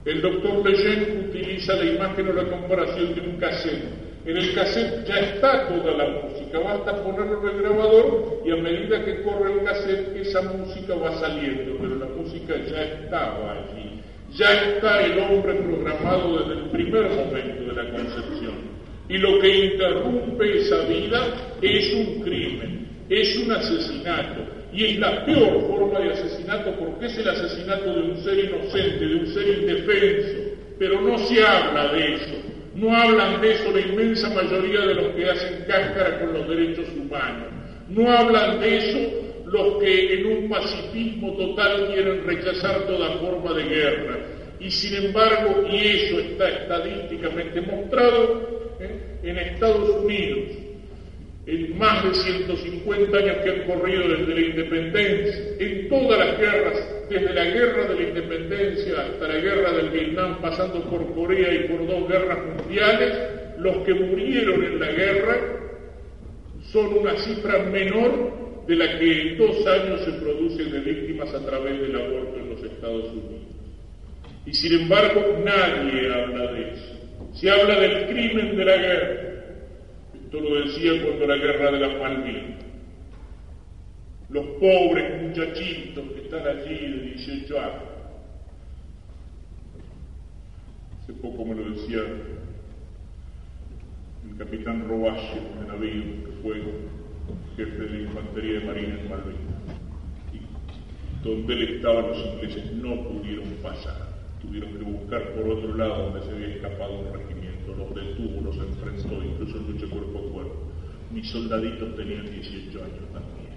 El doctor Lejeune utiliza la imagen o la comparación de un cassette. En el cassette ya está toda la música, basta ponerlo en el grabador y a medida que corre el cassette esa música va saliendo, pero la música ya estaba allí. Ya está el hombre programado desde el primer momento de la concepción. Y lo que interrumpe esa vida es un crimen, es un asesinato. Y es la peor forma de asesinato porque es el asesinato de un ser inocente, de un ser indefenso. Pero no se habla de eso. No hablan de eso la inmensa mayoría de los que hacen cáscara con los derechos humanos. No hablan de eso los que en un pacifismo total quieren rechazar toda forma de guerra. Y sin embargo, y eso está estadísticamente mostrado, ¿eh? en Estados Unidos, en más de 150 años que han corrido desde la independencia, en todas las guerras, desde la guerra de la independencia hasta la guerra del Vietnam, pasando por Corea y por dos guerras mundiales, los que murieron en la guerra son una cifra menor de la que en dos años se producen de víctimas a través del aborto en los Estados Unidos. Y sin embargo nadie habla de eso. Se habla del crimen de la guerra. Esto lo decía cuando la guerra de las Malvinas. Los pobres muchachitos que están allí de 18 años. Hace poco me lo decía el capitán Robache de navío, que fue jefe de la infantería de marina en Malvinas. Y donde él estaba los ingleses no pudieron pasar tuvieron que buscar por otro lado donde se había escapado un regimiento, los detuvo, los enfrentó, incluso luchó cuerpo a cuerpo. Mis soldaditos tenían 18 años también.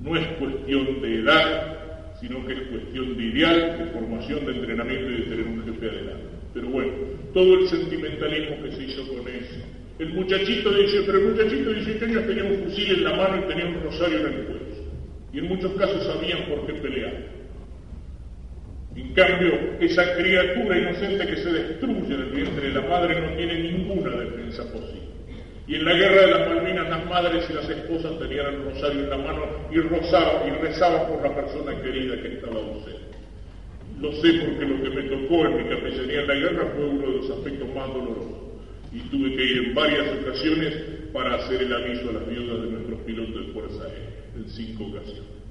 No es cuestión de edad, sino que es cuestión de ideal, de formación, de entrenamiento y de tener un jefe adelante. Pero bueno, todo el sentimentalismo que se hizo con eso. El muchachito dice, pero el muchachito de 18 años tenía un fusil en la mano y tenía un rosario en el cuello. Y en muchos casos sabían por qué pelear. En cambio, esa criatura inocente que se destruye del vientre de la madre no tiene ninguna defensa posible. Y en la guerra de las Malvinas las madres y las esposas tenían el rosario en la mano y y rezaban por la persona querida que estaba ausente. Lo sé porque lo que me tocó en mi capellanía en la guerra fue uno de los aspectos más dolorosos. Y tuve que ir en varias ocasiones para hacer el aviso a las viudas de nuestros pilotos de Fuerza Aérea, en cinco ocasiones.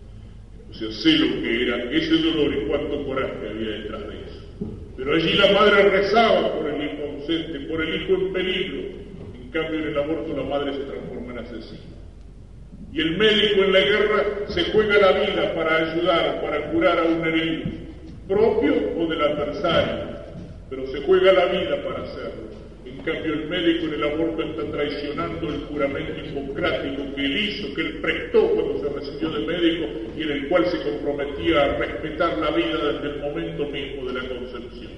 O sea, sé lo que era ese dolor y cuánto coraje había detrás de eso. Pero allí la madre rezaba por el hijo ausente, por el hijo en peligro. En cambio, en el aborto la madre se transforma en asesina. Y el médico en la guerra se juega la vida para ayudar, para curar a un herido, propio o del adversario, pero se juega la vida para hacerlo. En cambio, el médico en el aborto está traicionando el juramento hipocrático que él hizo, que él prestó cuando se recibió de médico y en el cual se comprometía a respetar la vida desde el momento mismo de la concepción.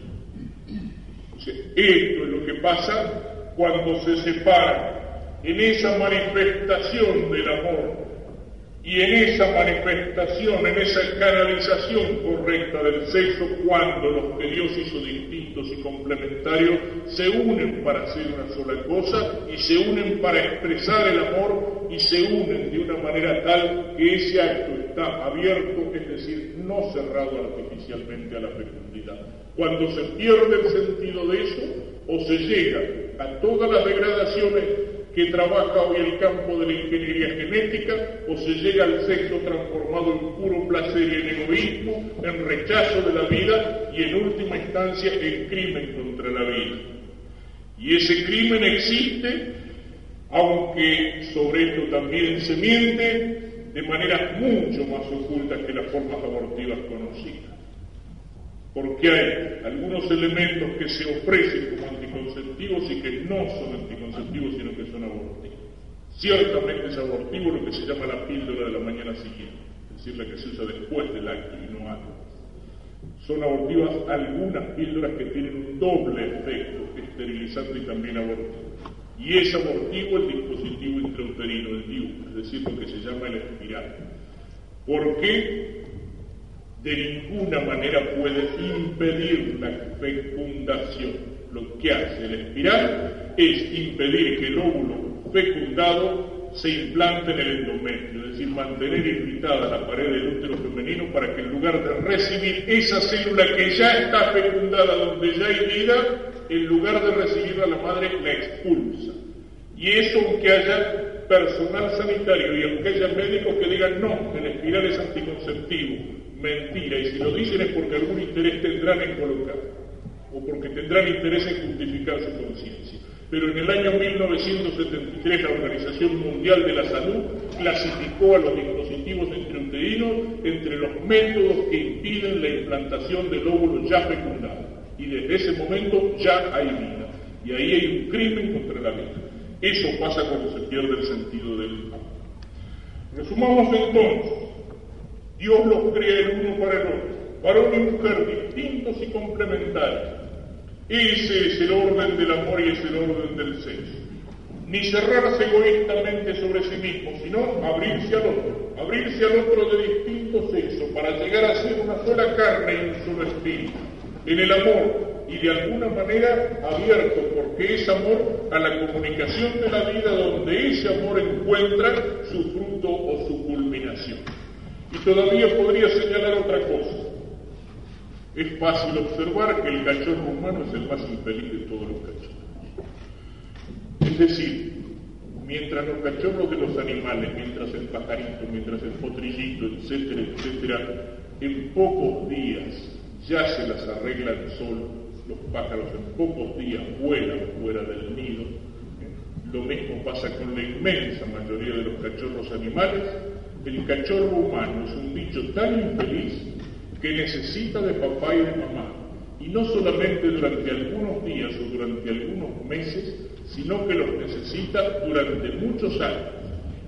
esto es lo que pasa cuando se separa en esa manifestación del amor y en esa manifestación, en esa canalización correcta del sexo, cuando los que Dios hizo distintos y complementarios se unen para hacer una sola cosa y se unen para expresar el amor y se unen de una manera tal que ese acto está abierto, es decir, no cerrado artificialmente a la fecundidad. Cuando se pierde el sentido de eso, o se llega a todas las degradaciones que trabaja hoy el campo de la ingeniería genética o se llega al sexo transformado en puro placer y en egoísmo, en rechazo de la vida y en última instancia en crimen contra la vida. Y ese crimen existe, aunque sobre esto también se miente, de maneras mucho más ocultas que las formas abortivas conocidas porque hay algunos elementos que se ofrecen como anticonceptivos y que no son anticonceptivos, sino que son abortivos. Ciertamente es abortivo lo que se llama la píldora de la mañana siguiente, es decir, la que se usa después del acto y no antes. Son abortivas algunas píldoras que tienen un doble efecto, esterilizante y también abortivo. Y es abortivo el dispositivo intrauterino, el DIU, es decir, lo que se llama el espiral. ¿Por qué? De ninguna manera puede impedir la fecundación. Lo que hace el espiral es impedir que el óvulo fecundado se implante en el endometrio, es decir, mantener irritada la pared del útero femenino para que en lugar de recibir esa célula que ya está fecundada donde ya hay vida, en lugar de recibirla la madre la expulsa. Y eso aunque haya personal sanitario y aunque haya médicos que digan no, el espiral es anticonceptivo, mentira, y si lo dicen es porque algún interés tendrán en colocar, o porque tendrán interés en justificar su conciencia. pero en el año 1973 la Organización Mundial de la Salud clasificó a los dispositivos intrauterinos entre los métodos que impiden la implantación del óvulo ya fecundado. Y desde ese momento ya hay vida. Y ahí hay un crimen contra la vida. Eso pasa cuando se pierde el sentido del amor. Resumamos entonces, Dios los crea el uno para el otro, varón y mujer distintos y complementarios ese es el orden del amor y es el orden del sexo. Ni cerrarse egoístamente sobre sí mismo, sino abrirse al otro, abrirse al otro de distinto sexo para llegar a ser una sola carne y un solo espíritu. En el amor y de alguna manera abierto, porque es amor a la comunicación de la vida donde ese amor encuentra su fruto o su culminación. Y todavía podría señalar otra cosa es fácil observar que el cachorro humano es el más infeliz de todos los cachorros. Es decir, mientras los cachorros de los animales, mientras el pajarito, mientras el potrillito, etcétera, etcétera, en pocos días ya se las arreglan solo, los pájaros en pocos días vuelan fuera del nido, lo mismo pasa con la inmensa mayoría de los cachorros animales, el cachorro humano es un bicho tan infeliz que necesita de papá y de mamá, y no solamente durante algunos días o durante algunos meses, sino que los necesita durante muchos años.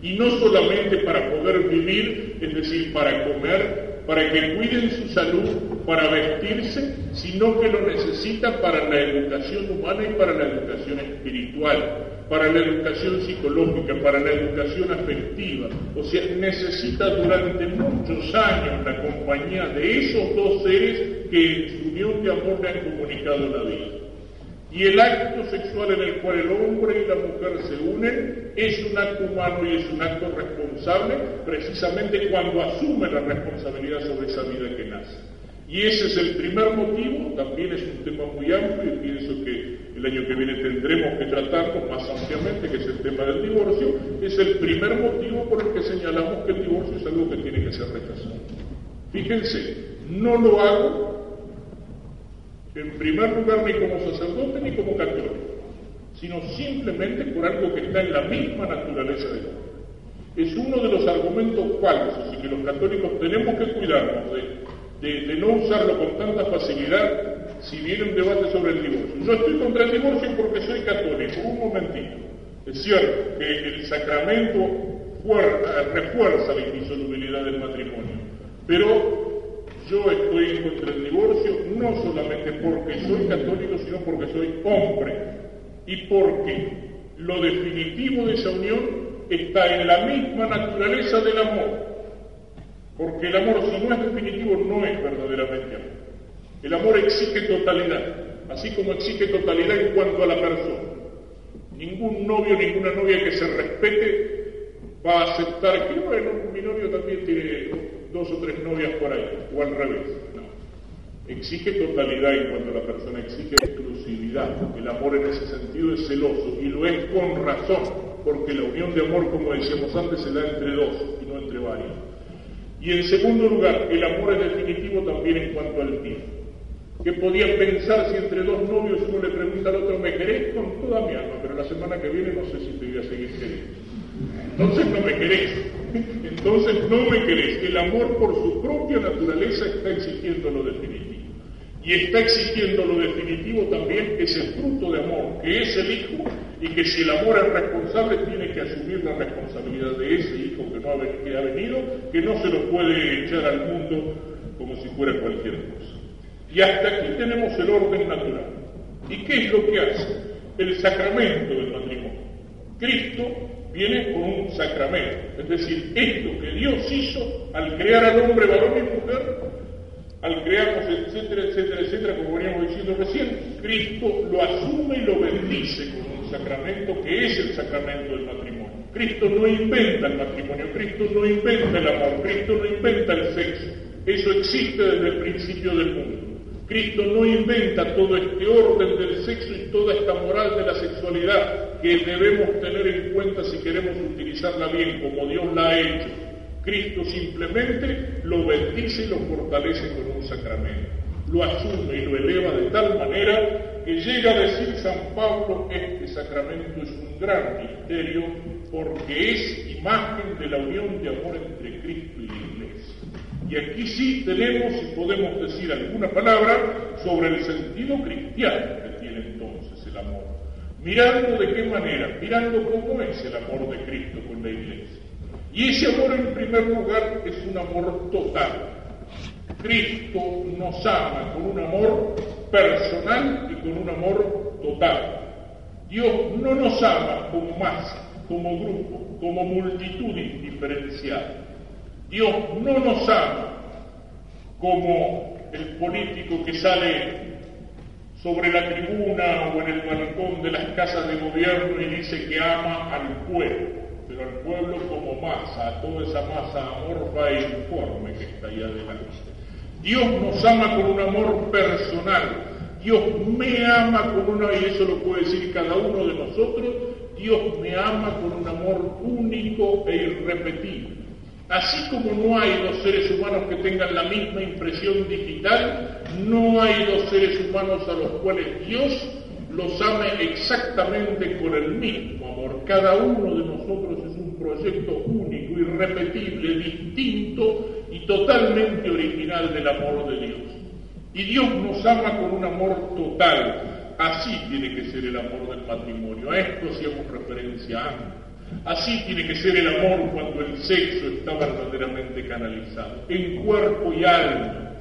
Y no solamente para poder vivir, es decir, para comer, para que cuiden su salud, para vestirse, sino que lo necesita para la educación humana y para la educación espiritual para la educación psicológica, para la educación afectiva. O sea, necesita durante muchos años la compañía de esos dos seres que en su unión de amor le han comunicado la vida. Y el acto sexual en el cual el hombre y la mujer se unen es un acto humano y es un acto responsable precisamente cuando asume la responsabilidad sobre esa vida que nace. Y ese es el primer motivo, también es un tema muy amplio y pienso que el año que viene tendremos que tratarlo más ampliamente, que es el tema del divorcio, es el primer motivo por el que señalamos que el divorcio es algo que tiene que ser rechazado. Fíjense, no lo hago en primer lugar ni como sacerdote ni como católico, sino simplemente por algo que está en la misma naturaleza del hombre. Es uno de los argumentos falsos y que los católicos tenemos que cuidarnos de de, no usarlo con tanta facilidad si viene un debate sobre el divorcio. Yo estoy contra el divorcio porque soy católico, un momentito. Es cierto que el sacramento refuerza la indisolubilidad del matrimonio, pero yo estoy contra el divorcio no solamente porque soy católico, sino porque soy hombre y porque lo definitivo de esa unión está en la misma naturaleza del amor porque el amor, si no es definitivo, no es verdaderamente amor. El amor exige totalidad, así como exige totalidad en cuanto a la persona. Ningún novio, ninguna novia que se respete va a aceptar que, bueno, mi novio también tiene dos o tres novias por ahí, o al revés. No. Exige totalidad en cuanto a la persona, exige exclusividad. El amor en ese sentido es celoso y lo es con razón, porque la unión de amor, como decíamos antes, se da entre dos y no entre varios. Y en segundo lugar, el amor es definitivo también en cuanto al tiempo. Que podían pensar si entre dos novios uno le pregunta al otro, ¿me querés? Con toda mi alma, pero la semana que viene no sé si te voy a seguir queriendo. Entonces no me querés. Entonces no me querés. El amor por su propia naturaleza está exigiendo lo definitivo. Y está exigiendo lo definitivo también es el fruto de amor, que es el hijo, y que si el amor es responsable tiene que asumir la responsabilidad de ese hijo que, ha, que ha venido, que no se lo puede echar al mundo como si fuera cualquier cosa. Y hasta aquí tenemos el orden natural. ¿Y qué es lo que hace? El sacramento del matrimonio. Cristo viene con un sacramento, es decir, esto que Dios hizo al crear al hombre varón y mujer, al crearnos, etcétera, etcétera, etcétera, como veníamos diciendo recién, Cristo lo asume y lo bendice con un sacramento que es el sacramento del matrimonio. Cristo no inventa el matrimonio, Cristo no inventa el amor, Cristo no inventa el sexo. Eso existe desde el principio del mundo. Cristo no inventa todo este orden del sexo y toda esta moral de la sexualidad que debemos tener en cuenta si queremos utilizarla bien como Dios la ha hecho Cristo simplemente lo bendice y lo fortalece con un sacramento. lo asume y lo eleva de tal manera que llega a decir San Pablo, este sacramento es un gran misterio porque es imagen de la unión de amor entre Cristo y la Iglesia. Y aquí sí tenemos y podemos decir alguna palabra sobre el sentido cristiano que tiene entonces el amor. Mirando de qué manera, mirando cómo es el amor de Cristo con la Iglesia. Y ese amor en primer lugar es un amor total. Cristo nos ama con un amor personal y con un amor total. Dios no nos ama como masa, como grupo, como multitud indiferenciada. Dios no nos ama como el político que sale sobre la tribuna o en el balcón de las casas de gobierno y dice que ama al pueblo, pero al pueblo como masa, a toda esa masa amorfa e informe que está ahí adelante. Dios nos ama con un amor personal. Dios me ama con una, y eso lo puede decir cada uno de nosotros, Dios me ama con un amor único e irrepetible. Así como no hay dos seres humanos que tengan la misma impresión digital, no hay dos seres humanos a los cuales Dios los ame exactamente con el mismo amor. Cada uno de nosotros es un proyecto único, irrepetible, distinto y totalmente original del amor de Dios. Y Dios nos ama con un amor total. Así tiene que ser el amor del matrimonio. A esto hacíamos referencia antes. Así tiene que ser el amor cuando el sexo está verdaderamente canalizado, en cuerpo y alma.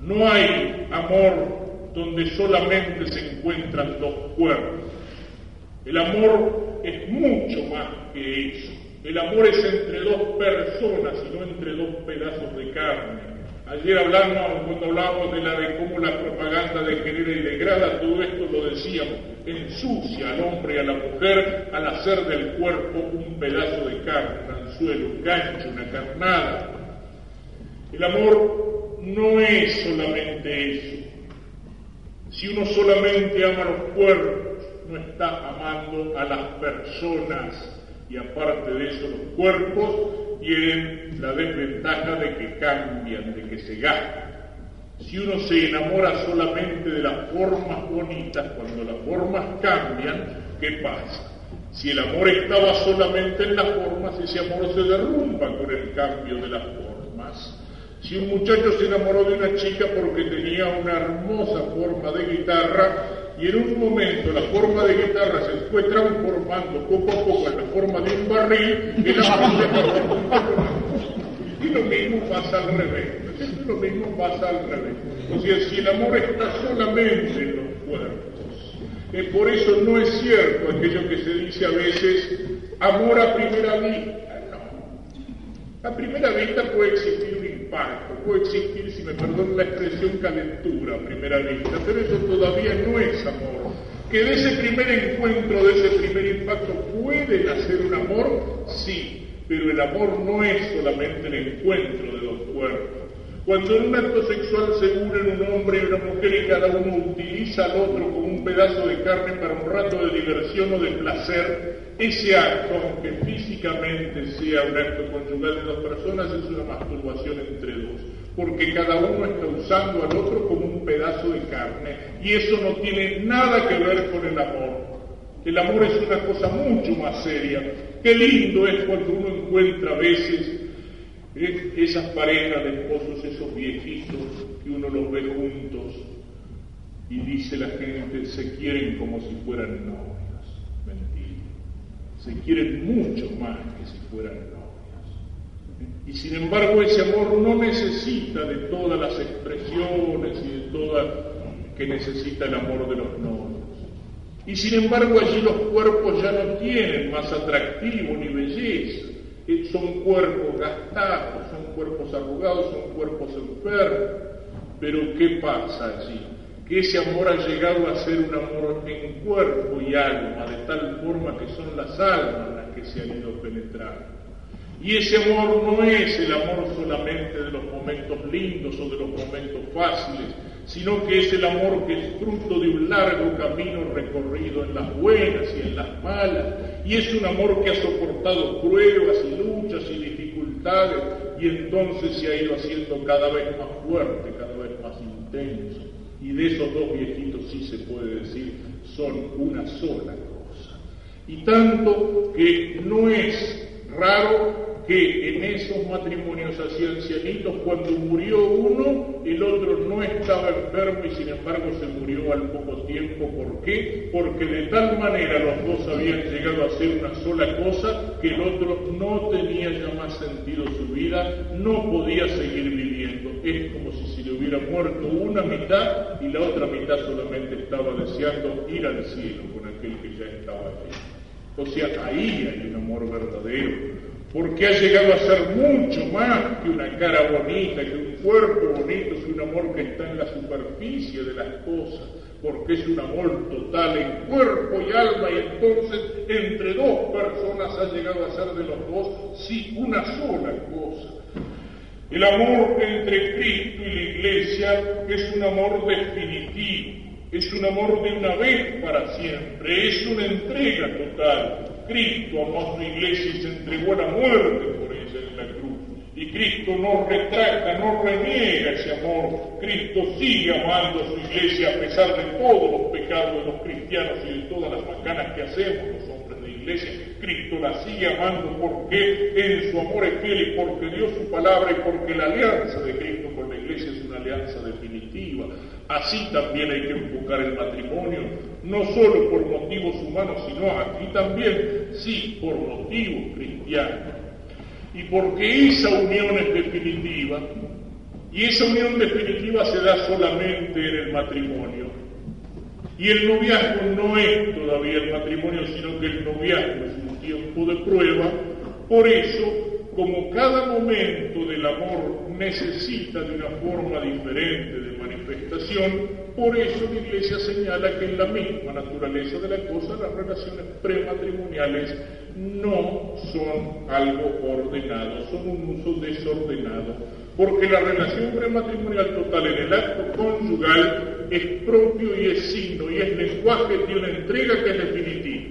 No hay amor donde solamente se encuentran dos cuerpos. El amor es mucho más que eso. El amor es entre dos personas y no entre dos pedazos de carne. Ayer hablando, cuando hablábamos de la de cómo la propaganda degenera y degrada, todo esto lo decíamos, ensucia al hombre y a la mujer al hacer del cuerpo un pedazo de carne, un anzuelo, un gancho, una carnada. El amor no es solamente eso. Si uno solamente ama los cuerpos, no está amando a las personas y aparte de eso los cuerpos tienen la desventaja de que cambian, de que se gastan. Si uno se enamora solamente de las formas bonitas, cuando las formas cambian, ¿qué pasa? Si el amor estaba solamente en las formas, ese amor se derrumba con el cambio de las formas. Si un muchacho se enamoró de una chica porque tenía una hermosa forma de guitarra, y en un momento la forma de guitarra se fue transformando poco a poco en la forma de un barril, transformó Y lo mismo pasa al revés. Lo mismo pasa al revés. O sea, si el amor está solamente en los cuerpos, eh, por eso no es cierto aquello que se dice a veces, amor a primera vista. No. A primera vista puede existir impacto, puede existir, si me perdonan la expresión, calentura a primera vista, pero eso todavía no es amor. Que de ese primer encuentro, de ese primer impacto, puede nacer un amor, sí, pero el amor no es solamente el encuentro de dos cuerpos. Cuando en un acto sexual se unen un hombre y una mujer y cada uno utiliza al otro como un pedazo de carne para un rato de diversión o de placer, ese acto, aunque físicamente sea un acto conyugal de dos personas, es una masturbación entre dos, porque cada uno está usando al otro como un pedazo de carne y eso no tiene nada que ver con el amor. El amor es una cosa mucho más seria. Qué lindo es cuando uno encuentra a veces esas parejas de esposos, esos viejitos, que uno los ve juntos y dice la gente, se quieren como si fueran novios. Mentira. Se quieren mucho más que si fueran novios. Y sin embargo ese amor no necesita de todas las expresiones y de todas que necesita el amor de los novios. Y sin embargo allí los cuerpos ya no tienen más atractivo ni belleza son cuerpos gastados, son cuerpos arrugados, son cuerpos enfermos. Pero ¿qué pasa allí? Que ese amor ha llegado a ser un amor en cuerpo y alma, de tal forma que son las almas las que se han ido penetrando. Y ese amor no es el amor solamente de los momentos lindos o de los momentos fáciles, sino que es el amor que es fruto de un largo camino recorrido en las buenas y en las malas, y es un amor que ha soportado pruebas y luchas y dificultades, y entonces se ha ido haciendo cada vez más fuerte, cada vez más intenso. Y de esos dos viejitos sí se puede decir son una sola cosa. Y tanto que no es raro que en esos matrimonios así ancianitos, cuando murió uno, el otro no estaba enfermo y sin embargo se murió al poco tiempo. ¿Por qué? Porque de tal manera los dos habían llegado a ser una sola cosa que el otro no tenía ya más sentido su vida, no podía seguir viviendo. Es como si se le hubiera muerto una mitad y la otra mitad solamente estaba deseando ir al cielo con aquel que ya estaba allí. O sea, ahí hay un amor verdadero porque ha llegado a ser mucho más que una cara bonita, que un cuerpo bonito, es un amor que está en la superficie de las cosas, porque es un amor total en cuerpo y alma, y entonces entre dos personas ha llegado a ser de los dos, sí, una sola cosa. El amor entre Cristo y la Iglesia es un amor definitivo, es un amor de una vez para siempre, es una entrega total. Cristo amó a su iglesia y se entregó a la muerte por ella en la cruz. Y Cristo no retracta, no reniega ese amor. Cristo sigue amando a su iglesia a pesar de todos los pecados de los cristianos y de todas las macanas que hacemos los hombres de iglesia. Cristo la sigue amando porque en su amor es fiel y porque dio su palabra y porque la alianza de Cristo con la iglesia es una alianza definitiva. Así también hay que enfocar el matrimonio, no solo por motivos humanos, sino aquí también, sí, por motivos cristianos. Y porque esa unión es definitiva, y esa unión definitiva se da solamente en el matrimonio. Y el noviazgo no es todavía el matrimonio, sino que el noviazgo es un tiempo de prueba. Por eso como cada momento del amor necesita de una forma diferente de manifestación, por eso la Iglesia señala que en la misma naturaleza de la cosa las relaciones prematrimoniales no son algo ordenado, son un uso desordenado, porque la relación prematrimonial total en el acto conyugal es propio y es signo y es lenguaje de una entrega que es definitiva.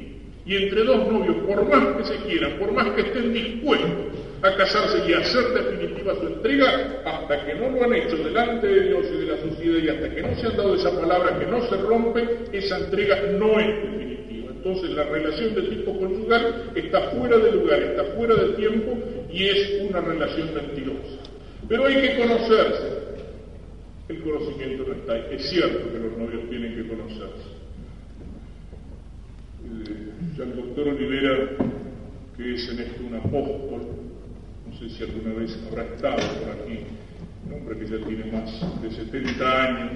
Y entre dos novios, por más que se quieran, por más que estén dispuestos a casarse y hacer definitiva su entrega, hasta que no lo han hecho delante de Dios y de la sociedad y hasta que no se han dado esa palabra que no se rompe, esa entrega no es definitiva. Entonces la relación de tipo conyugal está fuera de lugar, está fuera de tiempo y es una relación mentirosa. Pero hay que conocerse. El conocimiento no está ahí. Es cierto que los novios tienen que conocerse. Eh, ya el doctor Olivera, que es en esto un apóstol, no sé si alguna vez habrá estado por aquí, un hombre que ya tiene más de 70 años,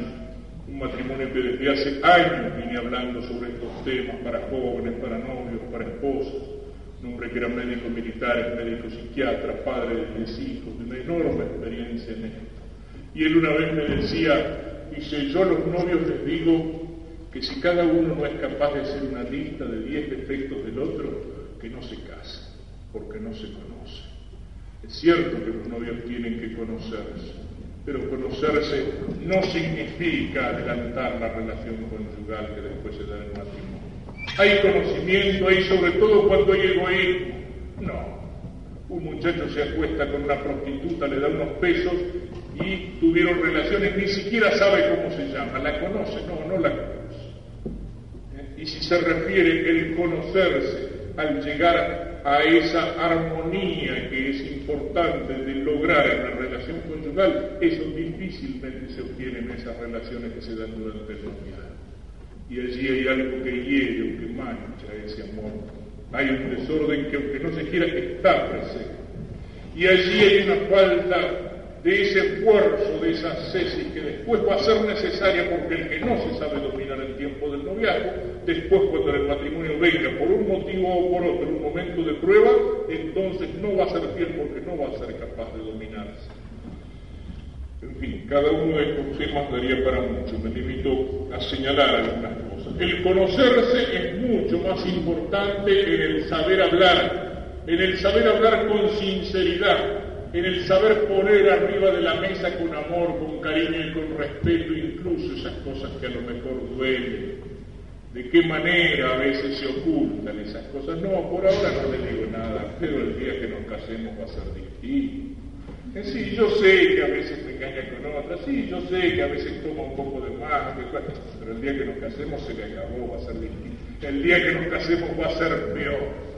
un matrimonio que desde hace años viene hablando sobre estos temas para jóvenes, para novios, para esposos, un hombre que era médico militar, médico psiquiatra, padre de tres hijos, de una enorme experiencia en esto. Y él una vez me decía, dice, yo a los novios les digo que si cada uno no es capaz de hacer una lista de 10 defectos del otro, que no se case, porque no se conoce. Es cierto que los novios tienen que conocerse, pero conocerse no significa adelantar la relación conyugal que después se da en el matrimonio. Hay conocimiento, hay sobre todo cuando hay egoísmo. No. Un muchacho se acuesta con una prostituta, le da unos pesos y tuvieron relaciones, ni siquiera sabe cómo se llama. ¿La conoce? No, no la conoce. Y si se refiere el conocerse al llegar a esa armonía que es importante de lograr en la relación conyugal, eso difícilmente se obtiene en esas relaciones que se dan durante el noviazgo. Y allí hay algo que hiere o que mancha ese amor. Hay un desorden que aunque no se quiera está presente. Y allí hay una falta de ese esfuerzo, de esa cesis que después va a ser necesaria porque el que no se sabe dominar el tiempo del noviazgo, después cuando el matrimonio venga por un motivo o por otro, un momento de prueba, entonces no va a ser fiel porque no va a ser capaz de dominarse. En fin, cada uno de estos temas daría para mucho, me limito a señalar algunas cosas. El conocerse es mucho más importante en el saber hablar, en el saber hablar con sinceridad, en el saber poner arriba de la mesa con amor, con cariño y con respeto incluso esas cosas que a lo mejor duelen. De qué manera a veces se ocultan esas cosas. No, por ahora no le digo nada, pero el día que nos casemos va a ser distinto. Sí, yo sé que a veces me engaña con otra, sí, yo sé que a veces toma un poco de más, pero el día que nos casemos se le acabó, va a ser distinto. El día que nos casemos va a ser peor.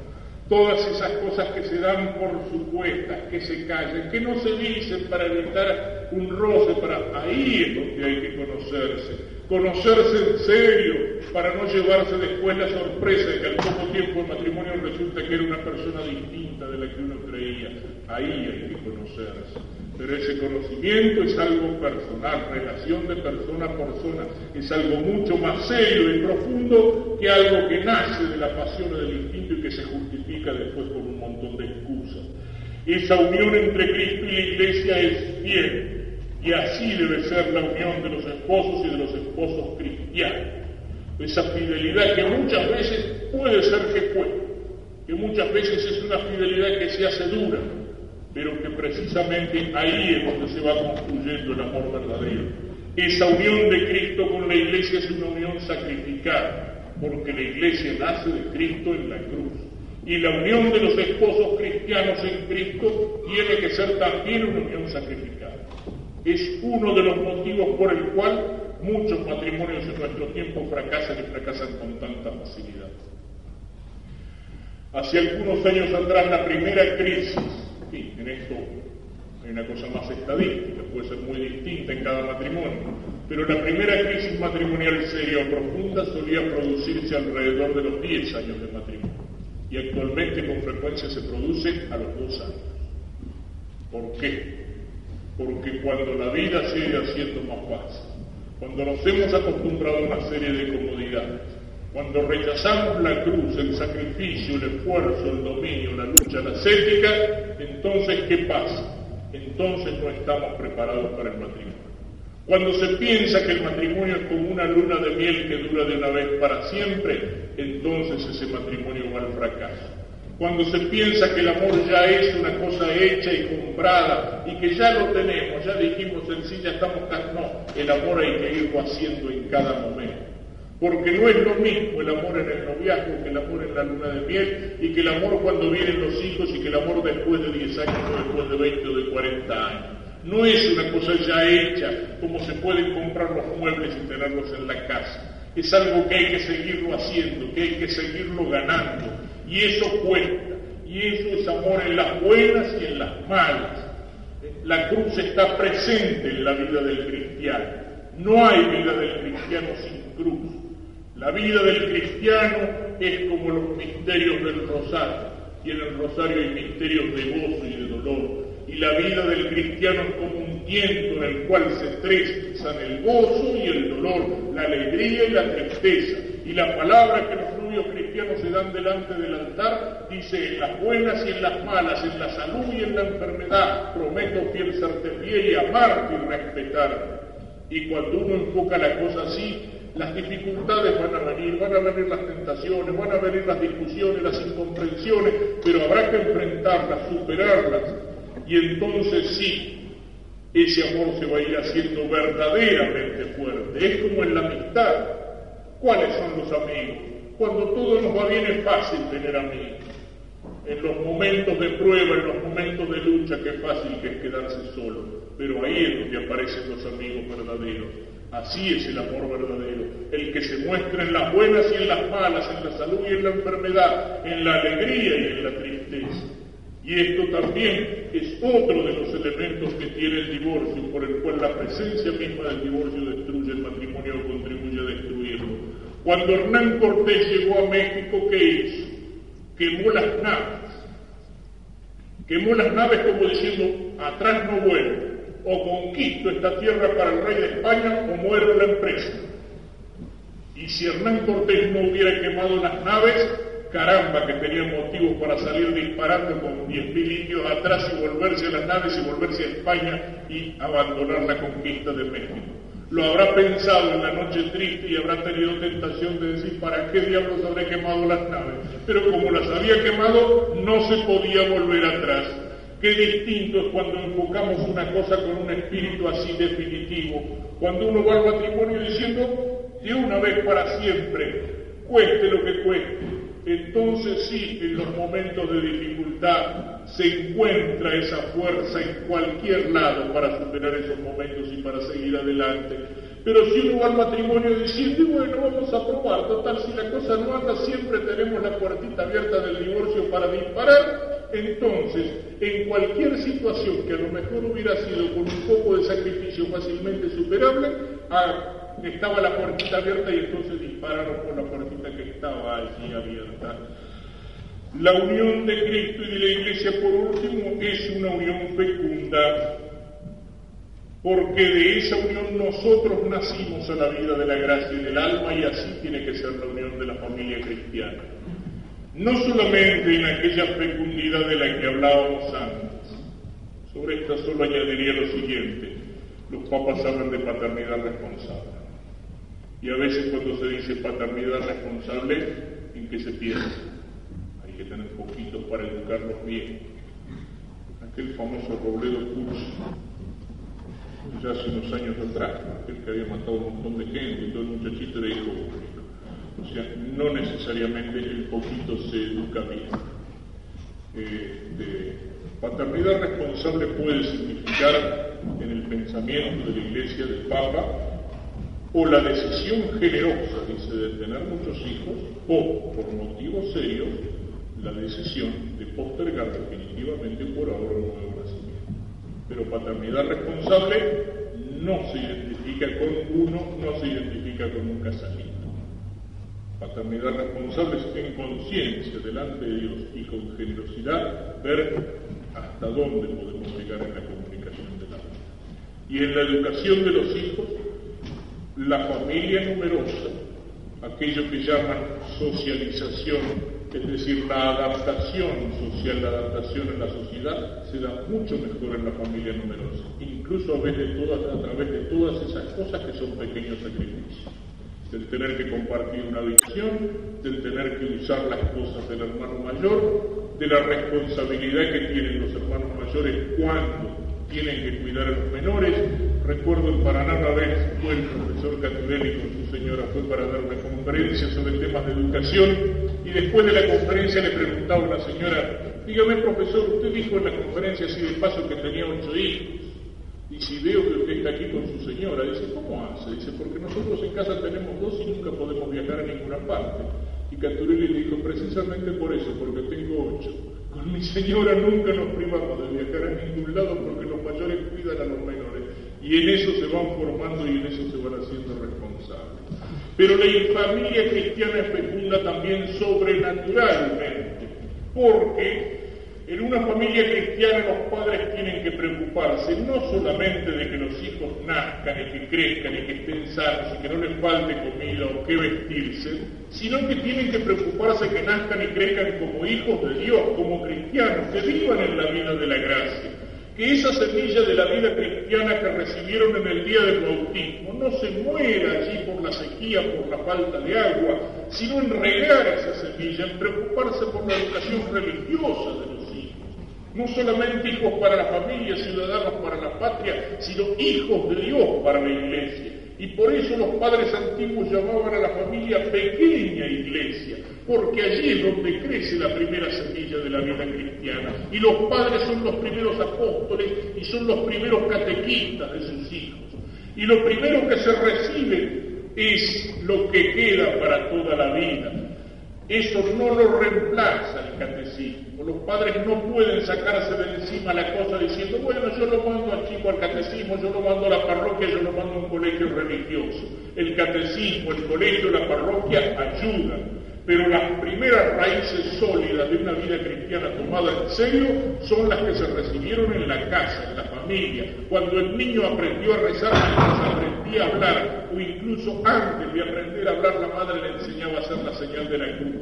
Todas esas cosas que se dan por supuestas, que se callan, que no se dicen para evitar un roce, para ahí es donde hay que conocerse. Conocerse en serio para no llevarse después la sorpresa de que al poco tiempo el matrimonio resulta que era una persona distinta de la que uno creía. Ahí hay que conocerse. Pero ese conocimiento es algo personal, relación de persona a persona, es algo mucho más serio y profundo que algo que nace de la pasión o del instinto y que se justifica después con un montón de excusas. Esa unión entre Cristo y la Iglesia es fiel y así debe ser la unión de los esposos y de los esposos cristianos. Esa fidelidad que muchas veces puede ser fue, que muchas veces es una fidelidad que se hace dura, pero que precisamente ahí es donde se va construyendo el amor verdadero. Esa unión de Cristo con la iglesia es una unión sacrificada, porque la iglesia nace de Cristo en la cruz. Y la unión de los esposos cristianos en Cristo tiene que ser también una unión sacrificada. Es uno de los motivos por el cual muchos matrimonios en nuestro tiempo fracasan y fracasan con tanta facilidad. Hace algunos años atrás, la primera crisis en esto hay una cosa más estadística, puede ser muy distinta en cada matrimonio, pero la primera crisis matrimonial seria o profunda solía producirse alrededor de los 10 años de matrimonio y actualmente con frecuencia se produce a los dos años. ¿Por qué? Porque cuando la vida sigue haciendo más fácil, cuando nos hemos acostumbrado a una serie de comodidades, cuando rechazamos la cruz, el sacrificio, el esfuerzo, el dominio, la lucha, la ascética, entonces ¿qué pasa? Entonces no estamos preparados para el matrimonio. Cuando se piensa que el matrimonio es como una luna de miel que dura de una vez para siempre, entonces ese matrimonio va al fracaso. Cuando se piensa que el amor ya es una cosa hecha y comprada y que ya lo tenemos, ya dijimos en sí, ya estamos... No, el amor hay que irlo haciendo en cada momento. Porque no es lo mismo el amor en el noviazgo que el amor en la luna de miel y que el amor cuando vienen los hijos y que el amor después de 10 años o después de 20 o de 40 años. No es una cosa ya hecha como se pueden comprar los muebles y tenerlos en la casa. Es algo que hay que seguirlo haciendo, que hay que seguirlo ganando. Y eso cuenta. Y eso es amor en las buenas y en las malas. La cruz está presente en la vida del cristiano. No hay vida del cristiano sin cruz. La vida del cristiano es como los misterios del rosario, y en el rosario hay misterios de gozo y de dolor. Y la vida del cristiano es como un tiempo en el cual se tresan el gozo y el dolor, la alegría y la tristeza. Y la palabra que los rubios cristianos se dan delante del altar dice, en las buenas y en las malas, en la salud y en la enfermedad, prometo fiel serte fiel y amarte y respetarte. Y cuando uno enfoca la cosa así, las dificultades van a venir, van a venir las tentaciones, van a venir las discusiones, las incomprensiones, pero habrá que enfrentarlas, superarlas. Y entonces sí, ese amor se va a ir haciendo verdaderamente fuerte. Es como en la amistad. ¿Cuáles son los amigos? Cuando todo nos va bien es fácil tener amigos. En los momentos de prueba, en los momentos de lucha, qué fácil que es quedarse solo. Pero ahí es donde aparecen los amigos verdaderos Así es el amor verdadero, el que se muestra en las buenas y en las malas, en la salud y en la enfermedad, en la alegría y en la tristeza. Y esto también es otro de los elementos que tiene el divorcio, por el cual la presencia misma del divorcio destruye el matrimonio o contribuye a destruirlo. Cuando Hernán Cortés llegó a México, ¿qué hizo? Quemó las naves. Quemó las naves como diciendo, atrás no vuelvo o conquisto esta tierra para el rey de España o muero la empresa. Y si Hernán Cortés no hubiera quemado las naves, caramba que tenía motivos para salir disparando con 10.000 indios atrás y volverse a las naves y volverse a España y abandonar la conquista de México. Lo habrá pensado en la noche triste y habrá tenido tentación de decir, ¿para qué diablos habré quemado las naves? Pero como las había quemado, no se podía volver atrás. Qué distinto es cuando enfocamos una cosa con un espíritu así definitivo, cuando uno va al matrimonio diciendo, de una vez para siempre, cueste lo que cueste. Entonces sí, en los momentos de dificultad se encuentra esa fuerza en cualquier lado para superar esos momentos y para seguir adelante. Pero si uno va al matrimonio diciendo, bueno, vamos a probar, total, si la cosa no anda, siempre tenemos la puertita abierta del divorcio para disparar, entonces, en cualquier situación que a lo mejor hubiera sido con un poco de sacrificio fácilmente superable, ah, estaba la puertita abierta y entonces dispararon por la puertita que estaba allí abierta. La unión de Cristo y de la Iglesia, por último, es una unión fecunda, porque de esa unión nosotros nacimos a la vida de la gracia y del alma y así tiene que ser la unión de la familia cristiana. No solamente en aquella fecundidad de la que hablábamos antes. Sobre esta solo añadiría lo siguiente. Los papas hablan de paternidad responsable. Y a veces cuando se dice paternidad responsable, ¿en qué se piensa? Que tener poquitos para educarlos bien. Aquel famoso Robledo Kurz, ya hace unos años atrás, aquel que había matado un montón de gente y todo el muchachito le dijo, o sea, no necesariamente el poquito se educa bien. Eh, paternidad responsable puede significar en el pensamiento de la Iglesia del Papa o la decisión generosa, dice, de tener muchos hijos, o por motivos serios, la decisión de postergar definitivamente por ahora un nuevo nacimiento. Pero paternidad responsable no se identifica con uno, no se identifica con un casamiento. Paternidad responsable es en conciencia delante de Dios y con generosidad ver hasta dónde podemos llegar en la comunicación del alma. Y en la educación de los hijos, la familia numerosa, aquello que llaman socialización es decir, la adaptación social, la adaptación en la sociedad se da mucho mejor en la familia numerosa, incluso a, través de todas esas cosas que son pequeños sacrificios, del tener que compartir una habitación, del tener que usar las cosas del hermano mayor, de la responsabilidad que tienen los hermanos mayores cuando tienen que cuidar a los menores. Recuerdo en Paraná una vez fue el profesor Caturelli con su señora, fue para dar una conferencia sobre temas de educación y después de la conferencia le preguntaba a una señora, dígame profesor, usted dijo en la conferencia así de paso que tenía ocho hijos. Y si veo que usted está aquí con su señora, dice, ¿cómo hace? Dice, porque nosotros en casa tenemos dos y nunca podemos viajar a ninguna parte. Y Caturelli le dijo, precisamente por eso, porque tengo ocho. Con mi señora nunca nos privamos de viajar a ningún lado porque los mayores cuidan a los menores. Y en eso se van formando y en eso se van haciendo responsables. Pero la familia cristiana es fecunda también sobrenaturalmente, porque en una familia cristiana los padres tienen que preocuparse no solamente de que los hijos nazcan y que crezcan y que estén sanos y que no les falte comida o qué vestirse, sino que tienen que preocuparse que nazcan y crezcan como hijos de Dios, como cristianos, que vivan en la vida de la gracia que esa semilla de la vida cristiana que recibieron en el día del bautismo no se muera allí por la sequía, por la falta de agua, sino en regar esa semilla, en preocuparse por la educación religiosa de los hijos. No solamente hijos para la familia, ciudadanos para la patria, sino hijos de Dios para la iglesia. Y por eso los padres antiguos llamaban a la familia pequeña iglesia, porque allí es donde crece la primera semilla de la vida cristiana. Y los padres son los primeros apóstoles y son los primeros catequistas de sus hijos. Y lo primero que se recibe es lo que queda para toda la vida. Eso no lo reemplaza el catecismo. Los padres no pueden sacarse de encima la cosa diciendo, bueno, yo lo mando al chico al catecismo, yo lo mando a la parroquia, yo lo mando a un colegio religioso. El catecismo, el colegio, la parroquia ayudan pero las primeras raíces sólidas de una vida cristiana tomada en serio son las que se recibieron en la casa, en la familia, cuando el niño aprendió a rezar mientras aprendía a hablar, o incluso antes de aprender a hablar la madre le enseñaba a hacer la señal de la cruz.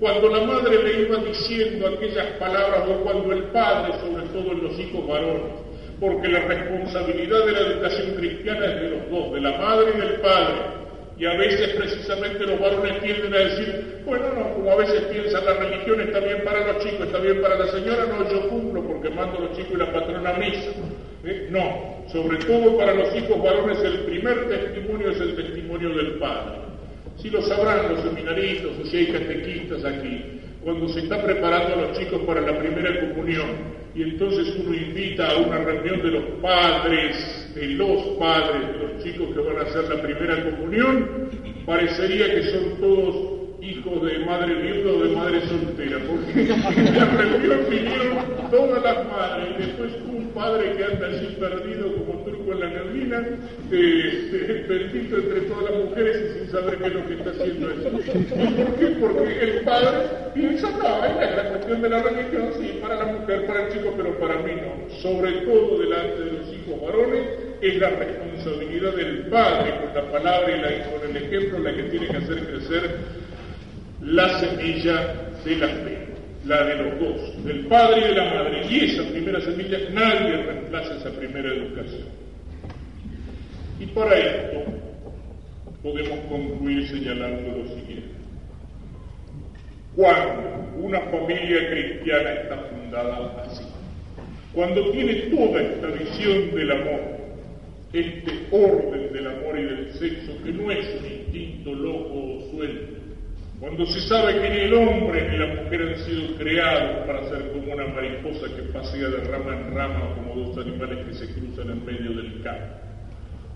Cuando la madre le iba diciendo aquellas palabras, o cuando el padre, sobre todo en los hijos varones, porque la responsabilidad de la educación cristiana es de los dos, de la madre y del padre, y a veces precisamente los varones tienden a decir, bueno, no, como a veces piensan la religión está bien para los chicos, está bien para la señora, no, yo cumplo porque mando a los chicos y la patrona misa. ¿Eh? No, sobre todo para los hijos varones el primer testimonio es el testimonio del padre. Si lo sabrán los seminaristas o si hay catequistas aquí, cuando se está preparando a los chicos para la primera comunión. Y entonces uno invita a una reunión de los padres, de los padres de los chicos que van a hacer la primera comunión, parecería que son todos hijos de madre viuda o de madre soltera, porque en la reunión vinieron todas las madres y después un padre que anda así perdido como turco en la neblina, eh, bendito entre todas las mujeres y sin saber qué es lo que está haciendo eso. ¿Por qué? Porque el padre piensa, no, es la cuestión de la religión, sí, para la mujer, para el chico, pero para mí no. Sobre todo delante de los hijos varones, es la responsabilidad del padre con la palabra y la, con el ejemplo la que tiene que hacer crecer la semilla de la fe, la de los dos, del padre y de la madre. Y esa primera semilla, nadie reemplaza esa primera educación. Y para esto podemos concluir señalando lo siguiente. Cuando una familia cristiana está fundada así, cuando tiene toda esta visión del amor, este orden del amor y del sexo, que no es un instinto loco o suelto, cuando se sabe que ni el hombre ni la mujer han sido creados para ser como una mariposa que pasea de rama en rama como dos animales que se cruzan en medio del campo.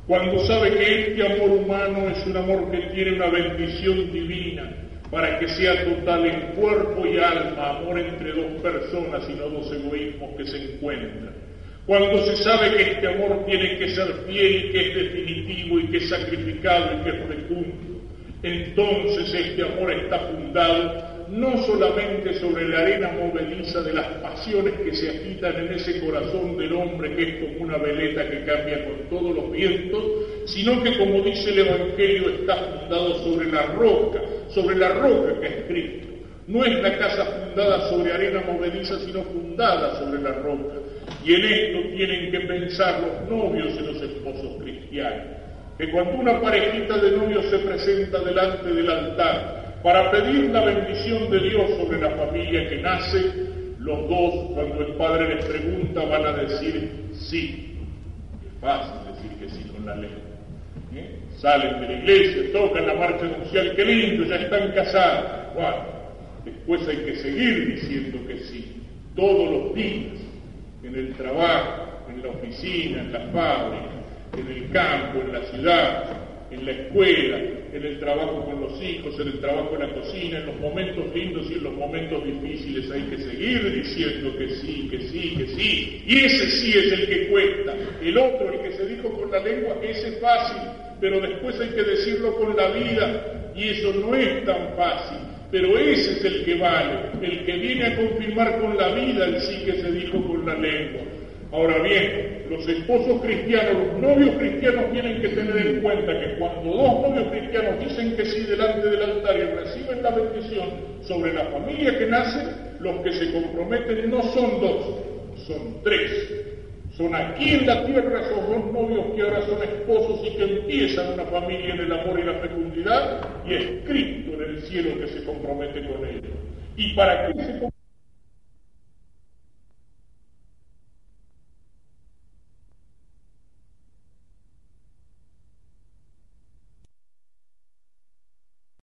Cuando sabe que este amor humano es un amor que tiene una bendición divina para que sea total en cuerpo y alma, amor entre dos personas y no dos egoísmos que se encuentran. Cuando se sabe que este amor tiene que ser fiel y que es definitivo y que es sacrificado y que es fecundo entonces este amor está fundado no solamente sobre la arena movediza de las pasiones que se agitan en ese corazón del hombre que es como una veleta que cambia con todos los vientos, sino que como dice el Evangelio está fundado sobre la roca, sobre la roca que es Cristo. No es la casa fundada sobre arena movediza, sino fundada sobre la roca. Y en esto tienen que pensar los novios y los esposos cristianos que cuando una parejita de novios se presenta delante del altar para pedir la bendición de Dios sobre la familia que nace, los dos, cuando el padre les pregunta, van a decir sí. Es fácil decir que sí con la ley. ¿Eh? Salen de la iglesia, tocan la marcha nupcial, qué lindo, ya están casados. Bueno, después hay que seguir diciendo que sí, todos los días, en el trabajo, en la oficina, en la fábrica, en el campo, en la ciudad, en la escuela, en el trabajo con los hijos, en el trabajo en la cocina, en los momentos lindos y en los momentos difíciles hay que seguir diciendo que sí, que sí, que sí. Y ese sí es el que cuesta. El otro, el que se dijo con la lengua, ese es fácil, pero después hay que decirlo con la vida y eso no es tan fácil. Pero ese es el que vale, el que viene a confirmar con la vida el sí que se dijo con la lengua. Ahora bien, los esposos cristianos, los novios cristianos tienen que tener en cuenta que cuando dos novios cristianos dicen que sí delante del altar y reciben la bendición sobre la familia que nace, los que se comprometen no son dos, son tres. Son aquí en la tierra esos dos novios que ahora son esposos y que empiezan una familia en el amor y la fecundidad, y es Cristo en el cielo que se compromete con ellos. Y para que se